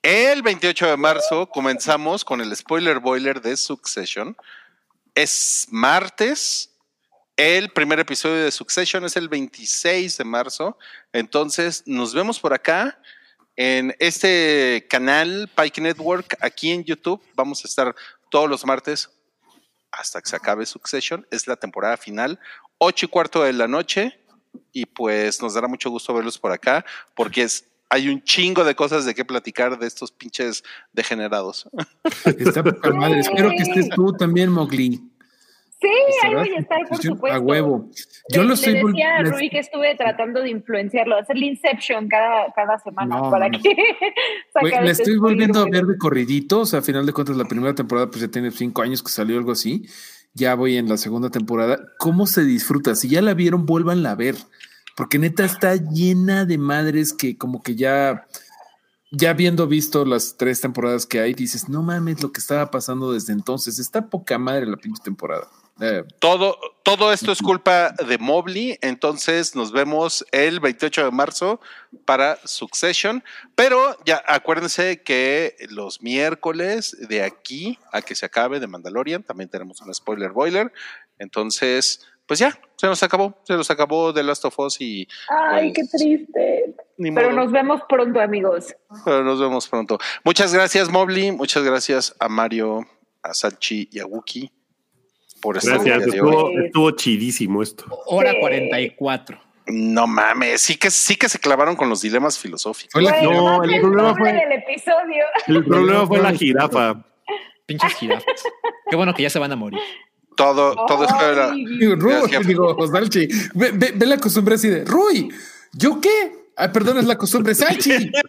el 28 de marzo comenzamos con el spoiler boiler de Succession. Es martes. El primer episodio de Succession es el 26 de marzo. Entonces nos vemos por acá en este canal Pike Network aquí en YouTube. Vamos a estar todos los martes hasta que se acabe Succession. Es la temporada final, ocho y cuarto de la noche. Y pues nos dará mucho gusto verlos por acá, porque es, hay un chingo de cosas de qué platicar de estos pinches degenerados. Está poca madre. Espero que estés tú también, Mowgli. Sí, ahí voy a estar, por supuesto. A huevo. Yo le, lo estoy decía a Rui que estuve tratando de influenciarlo, hacerle Inception cada, cada semana No, para no. que [laughs] sacara la ese estoy volviendo a ver de corridito. O sea, a final de cuentas, la primera temporada, pues ya tiene cinco años que salió algo así. Ya voy en la segunda temporada. ¿Cómo se disfruta? Si ya la vieron, vuélvanla a ver. Porque neta está llena de madres que como que ya, ya habiendo visto las tres temporadas que hay, dices, no mames lo que estaba pasando desde entonces. Está poca madre la pinche temporada. Eh, Todo, todo esto es culpa de Mobley, entonces nos vemos el 28 de marzo para Succession, pero ya acuérdense que los miércoles de aquí a que se acabe de Mandalorian también tenemos un spoiler boiler, entonces pues ya, se nos acabó, se nos acabó The Last of Us y Ay, qué pues, triste. ni Pero modo, nos vemos pronto, amigos. pero nos vemos pronto. Muchas gracias Mobley, muchas gracias a Mario, a Sachi y a Wookie por estar el Gracias, día de hoy. estuvo, estuvo chidísimo esto. Hora Sí. 44. No mames, sí que sí que se clavaron con los dilemas filosóficos. No, el el problema fue- del episodio. El problema fue la jirafa. Pinches jirafas. Qué bueno que ya se van a morir. Todo, todo es para- Ay, Digo, [laughs] Salchi, ve, ve- ve la costumbre así de Rui, ¿yo qué? Ah, perdón, es la costumbre Salchi. [laughs]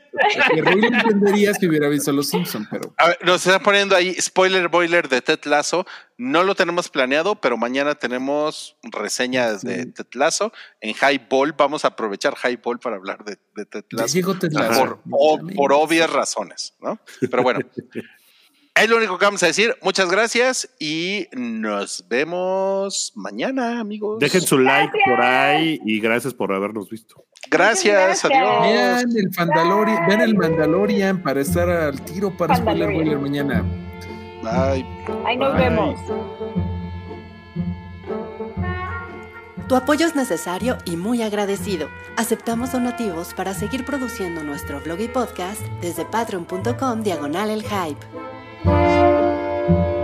Que Rui lo entendería si hubiera visto Los Simpson, pero A ver, nos están poniendo ahí spoiler boiler de Ted Lasso. No lo tenemos planeado, pero mañana tenemos reseña de Ted Lasso en Highball. Vamos a aprovechar Highball para hablar de, de Ted Lasso Ted Lasso. por, o- por obvias razones, ¿no? Pero bueno, es lo único que vamos a decir. Muchas gracias y nos vemos mañana, amigos. Dejen su like por ahí y gracias por habernos visto. Gracias, adiós. Vean el Mandalorian, vean el. Mandalorian para estar al tiro para spoiler boiler mañana. Bye. Ahí nos Bye. vemos. Tu apoyo es necesario y muy agradecido. Aceptamos donativos para seguir produciendo nuestro blog y podcast desde patreon.com diagonal el hype. thank you